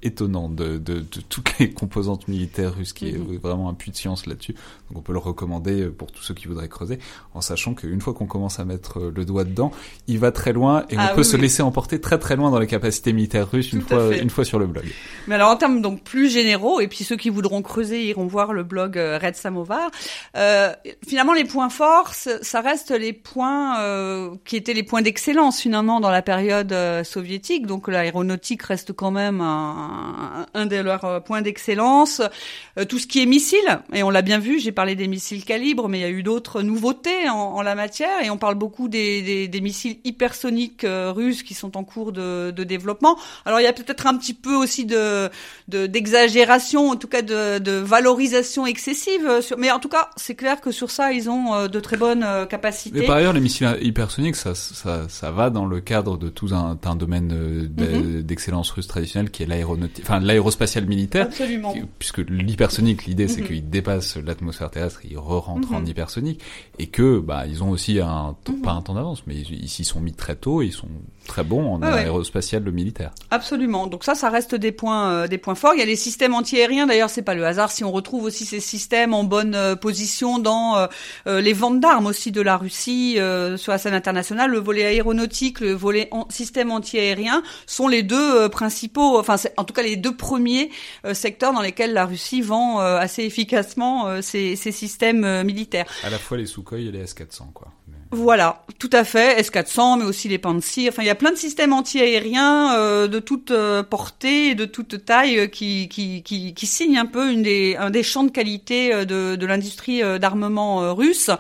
étonnant de, de, de toutes les composantes militaires russes, qui Mhm. est vraiment un puits de science là-dessus. Donc on peut le recommander pour tous ceux qui voudraient creuser, en sachant qu'une fois qu'on commence à mettre le doigt dedans, il va très loin et Ah on peut oui, se oui. laisser emporter très très loin dans les capacités militaires russes une fois fait. une fois sur le blog. Mais alors en termes donc plus généraux, et puis ceux qui voudront creuser iront voir le blog euh, Red Samovar. Euh, finalement, les points forts, ça reste les points euh, qui étaient les points d'excellence finalement dans la période euh, soviétique. Donc l'aéronautique reste quand même un, un de leurs points d'excellence. Tout ce qui est missiles, et on l'a bien vu, j'ai parlé des missiles calibre, mais il y a eu d'autres nouveautés en, en la matière, et on parle beaucoup des, des, des missiles hypersoniques russes qui sont en cours de, de développement. Alors il y a peut-être un petit peu aussi de de- d'exagération, en tout cas de, de valorisation excessive. euh, Sur, mais en tout cas, c'est clair que sur ça, ils ont euh, de très bonnes euh, capacités. Mais par ailleurs, les missiles hypersoniques, ça, ça, ça va dans le cadre de tout un, un domaine de- d'excellence russe traditionnelle qui est l'aéronautique, enfin l'aérospatial militaire. Absolument. qui- Puisque l'hypersonique, l'idée c'est Mhm. qu'il dépasse l'atmosphère terrestre, il re-rentre en Mhm. hypersonique, et que bah ils ont aussi un Mhm. pas un temps d'avance, mais ils ils s'y sont mis très tôt, et ils sont très bons en ouais. aérospatial le militaire. Absolument. Donc ça, ça reste des points, euh, des points forts. Il y a les systèmes antiaériens. D'ailleurs, c'est pas le hasard si on retrouve aussi ces systèmes en bonne euh, position dans euh, les ventes d'armes aussi de la Russie sur la scène internationale. Le volet aéronautique, le volet en- système antiaérien sont les deux principaux, enfin en tout cas les deux premiers secteurs dans lesquels la Russie vend assez efficacement ces systèmes militaires. À la fois les Sukhoi et les S-400, quoi. Voilà, tout à fait. S400, mais aussi les Pantsir. Enfin, il y a plein de systèmes anti-aériens euh, de toute euh, portée et de toute taille euh, qui, qui, qui, qui signent un peu un des champs de qualité euh, de, l'industrie d'armement russe.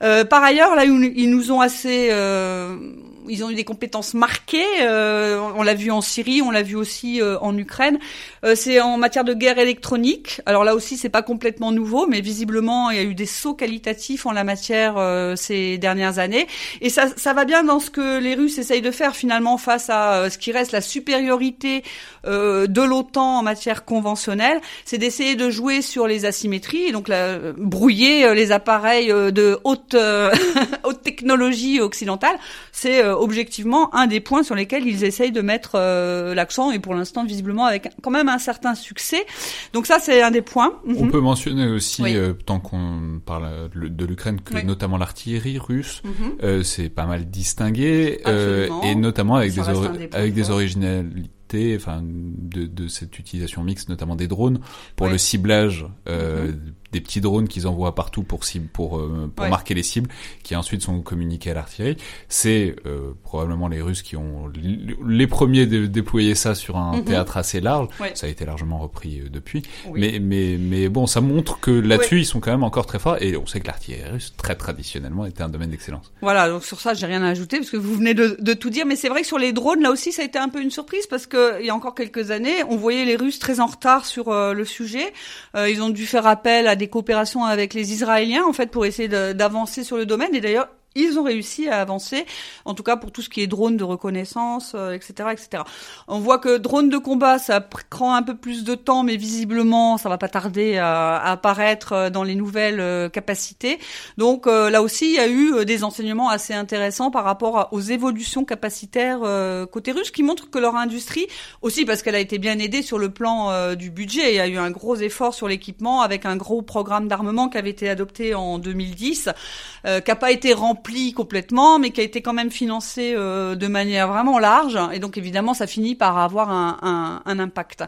Par ailleurs, là, ils ils nous ont assez, ils ont eu des compétences marquées. on l'a vu en Syrie, on l'a vu aussi en Ukraine. Euh, c'est en matière de guerre électronique. Alors là aussi, c'est pas complètement nouveau, mais visiblement, il y a eu des sauts qualitatifs en la matière euh, ces dernières années. Et ça, ça va bien dans ce que les Russes essayent de faire finalement face à euh, ce qui reste la supériorité euh, de l'OTAN en matière conventionnelle, c'est d'essayer de jouer sur les asymétries, et donc brouiller euh, les appareils de haute, haute technologie occidentale. C'est objectivement un des points sur lesquels ils essayent de mettre l'accent, et pour l'instant visiblement avec quand même un certain succès. Donc ça, c'est un des points. On Mhm. peut mentionner aussi, Oui. euh, tant qu'on parle euh, de l'Ukraine, que Oui. notamment l'artillerie russe, Mhm. euh, c'est pas mal distingué, euh, et notamment avec Ça des, avec des originalités, enfin, de, de cette utilisation mixte, notamment des drones, pour Ouais. le ciblage euh, des petits drones qu'ils envoient partout pour cible, pour euh, pour Ouais. marquer les cibles, qui ensuite sont communiqués à l'artillerie. C'est euh, probablement les Russes qui ont les premiers de déployer ça sur un Mhm. théâtre assez large. Ouais. Ça a été largement repris euh, depuis. Oui. Mais, mais, mais bon, ça montre que là-dessus, ils sont quand même encore très forts. Et on sait que l'artillerie russe, très traditionnellement, était un domaine d'excellence. Voilà, donc sur ça, j'ai rien à ajouter parce que vous venez de, de tout dire. Mais c'est vrai que sur les drones, là aussi, ça a été un peu une surprise parce que il y a encore quelques années, on voyait les Russes très en retard sur euh, le sujet. Ils ont dû faire appel à des coopérations avec les Israéliens en fait pour essayer d'avancer sur le domaine. Et d'ailleurs, ils ont réussi à avancer, en tout cas pour tout ce qui est drone de reconnaissance, euh, etc., etc. On voit que drone de combat, ça pr- prend un peu plus de temps, mais visiblement, ça va pas tarder à, à apparaître euh, dans les nouvelles euh, capacités. Donc euh, là aussi, il y a eu euh, des enseignements assez intéressants par rapport aux évolutions capacitaires côté russe, qui montrent que leur industrie, aussi parce qu'elle a été bien aidée sur le plan du budget, il y a eu un gros effort sur l'équipement avec un gros programme d'armement qui avait été adopté en 2010, euh, qui n'a pas été rempli complètement, mais qui a été quand même financé de manière vraiment large. Et donc évidemment, ça finit par avoir un, impact.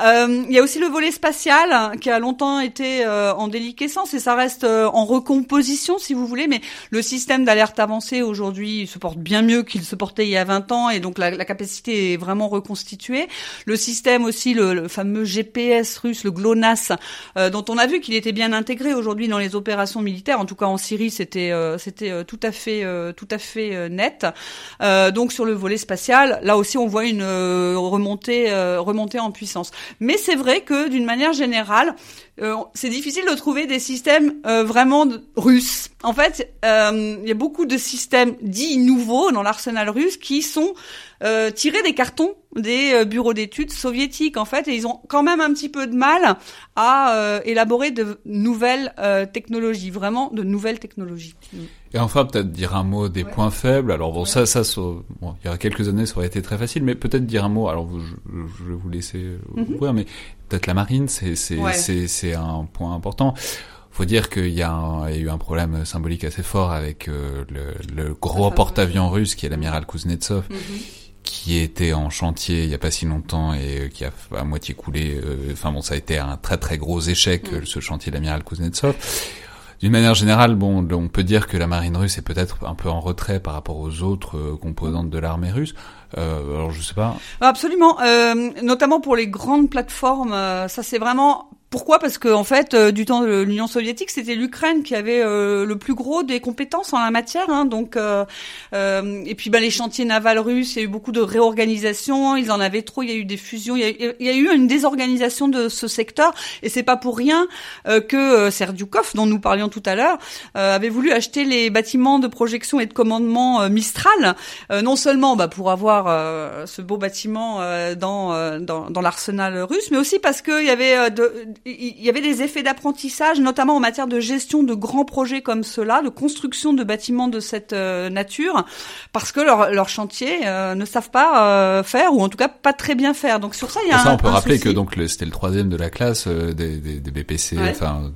il y a aussi le volet spatial qui a longtemps été en déliquescence et ça reste en recomposition, si vous voulez. Mais le système d'alerte avancée aujourd'hui se porte bien mieux qu'il se portait il y a 20 ans, et donc la, capacité est vraiment reconstituée. Le système aussi, le, le fameux GPS russe, le GLONASS, euh, dont on a vu qu'il était bien intégré aujourd'hui dans les opérations militaires. En tout cas en Syrie, c'était euh, c'était euh, tout à fait tout à fait net. donc sur le volet spatial, là aussi on voit une remontée remontée en puissance. Mais c'est vrai que d'une manière générale, c'est difficile de trouver des systèmes vraiment russes. En fait, il y a beaucoup de systèmes dits nouveaux dans l'arsenal russe qui sont euh, tirés des cartons des euh, bureaux d'études soviétiques en fait et ils ont quand même un petit peu de mal à euh, élaborer de nouvelles euh, technologies, vraiment de nouvelles technologies. Et enfin peut-être dire un mot des points faibles. Alors bon ça ça, bon, il y a quelques années ça aurait été très facile, mais peut-être dire un mot. Alors je, je vais vous laisser mhm. ouvrir, mais peut-être la marine c'est c'est c'est c'est un point important faut dire qu'il y, y, a eu un problème symbolique assez fort avec le, le, gros porte-avions russe qui est l'amiral Kuznetsov, mhm qui était en chantier il y a pas si longtemps et euh, qui a à moitié coulé. Euh, enfin bon, ça a été un très très gros échec mm. ce chantier de l'amiral Kuznetsov. D'une manière générale, bon, on peut dire que la marine russe est peut-être un peu en retrait par rapport aux autres euh, composantes de l'armée russe. Euh, alors je sais pas. Absolument, euh, notamment pour les grandes plateformes, ça c'est vraiment pourquoi? Parce que en fait, euh, du temps de l'Union soviétique, c'était l'Ukraine qui avait euh, le plus gros des compétences en la matière. Hein, donc, euh, et puis, ben, les chantiers navals russes, il y a eu beaucoup de réorganisation. Ils en avaient trop. Il y a eu des fusions. Il y a, eu une désorganisation de ce secteur. Et c'est pas pour rien que Serdyukov, dont nous parlions tout à l'heure, avait voulu acheter les bâtiments de projection et de commandement Mistral, non seulement bah, pour avoir ce beau bâtiment dans, dans, dans l'arsenal russe, mais aussi parce qu'il y avait de, il y avait des effets d'apprentissage, notamment en matière de gestion de grands projets comme cela, de construction de bâtiments de cette euh, nature, parce que leurs leur chantiers euh, ne savent pas euh, faire, ou en tout cas pas très bien faire. Donc sur ça, il y a ça, un, on peut rappeler que donc c'était le troisième de la classe des, des, des, BPC, enfin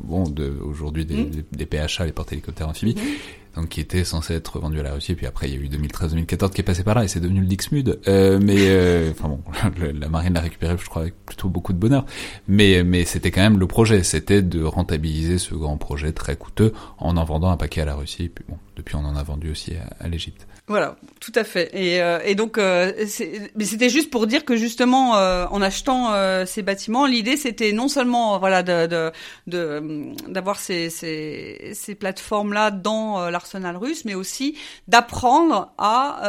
bon, de, aujourd'hui des, mmh. des, PHA, les porte hélicoptères amphibies. Mmh donc qui était censé être vendu à la Russie. Puis après, il y a eu 2013-2014 qui est passé par là et c'est devenu le Dixmude. Euh, mais euh, enfin bon, la marine l'a récupéré, je crois, avec plutôt beaucoup de bonheur. Mais mais c'était quand même le projet, c'était de rentabiliser ce grand projet très coûteux en en vendant un paquet à la Russie. Puis bon, depuis on en a vendu aussi à, à l'Égypte. Voilà, tout à fait. Et, euh, donc, euh, c'était juste pour dire que justement, euh, en achetant euh, ces bâtiments, l'idée c'était non seulement voilà de d'avoir ces, ces, ces plateformes là dans l'arsenal russe, mais aussi d'apprendre à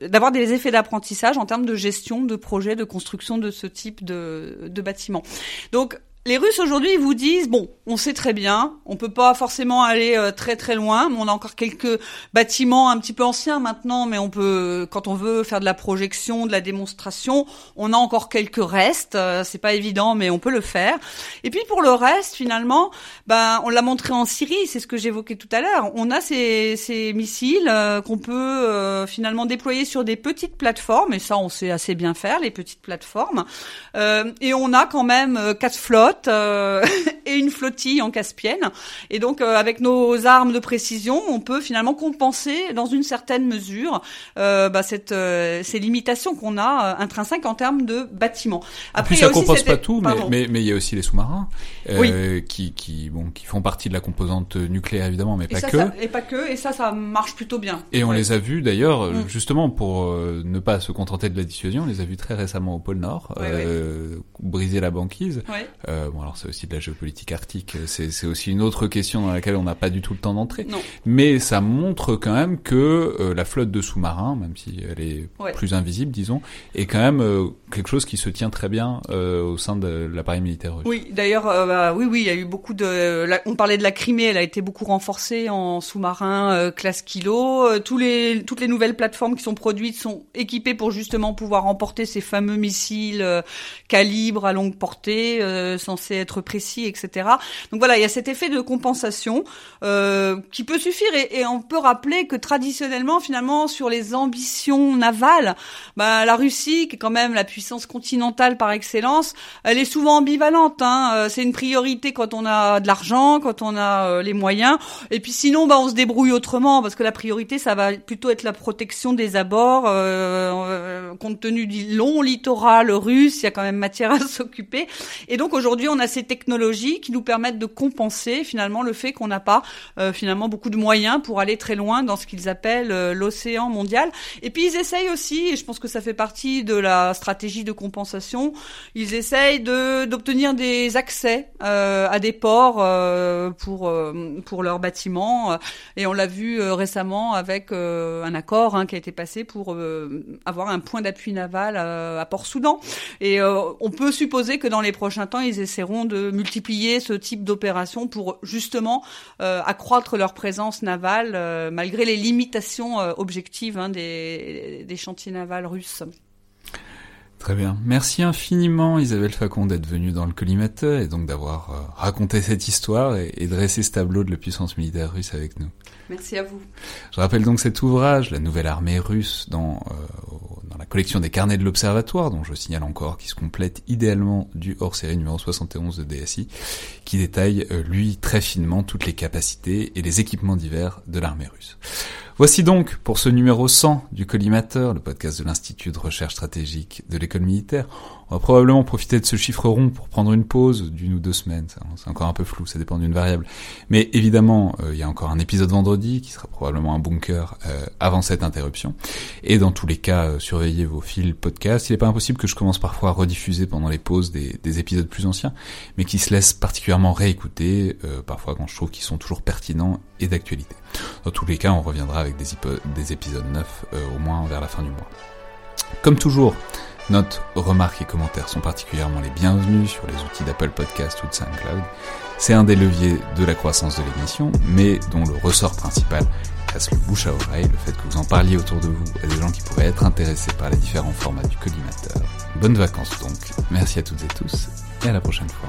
d'avoir des effets d'apprentissage en termes de gestion de projets de construction de ce type de, de bâtiments. Donc les Russes aujourd'hui vous disent bon, on sait très bien, on peut pas forcément aller euh, très très loin, mais on a encore quelques bâtiments un petit peu anciens maintenant, mais on peut quand on veut faire de la projection, de la démonstration, on a encore quelques restes, euh, c'est pas évident mais on peut le faire. Et puis pour le reste finalement, ben on l'a montré en Syrie, c'est ce que j'évoquais tout à l'heure, on a ces, ces missiles euh, qu'on peut finalement déployer sur des petites plateformes et ça on sait assez bien faire les petites plateformes. et on a quand même quatre flottes euh, et une flottille en caspienne. Et donc, euh, avec nos armes de précision, on peut finalement compenser dans une certaine mesure euh, bah, cette, ces limitations qu'on a intrinsèques en termes de bâtiments. Après, ça compense pas tout, mais, mais, il y a aussi les sous-marins qui, qui, bon, qui font partie de la composante nucléaire évidemment, mais pas que. et pas que. Et ça, ça marche plutôt bien. Et on les a vus d'ailleurs, mm. justement pour ne pas se contenter de la dissuasion, on les a vus très récemment au pôle Nord, briser la banquise. Euh, bon, alors c'est aussi de la géopolitique arctique. C'est aussi une autre question dans laquelle on n'a pas du tout le temps d'entrer. Mais ça montre quand même que euh, la flotte de sous-marins, même si elle est plus invisible, disons, est quand même euh, quelque chose qui se tient très bien au sein de l'appareil militaire russe. Oui, d'ailleurs, bah, oui, oui, il y a eu beaucoup de. on parlait de la Crimée, elle a été beaucoup renforcée en sous-marin classe kilo. tous les, toutes les nouvelles plateformes qui sont produites sont équipées pour justement pouvoir emporter ces fameux missiles calibre à longue portée, sans censé être précis, etc. Donc voilà, il y a cet effet de compensation euh, qui peut suffire et, et, on peut rappeler que traditionnellement, finalement, sur les ambitions navales, bah, la Russie, qui est quand même la puissance continentale par excellence, elle est souvent ambivalente. Hein. Euh, c'est une priorité quand on a de l'argent, quand on a euh, les moyens, et puis sinon, bah, on se débrouille autrement parce que la priorité, ça va plutôt être la protection des abords, euh, compte tenu du long littoral russe, il y a quand même matière à s'occuper. Et donc aujourd'hui, on a ces technologies qui nous permettent de compenser finalement le fait qu'on n'a pas finalement beaucoup de moyens pour aller très loin dans ce qu'ils appellent l'océan mondial. Et puis ils essayent aussi, et je pense que ça fait partie de la stratégie de compensation, ils essayent d'obtenir des accès euh, à des ports euh, pour euh, pour leurs bâtiments. Et on l'a vu récemment avec un accord hein, qui a été passé pour avoir un point d'appui naval à Port-Soudan. Et on peut supposer que dans les prochains temps, ils essaieront de multiplier ce type d'opération pour justement accroître leur présence navale malgré les limitations objectives hein, des, des chantiers navals russes. Très bien. Merci infiniment Isabelle Facon d'être venue dans le collimateur et donc d'avoir euh, raconté cette histoire et, dressé ce tableau de la puissance militaire russe avec nous. Merci à vous. Je rappelle donc cet ouvrage, La nouvelle armée russe, dans, euh, collection des carnets de l'Observatoire, dont je signale encore qu'il se complète idéalement du hors-série numéro 71 de DSI, qui détaille, euh, lui, très finement toutes les capacités et les équipements divers de l'armée russe. Voici donc pour ce numéro 100 du Collimateur, le podcast de l'Institut de recherche stratégique de l'école militaire. On va probablement profiter de ce chiffre rond pour prendre une pause d'une ou deux semaines. C'est encore un peu flou, ça dépend d'une variable. Mais évidemment, euh, il y a encore un épisode vendredi qui sera probablement un bunker euh, avant cette interruption. Et dans tous les cas, euh, surveillez vos fils podcast. Il n'est pas impossible que je commence parfois à rediffuser pendant les pauses des, des épisodes plus anciens, mais qui se laissent particulièrement réécouter, parfois quand je trouve qu'ils sont toujours pertinents et d'actualité. Dans tous les cas, on reviendra avec des épisodes neufs au moins vers la fin du mois. Comme toujours, Notes, remarques et commentaires sont particulièrement les bienvenus sur les outils d'Apple Podcast ou de SoundCloud. C'est un des leviers de la croissance de l'émission, mais dont le ressort principal reste le bouche à oreille, le fait que vous en parliez autour de vous à des gens qui pourraient être intéressés par les différents formats du collimateur. Bonnes vacances donc, merci à toutes et tous, et à la prochaine fois.